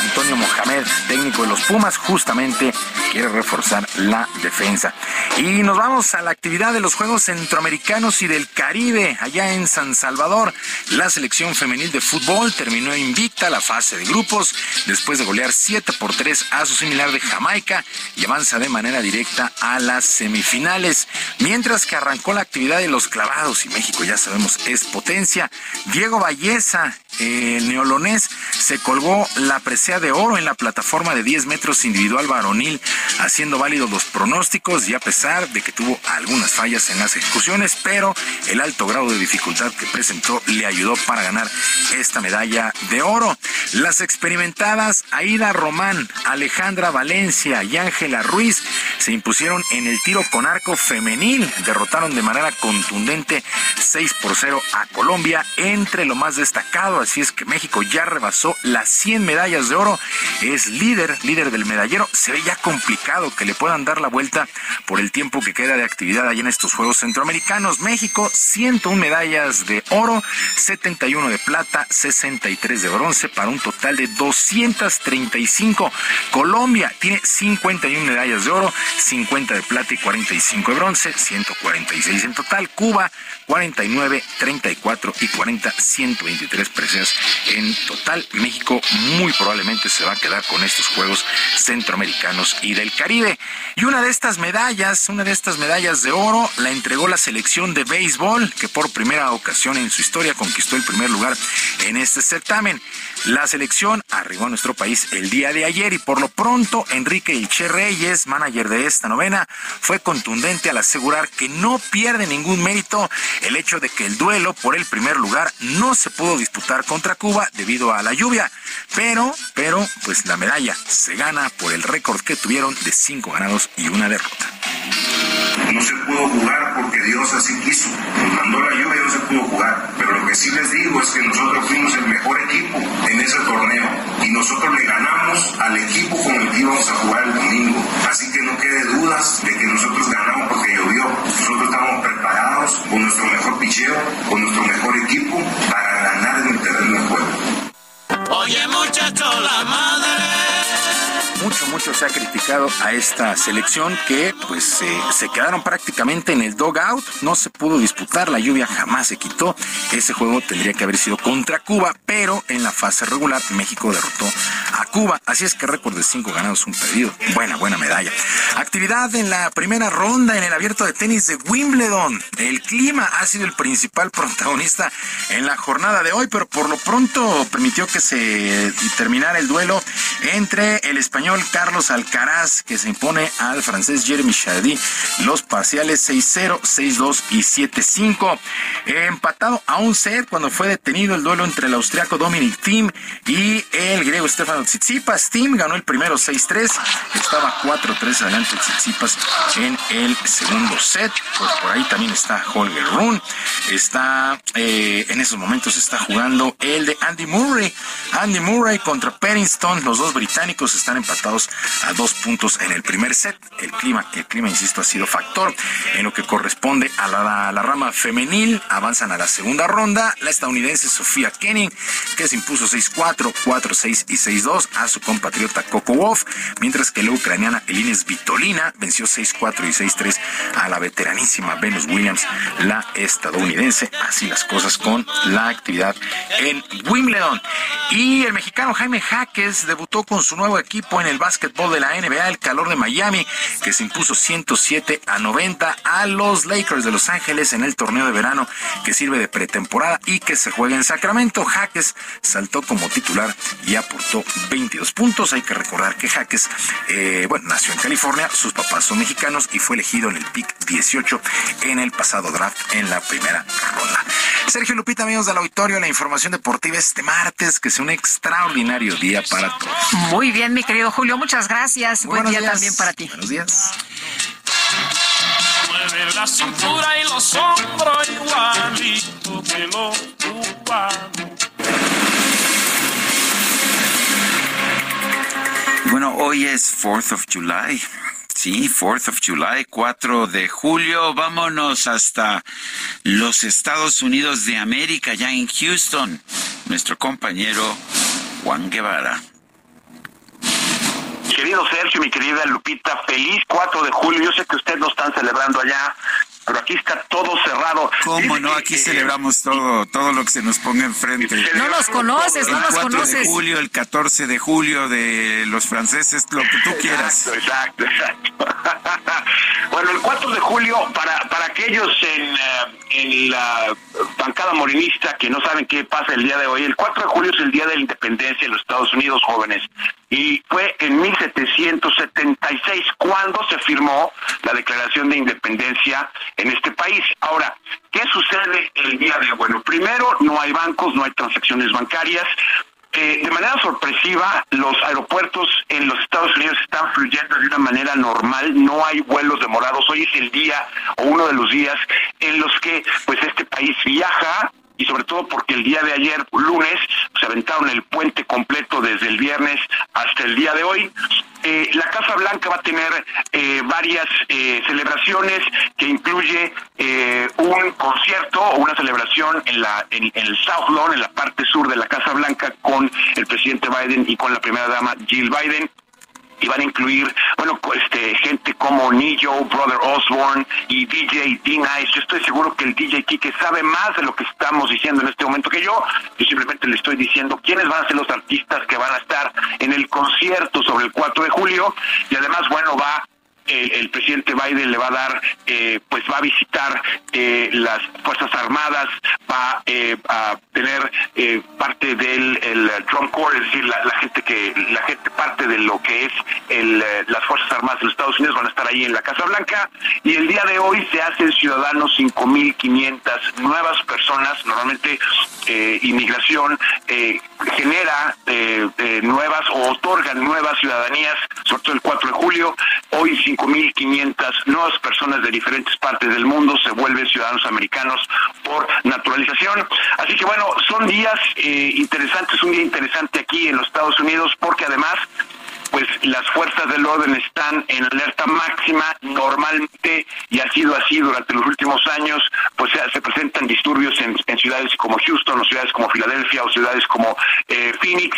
Antonio Mohamed, técnico de los Pumas, justamente quiere reforzar la defensa. Y nos vamos a la actividad de los Juegos Centroamericanos y del Caribe, allá en San Salvador. La selección femenil de fútbol terminó invicta la fase de grupos después de golear 7 por 3 a su similar de Jamaica y avanza de manera directa a las semifinales. Mientras que arrancó la actividad de los clavados y México ya sabemos es potencia, Diego Valleza, el neolonés, se colgó la presea de oro en la plataforma de 10 metros individual varonil haciendo válidos los pronósticos y a pesar de que tuvo algunas fallas en las ejecuciones, pero el alto grado de dificultad que presentó le ayudó para ganar esta medalla de oro. Las experimentadas Aida Román, Alejandra Valencia y Ángela Ruiz se impusieron en el tiro con arco femenil, derrotaron de manera contundente 6 por 0 a Colombia entre lo más destacado, así es que México ya rebasó las 100 medallas de oro, es líder, líder del medallero, se ve ya complicado que le puedan dar la vuelta por el tiempo que queda de actividad allá en estos Juegos Centroamericanos. México, 101 medallas de oro, 71 de plata, 63 de bronce, para un total de 235. Colombia tiene 51 medallas de oro, 50 de plata y 45 de bronce, 146 en total. Cuba, 49, 34 y 40, 123 presencias en total. México muy probablemente se va a quedar con estos Juegos Centroamericanos y del Caribe. Y una de estas medallas, una de estas medallas de oro, la entregó la selección de béisbol, que por primera ocasión en su historia conquistó el primer lugar en este certamen. La selección arribó a nuestro país el día de ayer y por lo pronto Enrique Ilche Reyes, manager de esta novena, fue contundente al asegurar que no pierde ningún mérito el hecho de que el duelo por el primer lugar no se pudo disputar contra Cuba debido a la lluvia. Pero, pero, pues la medalla se gana por el récord que tuvieron de cinco ganados y una derrota. No se pudo jugar porque Dios así quiso. Nos mandó la lluvia y no se pudo jugar. Pero lo que sí les digo es que nosotros fuimos el mejor equipo en ese torneo y nosotros le ganamos al equipo con el que íbamos a jugar el domingo. Así que no quede dudas de que nosotros ganamos porque llovió. Nosotros estamos preparados con nuestro mejor picheo, con nuestro mejor equipo para ganar en el terreno de juego. Oye muchacho, la madre mucho, mucho se ha criticado a esta selección que pues eh, se quedaron prácticamente en el dogout, no se pudo disputar, la lluvia jamás se quitó, ese juego tendría que haber sido contra Cuba, pero en la fase regular México derrotó a Cuba, así es que récord de cinco ganados, un perdido, buena, buena medalla. Actividad en la primera ronda en el abierto de tenis de Wimbledon, el clima ha sido el principal protagonista en la jornada de hoy, pero por lo pronto permitió que se terminara el duelo entre el Carlos Alcaraz, que se impone al francés Jeremy Chardy, los parciales 6-0, 6-2 y 7-5. Empatado a un set cuando fue detenido el duelo entre el austriaco Dominic Thiem y el griego Stefano Tsitsipas. Thiem ganó el primero 6-3, estaba 4-3 adelante Tsitsipas en el segundo set. Pues por ahí también está Holger Rune. Está, eh, en esos momentos está jugando el de Andy Murray. Andy Murray contra Pennington, los dos británicos están empatados a dos puntos en el primer set. El clima, el clima, insisto, ha sido factor en lo que corresponde a la, la rama femenil. Avanzan a la segunda ronda. La estadounidense Sofía Kenning, que se impuso 6-4, 4-6 y 6-2 a su compatriota Coco Wolf, mientras que la ucraniana Elines Vitolina venció 6-4 y 6-3 a la veteranísima Venus Williams, la estadounidense. Así las cosas con la actividad en Wimbledon. Y el mexicano Jaime Jaques debutó con su nuevo equipo en el básquetbol de la NBA, el calor de Miami, que se impuso 107 a 90 a los Lakers de Los Ángeles en el torneo de verano que sirve de pretemporada y que se juega en Sacramento. Jaques saltó como titular y aportó 22 puntos. Hay que recordar que Jaques, eh, bueno, nació en California, sus papás son mexicanos y fue elegido en el pick 18 en el pasado draft en la primera ronda. Sergio Lupita, amigos del auditorio, la información deportiva este martes, que es un extraordinario día para todos. Muy bien, mi querido Julio, muchas gracias. Buen día también para ti. Buenos días. Mueve la cintura y los hombros igualito que los cubanos. Bueno, hoy es 4th of July. Sí, 4th of July, 4 de julio. Vámonos hasta los Estados Unidos de América, ya en Houston. Nuestro compañero Juan Guevara. Querido Sergio, mi querida Lupita, feliz 4 de julio. Yo sé que ustedes lo están celebrando allá, pero aquí está todo cerrado. ¿Cómo no? Aquí celebramos todo, todo lo que se nos ponga enfrente. No los conoces, no el los 4 de conoces. julio, el 14 de julio de los franceses, lo que tú quieras. Exacto, exacto, exacto. bueno, el 4 de julio, para, para aquellos en, eh, en la bancada morenista que no saben qué pasa el día de hoy, el 4 de julio es el día de la independencia de los Estados Unidos, jóvenes, y fue en 1776 cuando se firmó la Declaración de Independencia en este país. Ahora, ¿qué sucede el día de hoy? Bueno, primero, no hay bancos, no hay transacciones bancarias, eh, de manera sorpresiva, los aeropuertos en los Estados Unidos están fluyendo de una manera normal, no hay vuelos demorados. Hoy es el día o uno de los días en los que pues este país viaja y sobre todo porque el día de ayer, lunes, se aventaron el puente completo desde el viernes hasta el día de hoy. Eh, la Casa Blanca va a tener eh, varias eh, celebraciones que incluye un concierto o una celebración en, la, en, el South Lawn, en la parte sur de la Casa Blanca, con el presidente Biden y con la primera dama Jill Biden y van a incluir, bueno, este, gente como Nillo, Brother Osborne y DJ D-Nice. Yo estoy seguro que el DJ Kike sabe más de lo que estamos diciendo en este momento que yo. Yo simplemente le estoy diciendo quiénes van a ser los artistas que van a estar en el concierto sobre el 4 de julio y además, bueno, va el presidente Biden le va a dar, eh, pues va a visitar eh, las Fuerzas Armadas, va eh, a tener parte del el Trump Corps, es decir, la, gente que, la gente parte de lo que es el, las Fuerzas Armadas de los Estados Unidos van a estar ahí en la Casa Blanca. Y el día de hoy se hacen ciudadanos 5.500 nuevas personas, normalmente inmigración genera nuevas o otorga nuevas ciudadanías, sobre todo el 4 de julio, hoy 5.500 nuevas personas de diferentes partes del mundo se vuelven ciudadanos americanos por naturalización. Así que bueno, son días eh, interesantes, un día interesante aquí en los Estados Unidos porque además pues las fuerzas del orden están en alerta máxima normalmente y ha sido así durante los últimos años, pues se, presentan disturbios en, ciudades como Houston o ciudades como Filadelfia o ciudades como eh, Phoenix,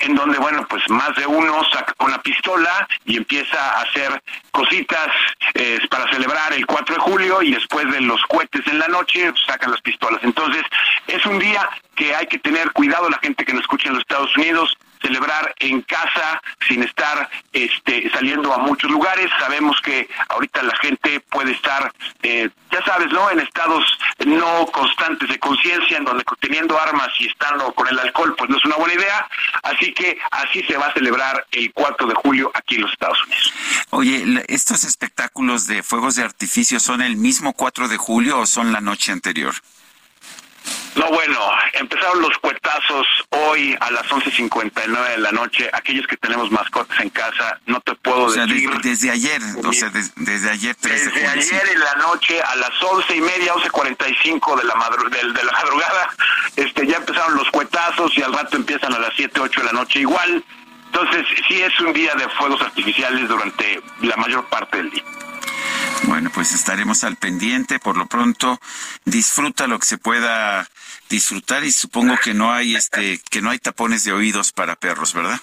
en donde, bueno, pues más de uno saca una pistola y empieza a hacer cositas eh, para celebrar el 4 de julio y después de los cohetes en la noche sacan las pistolas. Entonces, es un día que hay que tener cuidado la gente que nos escucha en los Estados Unidos, celebrar en casa sin estar este, saliendo a muchos lugares. Sabemos que ahorita la gente puede estar, eh, ya sabes, ¿no? En estados no constantes de conciencia, en donde teniendo armas y estando con el alcohol, pues no es una buena idea. Así que así se va a celebrar el 4 de julio aquí en los Estados Unidos. Oye, ¿estos espectáculos de fuegos de artificio son el mismo 4 de julio o son la noche anterior? No, bueno, empezaron los cuetazos hoy a las 11.59 de la noche. Aquellos que tenemos mascotas en casa, no te puedo o sea, decir. Desde, ayer, o sea, desde ayer 3 Desde ayer en la noche a las once y media, 11.45 de la, de, de la madrugada, este, ya empezaron los cuetazos y al rato empiezan a las 7, 8 de la noche igual. Entonces, sí es un día de fuegos artificiales durante la mayor parte del día. Bueno, pues estaremos al pendiente. Por lo pronto, disfruta lo que se pueda disfrutar y supongo que no hay este que no hay tapones de oídos para perros, ¿verdad?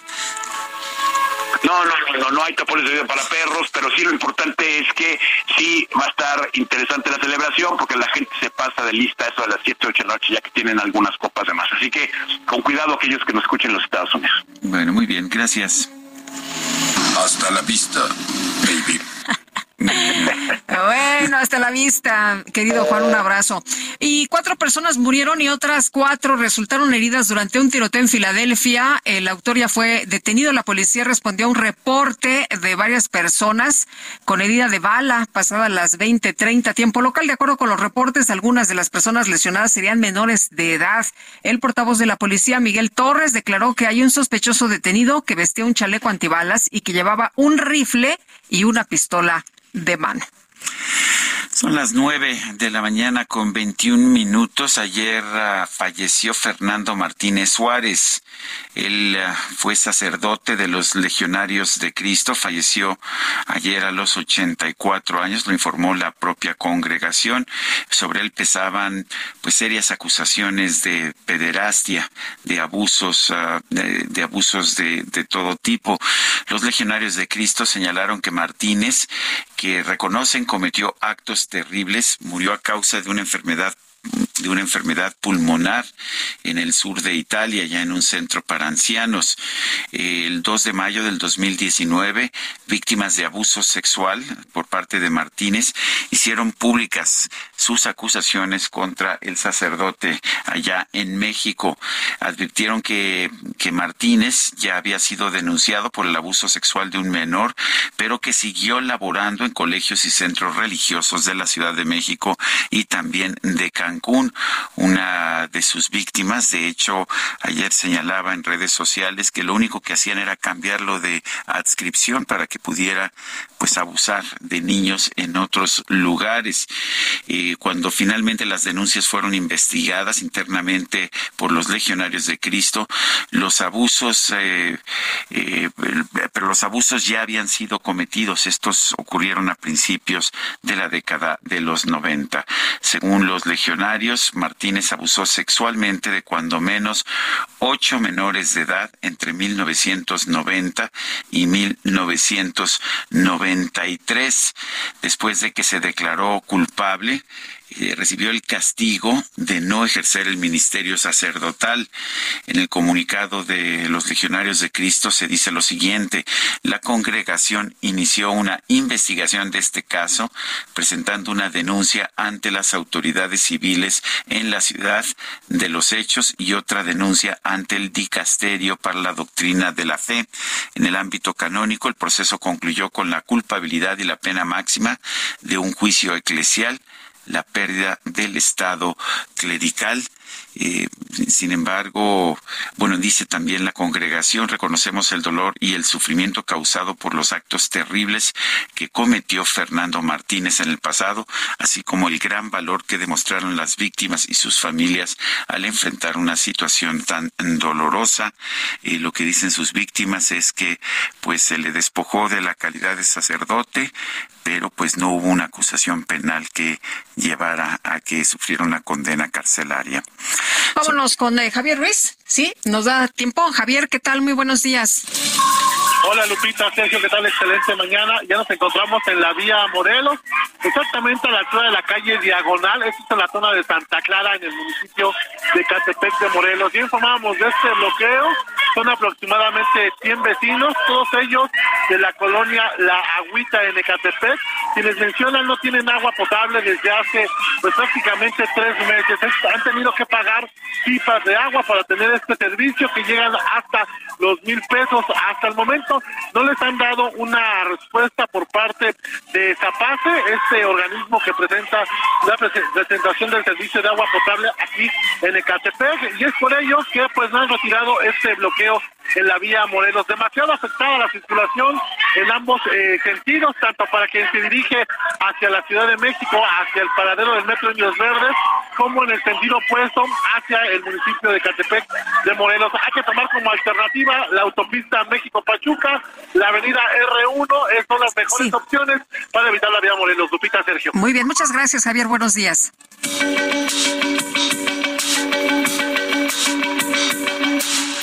No, no, no, no, hay tapones de oídos para perros, pero sí lo importante es que sí va a estar interesante la celebración porque la gente se pasa de lista eso a las 7, 8 de la noche ya que tienen algunas copas de más. Así que con cuidado aquellos que nos escuchen en los Estados Unidos. Bueno, muy bien, gracias. Hasta la vista, baby. Bueno, hasta la vista, querido Juan, un abrazo. Y cuatro personas murieron y otras cuatro resultaron heridas durante un tiroteo en Filadelfia. El autor ya fue detenido. La policía respondió a un reporte de varias personas con herida de bala pasada las 20:30 tiempo local. De acuerdo con los reportes, algunas de las personas lesionadas serían menores de edad. El portavoz de la policía, Miguel Torres, declaró que hay un sospechoso detenido que vestía un chaleco antibalas y que llevaba un rifle y una pistola de mano. Son las nueve de la mañana con 21 minutos. Ayer uh, falleció Fernando Martínez Suárez. Él uh, fue sacerdote de los legionarios de Cristo. Falleció ayer a los 84 años. Lo informó la propia congregación. Sobre él pesaban pues serias acusaciones de pederastia, de abusos, uh, de, abusos de todo tipo. Los legionarios de Cristo señalaron que Martínez, que reconocen cometió actos terribles, murió a causa de una enfermedad de una enfermedad pulmonar en el sur de Italia, ya en un centro para ancianos. El 2 de mayo del 2019, víctimas de abuso sexual por parte de Martínez hicieron públicas sus acusaciones contra el sacerdote allá en México. Advirtieron que, que Martínez ya había sido denunciado por el abuso sexual de un menor, pero que siguió laborando en colegios y centros religiosos de la Ciudad de México y también de Cancún. Una de sus víctimas, de hecho, ayer señalaba en redes sociales que lo único que hacían era cambiarlo de adscripción para que pudiera pues abusar de niños en otros lugares. Eh, cuando finalmente las denuncias fueron investigadas internamente por los legionarios de Cristo, los abusos, eh, eh, pero los abusos ya habían sido cometidos. Estos ocurrieron a principios de la década de los 90. Según los legionarios, Martínez abusó sexualmente de cuando menos ocho menores de edad entre 1990 y 1993. Después de que se declaró culpable, eh, recibió el castigo de no ejercer el ministerio sacerdotal. En el comunicado de los legionarios de Cristo se dice lo siguiente, la congregación inició una investigación de este caso, presentando una denuncia ante las autoridades civiles en la ciudad de los hechos y otra denuncia ante el dicasterio para la doctrina de la fe. En el ámbito canónico, el proceso concluyó con la culpabilidad y la pena máxima de un juicio eclesial la pérdida del Estado clerical. Eh, sin embargo, bueno, dice también la congregación, reconocemos el dolor y el sufrimiento causado por los actos terribles que cometió Fernando Martínez en el pasado, así como el gran valor que demostraron las víctimas y sus familias al enfrentar una situación tan dolorosa. Eh, lo que dicen sus víctimas es que pues se le despojó de la calidad de sacerdote, pero pues no hubo una acusación penal que llevara a que sufriera una condena carcelaria. Vámonos con eh, Javier Ruiz, ¿sí? Nos da tiempo. Javier, ¿qué tal? Muy buenos días. Hola Lupita, Sergio, ¿qué tal? Excelente mañana. Ya nos encontramos en la vía Morelos, exactamente a la altura de la calle Diagonal. Esto es en la zona de Santa Clara, en el municipio de Catepec de Morelos. Ya informamos de este bloqueo. Son aproximadamente 100 vecinos, todos ellos de la colonia La Agüita en Ecatepec. Quienes mencionan no tienen agua potable desde hace pues prácticamente tres meses. Han tenido que pagar pipas de agua para tener este servicio que llegan hasta los mil pesos. Hasta el momento no les han dado una respuesta por parte de Zapace, este organismo que presenta la presentación del servicio de agua potable aquí en Ecatepec. Y es por ello que pues no han retirado este bloqueo en la vía Morelos. Demasiado afectada la circulación en ambos eh, sentidos, tanto para quien se dirige hacia la Ciudad de México, hacia el paradero del Metro Indios Verdes, como en el sentido opuesto hacia el municipio de Catepec de Morelos. Hay que tomar como alternativa la autopista México-Pachuca, la avenida R1, es son las mejores opciones para evitar la vía Morelos. Lupita, Sergio. Muy bien, muchas gracias, Javier. Buenos días.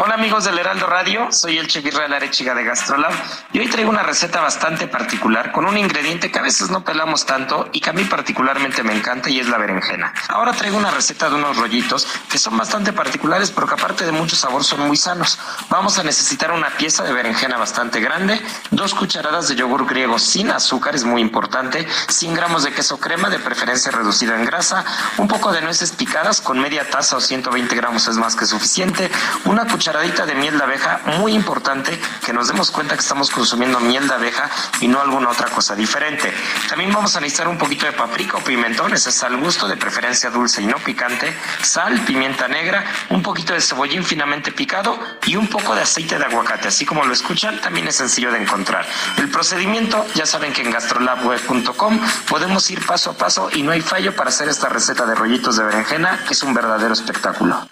Hola amigos del Heraldo Radio, soy el chef Israel Arechiga de Gastrolab y hoy traigo una receta bastante particular con un ingrediente que a veces no pelamos tanto y que a mí particularmente me encanta y es la berenjena. Ahora traigo una receta de unos rollitos que son bastante particulares porque aparte de mucho sabor son muy sanos. Vamos a necesitar una pieza de berenjena bastante grande, dos cucharadas de yogur griego sin azúcar, es muy importante, 100 gramos de queso crema de preferencia reducido en grasa, un poco de nueces picadas con media taza o 120 gramos es más que suficiente, una cucharada cucharadita de miel de abeja, muy importante que nos demos cuenta que estamos consumiendo miel de abeja y no alguna otra cosa diferente. También vamos a necesitar un poquito de paprika o pimentón, ese es al gusto, de preferencia dulce y no picante, sal, pimienta negra, un poquito de cebollín finamente picado y un poco de aceite de aguacate. Así como lo escuchan, también es sencillo de encontrar. El procedimiento, ya saben que en gastrolabweb.com podemos ir paso a paso y no hay fallo para hacer esta receta de rollitos de berenjena, que es un verdadero espectáculo.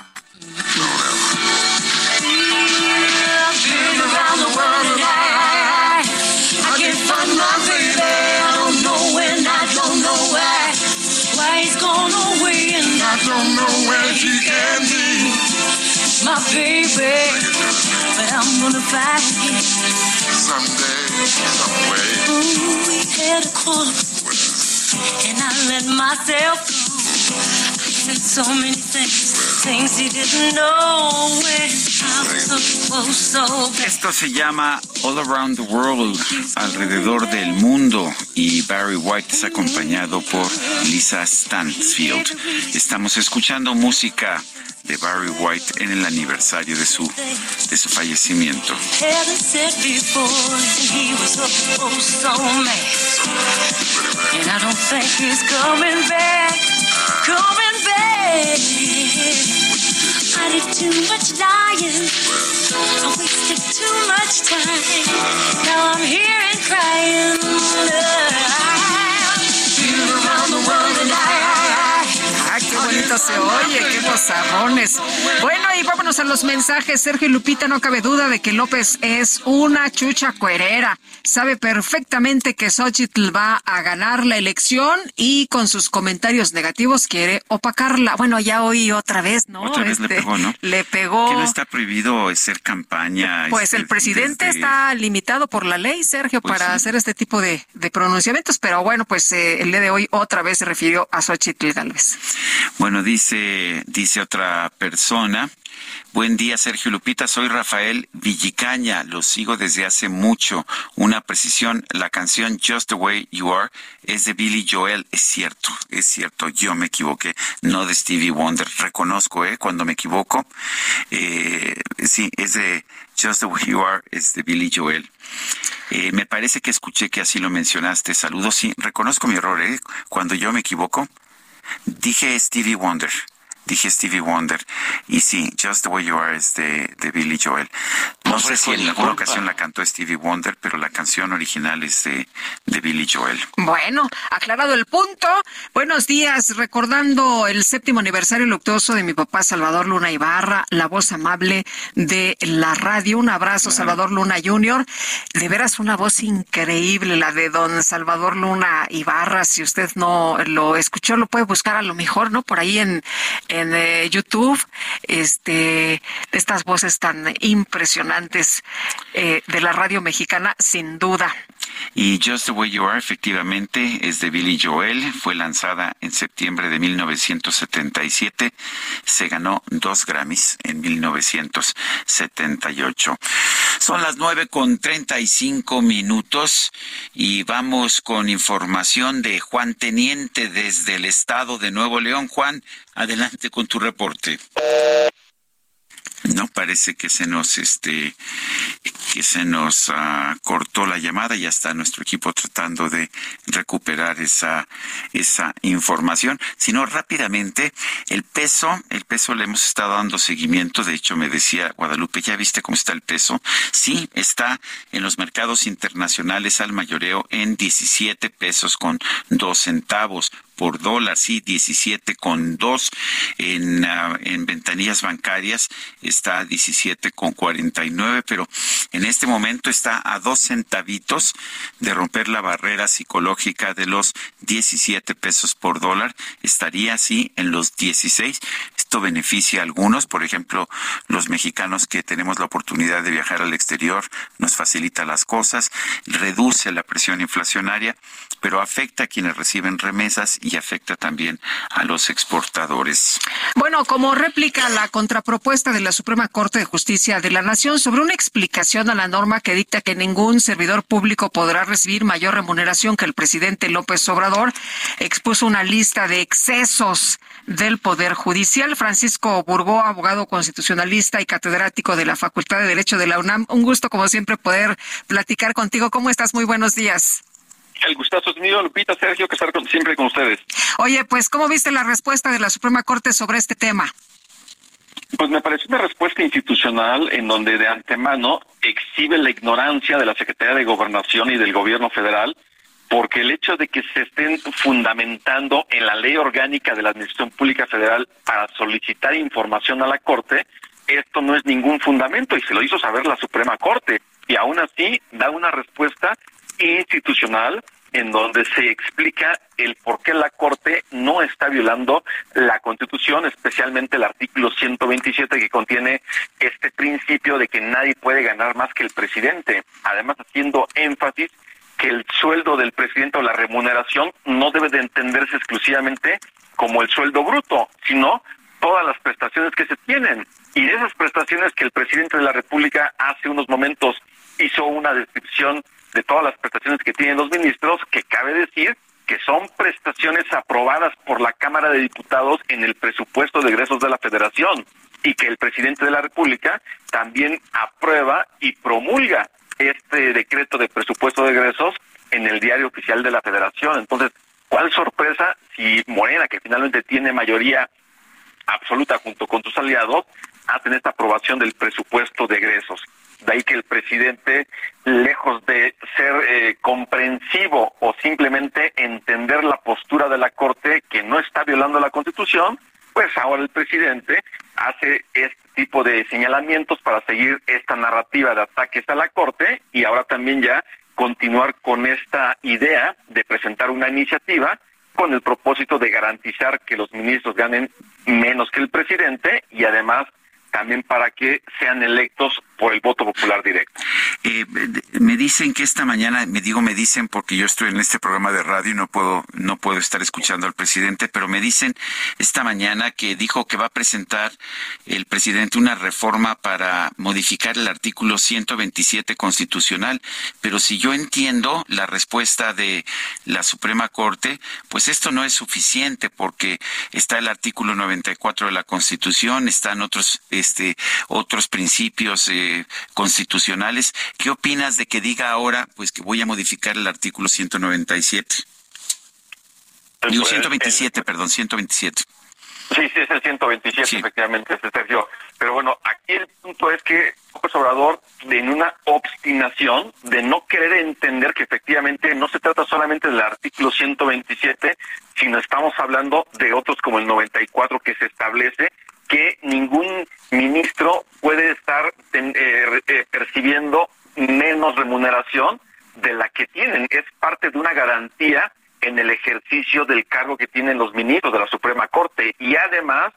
Baby, but I'm gonna find it someday, some way. Ooh, we had a quarrel, and I let myself. I said so many things, things he didn't know. Esto se llama All Around the World, alrededor del mundo, y Barry White es acompañado por Lisa Stansfield. Estamos escuchando música de Barry White en el aniversario de su, de su fallecimiento. I did too much lying. I wasted too much time. Now I'm here and crying. Bonito se oye, qué bozarrones. Bueno, y vámonos a los mensajes. Sergio Lupita, no cabe duda de que López es una chucha cuerera. Sabe perfectamente que Xochitl va a ganar la elección y con sus comentarios negativos quiere opacarla. Bueno, ya hoy otra vez, ¿no? Otra vez le Este, pegó, ¿no? Le pegó. Que no está prohibido hacer campaña. Pues este, el presidente desde- está limitado por la ley, Sergio, Pues para sí. hacer este tipo de, de pronunciamientos, pero bueno, pues eh, el día de hoy otra vez se refirió a Xochitl Galvez. Bueno, dice, dice otra persona. Buen día, Sergio Lupita. Soy Rafael Villicaña. Lo sigo desde hace mucho. Una precisión. La canción Just the Way You Are es de Billy Joel. Es cierto, es cierto. Yo me equivoqué. No de Stevie Wonder. Reconozco, ¿eh? Cuando me equivoco. Eh, sí, es de Just the Way You Are. Es de Billy Joel. Eh, me parece que escuché que así lo mencionaste. Saludos. Sí, reconozco mi error, ¿eh? Cuando yo me equivoco, Dije Stevie Wonder. Dije Stevie Wonder. Y sí, Just the Way You Are es de, de Billy Joel. No sé si en alguna ocasión la cantó Stevie Wonder, pero la canción original es de, de Billy Joel. Bueno, aclarado el punto. Buenos días, recordando el séptimo aniversario luctuoso de mi papá Salvador Luna Ibarra, la voz amable de la radio. Un abrazo, Salvador Luna Jr. De veras una voz increíble, la de don Salvador Luna Ibarra. Si usted no lo escuchó, lo puede buscar a lo mejor, ¿no? Por ahí en, en eh, YouTube, este, estas voces tan impresionantes eh, de la radio mexicana, sin duda. Y Just the Way You Are efectivamente es de Billy Joel. Fue lanzada en septiembre de 1977. Se ganó dos Grammys en 1978. Son las nueve con treinta y cinco minutos y vamos con información de Juan Teniente desde el estado de Nuevo León. Juan, adelante con tu reporte. No parece que se nos este que se nos ah, cortó la llamada. Ya está nuestro equipo tratando de recuperar esa esa información, sino rápidamente el peso, el peso le hemos estado dando seguimiento, de hecho me decía Guadalupe, ¿ya viste cómo está el peso? Sí, está en los mercados internacionales al mayoreo en 17 pesos con dos centavos por dólar, sí, 17 con dos en, ah, en ventanillas bancarias está a 17 con 49, pero en este momento está a dos centavitos de romper la barrera psicológica de los 17 pesos por dólar, estaría así en los 16. Esto beneficia a algunos, por ejemplo, los mexicanos que tenemos la oportunidad de viajar al exterior, nos facilita las cosas, reduce la presión inflacionaria, pero afecta a quienes reciben remesas y y afecta también a los exportadores. Bueno, como réplica la contrapropuesta de la Suprema Corte de Justicia de la Nación sobre una explicación a la norma que dicta que ningún servidor público podrá recibir mayor remuneración que el presidente López Obrador, expuso una lista de excesos del Poder Judicial. Francisco Burgó, abogado constitucionalista y catedrático de la Facultad de Derecho de la UNAM. Un gusto, como siempre, poder platicar contigo. ¿Cómo estás? Muy buenos días. El gustazo es mío, Lupita, Sergio, que estar siempre con ustedes. Oye, pues, ¿cómo viste la respuesta de la Suprema Corte sobre este tema? Pues me parece una respuesta institucional en donde de antemano exhibe la ignorancia de la Secretaría de Gobernación y del Gobierno Federal, porque el hecho de que se estén fundamentando en la ley orgánica de la Administración Pública Federal para solicitar información a la Corte, esto no es ningún fundamento y se lo hizo saber la Suprema Corte. Y aún así da una respuesta institucional en donde se explica el por qué la Corte no está violando la Constitución, especialmente el artículo 127 que contiene este principio de que nadie puede ganar más que el presidente. Además, haciendo énfasis que el sueldo del presidente o la remuneración no debe de entenderse exclusivamente como el sueldo bruto, sino todas las prestaciones que se tienen. Y de esas prestaciones que el presidente de la República hace unos momentos hizo una descripción de todas las prestaciones que tienen los ministros, que cabe decir que son prestaciones aprobadas por la Cámara de Diputados en el presupuesto de egresos de la Federación y que el presidente de la República también aprueba y promulga este decreto de presupuesto de egresos en el diario oficial de la Federación. Entonces, ¿cuál sorpresa si Morena, que finalmente tiene mayoría absoluta junto con sus aliados, hacen esta aprobación del presupuesto de egresos? De ahí que el presidente, lejos de ser eh, comprensivo o simplemente entender la postura de la Corte que no está violando la Constitución, pues ahora el presidente hace este tipo de señalamientos para seguir esta narrativa de ataques a la Corte y ahora también ya continuar con esta idea de presentar una iniciativa con el propósito de garantizar que los ministros ganen menos que el presidente y además también para que sean electos por el voto popular directo. Eh, me dicen que esta mañana, me digo me dicen porque yo estoy en este programa de radio y no puedo, no puedo estar escuchando al presidente, pero me dicen esta mañana que dijo que va a presentar el presidente una reforma para modificar el artículo 127 constitucional, pero si yo entiendo la respuesta de la Suprema Corte, pues esto no es suficiente porque está el artículo 94 de la Constitución, están otros, este, otros principios eh, constitucionales. ¿Qué opinas de que diga ahora, pues que voy a modificar el artículo 197? Digo 127, perdón, 127. Sí, sí, es el 127, efectivamente, Sergio. Pero bueno, aquí el punto es que López Obrador, en una obstinación de no querer entender que efectivamente no se trata solamente del artículo 127, sino estamos hablando de otros como el 94 que se establece que ningún ministro puede estar eh, eh, percibiendo menos remuneración de la que tienen. Es parte de una garantía en el ejercicio del cargo que tienen los ministros de la Suprema Corte. Y además,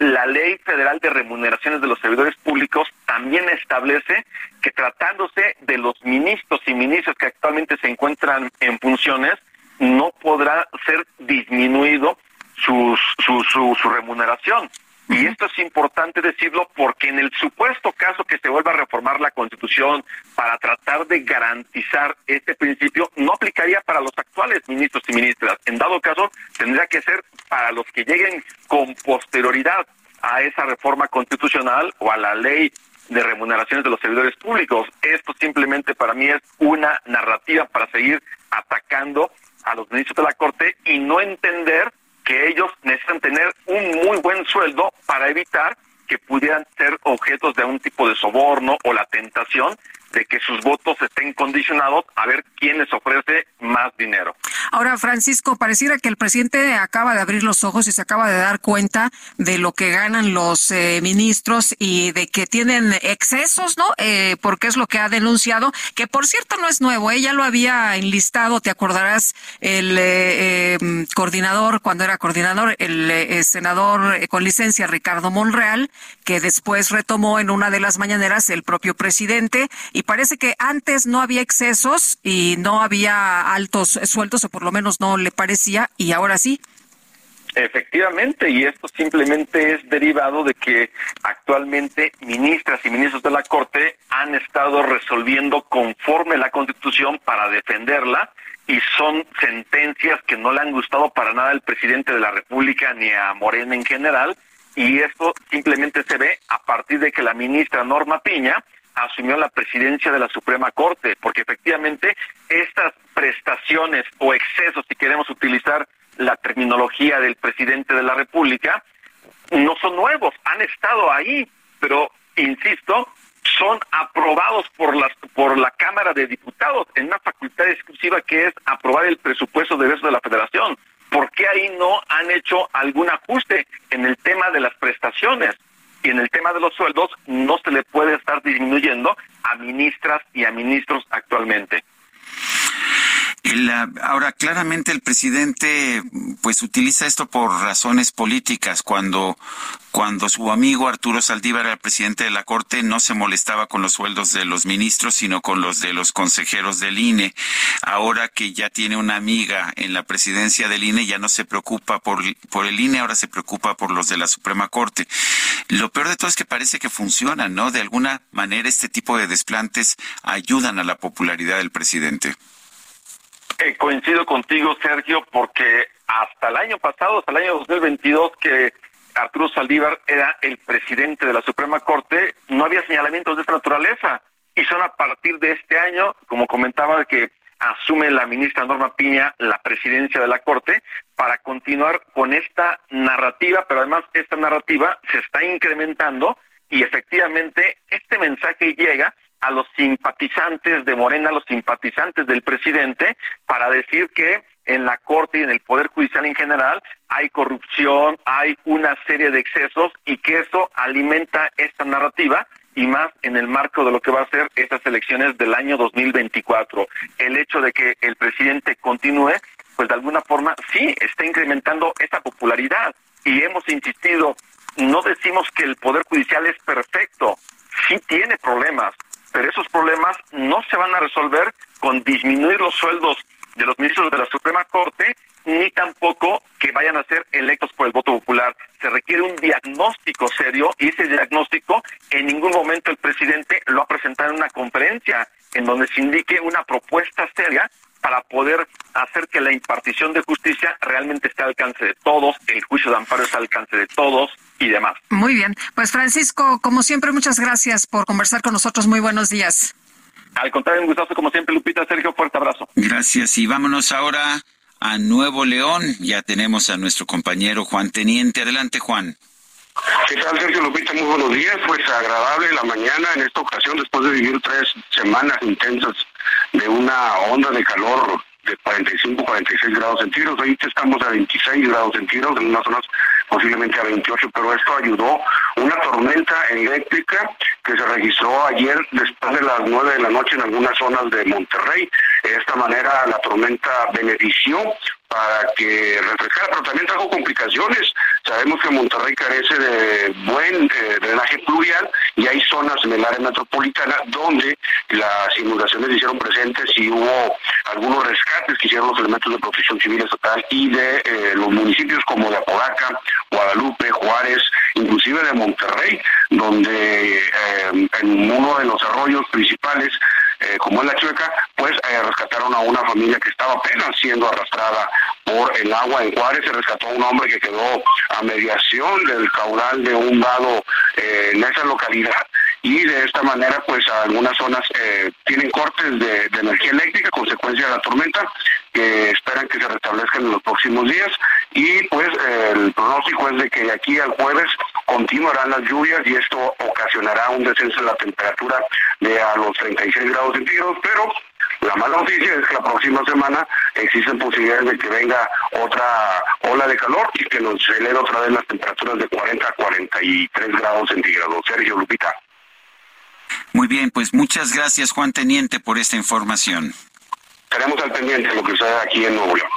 la Ley Federal de Remuneraciones de los Servidores Públicos también establece que tratándose de los ministros y ministros que actualmente se encuentran en funciones, no podrá ser disminuido su, su, su remuneración. Y esto es importante decirlo porque en el supuesto caso que se vuelva a reformar la Constitución para tratar de garantizar este principio, no aplicaría para los actuales ministros y ministras. En dado caso, tendría que ser para los que lleguen con posterioridad a esa reforma constitucional o a la ley de remuneraciones de los servidores públicos. Esto simplemente para mí es una narrativa para seguir atacando a los ministros de la Corte y no entender que ellos necesitan tener un muy buen sueldo para evitar que pudieran ser objetos de un tipo de soborno o la tentación de que sus votos estén condicionados a ver quién les ofrece más dinero. Ahora, Francisco, pareciera que el presidente acaba de abrir los ojos y se acaba de dar cuenta de lo que ganan los eh, ministros y de que tienen excesos, ¿no? Eh, porque es lo que ha denunciado, que por cierto no es nuevo, ella lo había enlistado, te acordarás, el eh, coordinador, cuando era coordinador, el senador con licencia Ricardo Monreal, que después retomó en una de las mañaneras el propio presidente y parece que antes no había excesos y no había altos sueldos, o por lo menos no le parecía, y ahora sí. Efectivamente, y esto simplemente es derivado de que actualmente ministras y ministros de la Corte han estado resolviendo conforme la Constitución para defenderla y son sentencias que no le han gustado para nada al presidente de la República ni a Morena en general y esto simplemente se ve a partir de que la ministra Norma Piña asumió la presidencia de la Suprema Corte, porque efectivamente estas prestaciones o excesos, si queremos utilizar la terminología del presidente de la República, no son nuevos, han estado ahí, pero insisto, son aprobados por las por la Cámara de Diputados en una facultad exclusiva que es aprobar el presupuesto de de la Federación. ¿Por qué ahí no han hecho algún ajuste en el tema de las prestaciones? Y en el tema de los sueldos no se le puede estar disminuyendo a ministras y a ministros actualmente ahora, claramente el presidente pues utiliza esto por razones políticas. Cuando, cuando su amigo Arturo Saldívar era presidente de la Corte, no se molestaba con los sueldos de los ministros, sino con los de los consejeros del INE. Ahora que ya tiene una amiga en la presidencia del INE, ya no se preocupa por, por el INE, ahora se preocupa por los de la Suprema Corte. Lo peor de todo es que parece que funcionan, ¿no? De alguna manera este tipo de desplantes ayudan a la popularidad del presidente. Eh, coincido contigo, Sergio, porque hasta el año pasado, hasta el año 2022, que Arturo Saldívar era el presidente de la Suprema Corte, no había señalamientos de esta naturaleza. Y son a partir de este año, como comentaba, que asume la ministra Norma Piña la presidencia de la Corte para continuar con esta narrativa, pero además esta narrativa se está incrementando y efectivamente este mensaje llega a los simpatizantes de Morena, a los simpatizantes del presidente, para decir que en la Corte y en el Poder Judicial en general hay corrupción, hay una serie de excesos y que eso alimenta esta narrativa y más en el marco de lo que va a ser estas elecciones del año 2024. El hecho de que el presidente continúe, pues de alguna forma sí está incrementando esta popularidad y hemos insistido, no decimos que el Poder Judicial es perfecto, sí tiene problemas, pero esos problemas no se van a resolver con disminuir los sueldos de los ministros de la Suprema Corte, ni tampoco que vayan a ser electos por el voto popular. Se requiere un diagnóstico serio y ese diagnóstico en ningún momento el presidente lo ha presentado en una conferencia en donde se indique una propuesta seria para poder hacer que la impartición de justicia realmente esté al alcance de todos, el juicio de amparo esté al alcance de todos y demás. Muy bien. Pues Francisco, como siempre, muchas gracias por conversar con nosotros. Muy buenos días. Al contrario, un gustazo como siempre, Lupita. Sergio, fuerte abrazo. Gracias. Y vámonos ahora a Nuevo León. Ya tenemos a nuestro compañero Juan Teniente. Adelante, Juan. ¿Qué tal, Sergio Lupita? Muy buenos días. Pues agradable la mañana en esta ocasión, después de vivir tres semanas intensas de una onda de calor de 45, 46 grados centígrados. Ahorita estamos a 26 grados centígrados, en unas zonas posiblemente a 28, pero esto ayudó. Una tormenta eléctrica que se registró ayer después de las 9 de la noche en algunas zonas de Monterrey. De esta manera la tormenta benefició para que refrescara, pero también trajo complicaciones. Sabemos que Monterrey carece de buen eh, drenaje pluvial y hay zonas en el área metropolitana donde las inundaciones hicieron presentes y hubo algunos rescates que hicieron los elementos de protección civil estatal y de eh, los municipios como de Apodaca, Guadalupe, Juárez, inclusive de Monterrey, donde eh, en uno de los arroyos principales eh, como es la Chueca, pues eh, rescataron a una familia que estaba apenas siendo arrastrada por el agua en Juárez, se rescató a un hombre que quedó a mediación del caudal de un vado eh, en esa localidad. Y de esta manera pues algunas zonas tienen cortes de, energía eléctrica consecuencia de la tormenta que esperan que se restablezcan en los próximos días. Y pues el pronóstico es de que de aquí al jueves continuarán las lluvias y esto ocasionará un descenso en la temperatura de a los 36 grados centígrados, pero la mala noticia es que la próxima semana existen posibilidades de que venga otra ola de calor y que nos eleve otra vez las temperaturas de 40 a 43 grados centígrados. Sergio Lupita. Muy bien, pues muchas gracias Juan Teniente por esta información. Estaremos al pendiente de lo que sucede aquí en Nuevo León.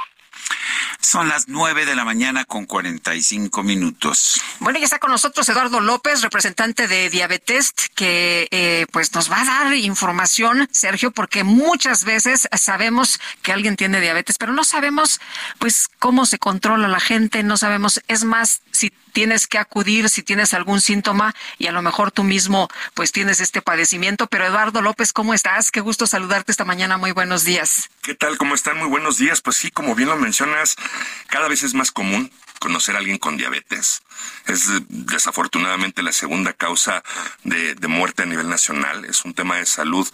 Son las nueve de la mañana con 45 minutos. Bueno, ya está con nosotros Eduardo López, representante de Diabetes, que eh, pues nos va a dar información, Sergio, porque muchas veces sabemos que alguien tiene diabetes, pero no sabemos pues cómo se controla la gente, no sabemos, es más, si tienes que acudir si tienes algún síntoma y a lo mejor tú mismo pues tienes este padecimiento. Pero Eduardo López, ¿cómo estás? Qué gusto saludarte esta mañana. Muy buenos días. ¿Qué tal? ¿Cómo están? Muy buenos días. Pues sí, como bien lo mencionas, cada vez es más común conocer a alguien con diabetes. Es desafortunadamente la segunda causa de, de, muerte a nivel nacional. Es un tema de salud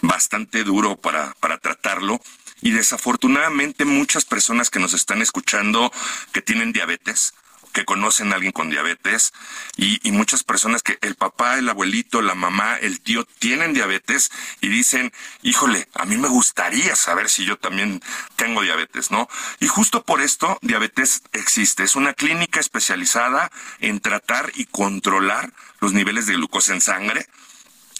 bastante duro para, para tratarlo. Y desafortunadamente muchas personas que nos están escuchando que tienen diabetes, que conocen a alguien con diabetes y, muchas personas que el papá, el abuelito, la mamá, el tío tienen diabetes y dicen, híjole, a mí me gustaría saber si yo también tengo diabetes, ¿no? Y justo por esto, diabetes existe. Es una clínica especializada en tratar y controlar los niveles de glucosa en sangre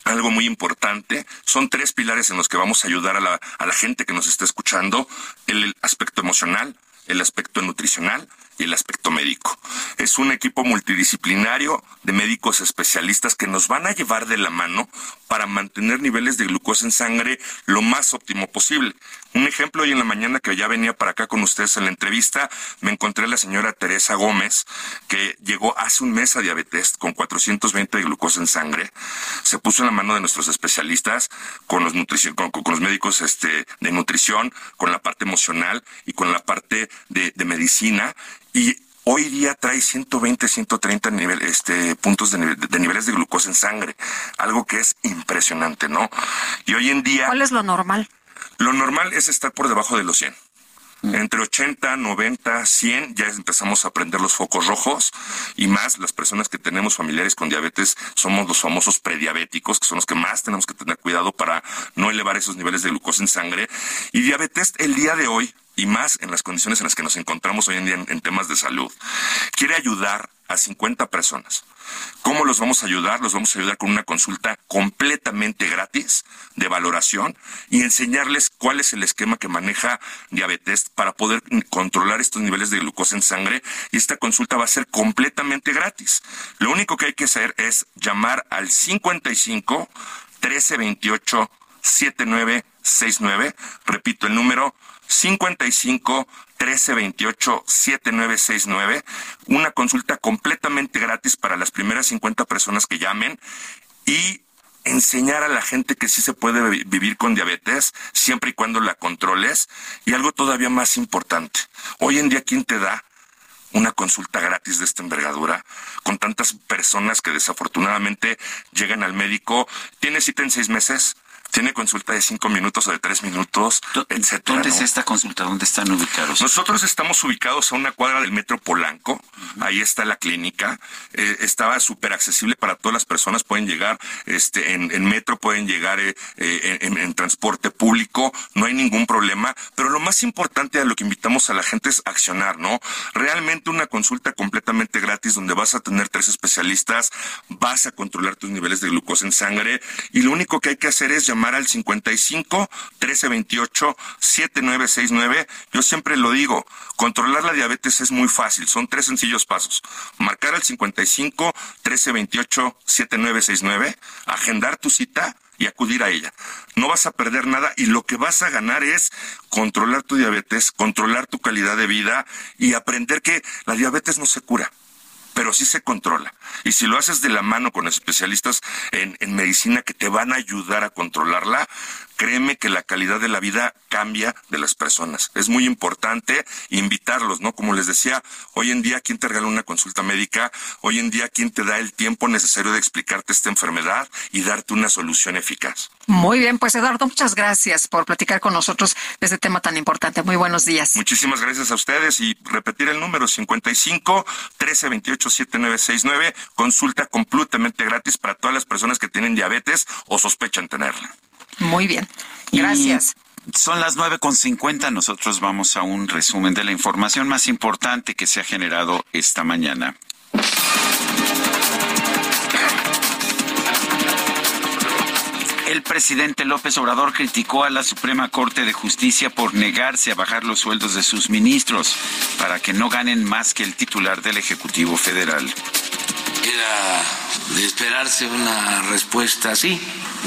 algo muy importante. Son tres pilares en los que vamos a ayudar a la gente que nos está escuchando. El aspecto emocional, el aspecto nutricional el aspecto médico. Es un equipo multidisciplinario de médicos especialistas que nos van a llevar de la mano para mantener niveles de glucosa en sangre lo más óptimo posible. Un ejemplo, hoy en la mañana que ya venía para acá con ustedes en la entrevista, me encontré a la señora Teresa Gómez, que llegó hace un mes a diabetes con 420 de glucosa en sangre. Se puso en la mano de nuestros especialistas, con los, con, con, los médicos este, de nutrición, con la parte emocional y con la parte de, de medicina. Y hoy día trae 120, 130 nivel, este, puntos de, de, niveles de glucosa en sangre, algo que es impresionante, ¿no? Y hoy en día... ¿Cuál es lo normal? Lo normal es estar por debajo de los 100. Entre 80, 90, 100 ya empezamos a prender los focos rojos y más las personas que tenemos familiares con diabetes somos los famosos prediabéticos, que son los que más tenemos que tener cuidado para no elevar esos niveles de glucosa en sangre. Y diabetes el día de hoy, y más en las condiciones en las que nos encontramos hoy en día en, temas de salud, quiere ayudar a 50 personas. ¿Cómo los vamos a ayudar? Los vamos a ayudar con una consulta completamente gratis de valoración y enseñarles cuál es el esquema que maneja Diabetes para poder controlar estos niveles de glucosa en sangre y esta consulta va a ser completamente gratis. Lo único que hay que hacer es llamar al 55 1328 7969, repito el número 55 1328 7969, una consulta completamente gratis para las primeras 50 personas que llamen y enseñar a la gente que sí se puede vivir con diabetes siempre y cuando la controles y algo todavía más importante. Hoy en día quién te da una consulta gratis de esta envergadura con tantas personas que desafortunadamente llegan al médico, tiene cita en seis meses, tiene consulta de cinco minutos o de tres minutos, etcétera. ¿Dónde ¿no? es esta consulta? ¿Dónde están ubicados? Nosotros estamos ubicados a una cuadra del Metro Polanco. Uh -huh. Ahí está la clínica. Eh, estaba súper accesible para todas las personas. Pueden llegar este, en, en metro, pueden llegar eh, eh, en, en, transporte público. No hay ningún problema. Pero lo más importante a lo que invitamos a la gente es accionar, ¿no? Realmente una consulta completamente gratis donde vas a tener tres especialistas, vas a controlar tus niveles de glucosa en sangre y lo único que hay que hacer es llamar al 55 1328 7969. Yo siempre lo digo, controlar la diabetes es muy fácil, son tres sencillos pasos. Marcar al 55 1328 7969, agendar tu cita y acudir a ella. No vas a perder nada y lo que vas a ganar es controlar tu diabetes, controlar tu calidad de vida y aprender que la diabetes no se cura pero sí se controla. Y si lo haces de la mano con especialistas en, en, medicina que te van a ayudar a controlarla, créeme que la calidad de la vida cambia de las personas. Es muy importante invitarlos, ¿no? Como les decía, hoy en día, ¿quién te regala una consulta médica? Hoy en día, ¿quién te da el tiempo necesario de explicarte esta enfermedad y darte una solución eficaz? Muy bien, pues Eduardo, muchas gracias por platicar con nosotros de este tema tan importante. Muy buenos días. Muchísimas gracias a ustedes y repetir el número 55 1328 7969, consulta completamente gratis para todas las personas que tienen diabetes o sospechan tenerla. Muy bien. Gracias. Y son las nueve con cincuenta. Nosotros vamos a un resumen de la información más importante que se ha generado esta mañana. El presidente López Obrador criticó a la Suprema Corte de Justicia por negarse a bajar los sueldos de sus ministros para que no ganen más que el titular del Ejecutivo Federal. Era de esperarse una respuesta así,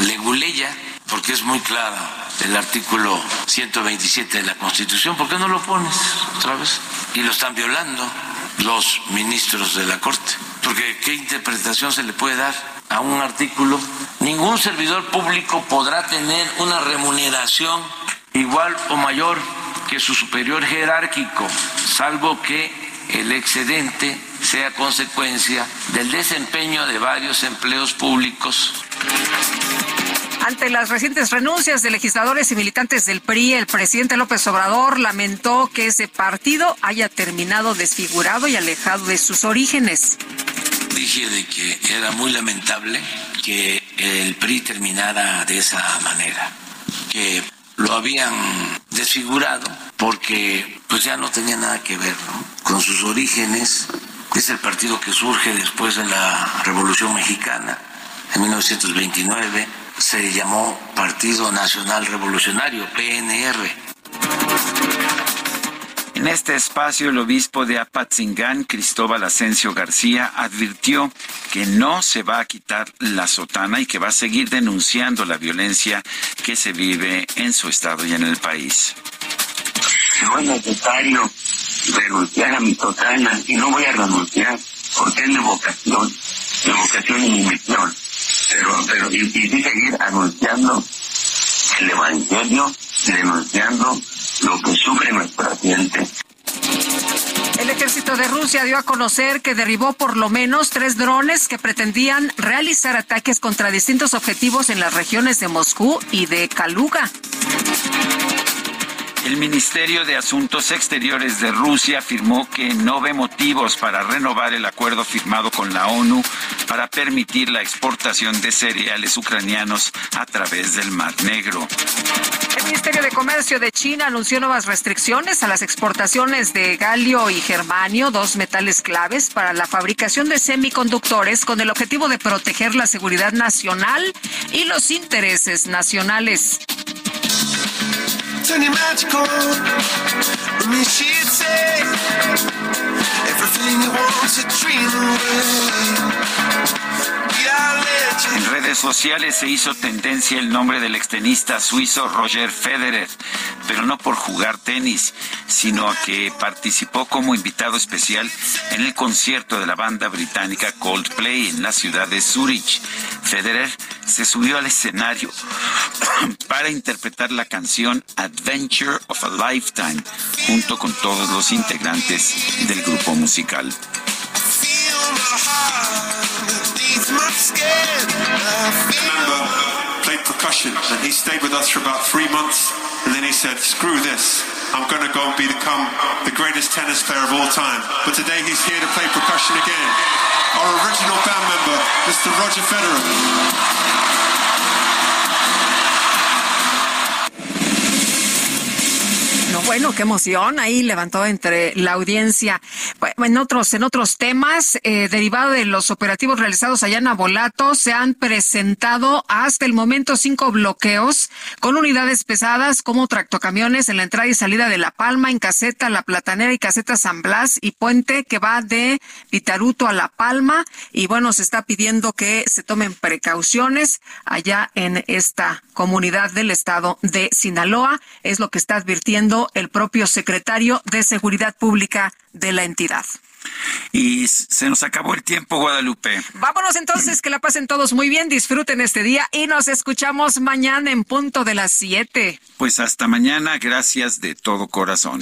leguleya, porque es muy clara el artículo 127 de la Constitución. ¿Por qué no lo pones otra vez? Y lo están violando los ministros de la Corte. Porque ¿qué interpretación se le puede dar a un artículo? Ningún servidor público podrá tener una remuneración igual o mayor que su superior jerárquico, salvo que el excedente sea consecuencia del desempeño de varios empleos públicos. Ante las recientes renuncias de legisladores y militantes del PRI, el presidente López Obrador lamentó que ese partido haya terminado desfigurado y alejado de sus orígenes. Dije de que era muy lamentable que el PRI terminara de esa manera, que lo habían desfigurado porque pues ya no tenía nada que ver con sus orígenes. Es el partido que surge después de la Revolución Mexicana en 1929. Se llamó Partido Nacional Revolucionario, PNR. En este espacio, el obispo de Apatzingán, Cristóbal Asensio García, advirtió que no se va a quitar la sotana y que va a seguir denunciando la violencia que se vive en su estado y en el país. No es necesario renunciar a mi sotana y no voy a renunciar porque es mi vocación, mi vocación y mi misión. Pero, pero, y, y seguir anunciando el evangelio, denunciando lo que sufre nuestra gente. El ejército de Rusia dio a conocer que derribó por lo menos tres drones que pretendían realizar ataques contra distintos objetivos en las regiones de Moscú y de Kaluga. El Ministerio de Asuntos Exteriores de Rusia afirmó que no ve motivos para renovar el acuerdo firmado con la ONU para permitir la exportación de cereales ucranianos a través del Mar Negro. El Ministerio de Comercio de China anunció nuevas restricciones a las exportaciones de galio y germanio, dos metales claves para la fabricación de semiconductores con el objetivo de proteger la seguridad nacional y los intereses nacionales. Turning magical. I mean, she'd say everything you want to dream away. En redes sociales se hizo tendencia el nombre del extenista suizo Roger Federer, pero no por jugar tenis, sino que participó como invitado especial en el concierto de la banda británica Coldplay en la ciudad de Zurich. Federer se subió al escenario para interpretar la canción Adventure of a Lifetime junto con todos los integrantes del grupo musical. Feel my heart. Beneath my skin. I feel played percussion and he stayed with us for about three months and then he said screw this. I'm going to go and become the greatest tennis player of all time. But today he's here to play percussion again. Our original band member mr roger federer bueno, qué emoción ahí levantó entre la audiencia. Bueno, en otros, en otros temas, eh, derivado de los operativos realizados allá en Abolato, se han presentado hasta el momento cinco bloqueos con unidades pesadas como tractocamiones en la entrada y salida de La Palma, en Caseta La Platanera y Caseta San Blas y Puente que va de Vitaruto a La Palma. Y bueno, se está pidiendo que se tomen precauciones allá en esta comunidad del estado de Sinaloa. Es lo que está advirtiendo el propio secretario de Seguridad Pública de la entidad. Y se nos acabó el tiempo, Guadalupe. Vámonos entonces, que la pasen todos muy bien, disfruten este día y nos escuchamos mañana en punto de las 7. Pues hasta mañana, gracias de todo corazón.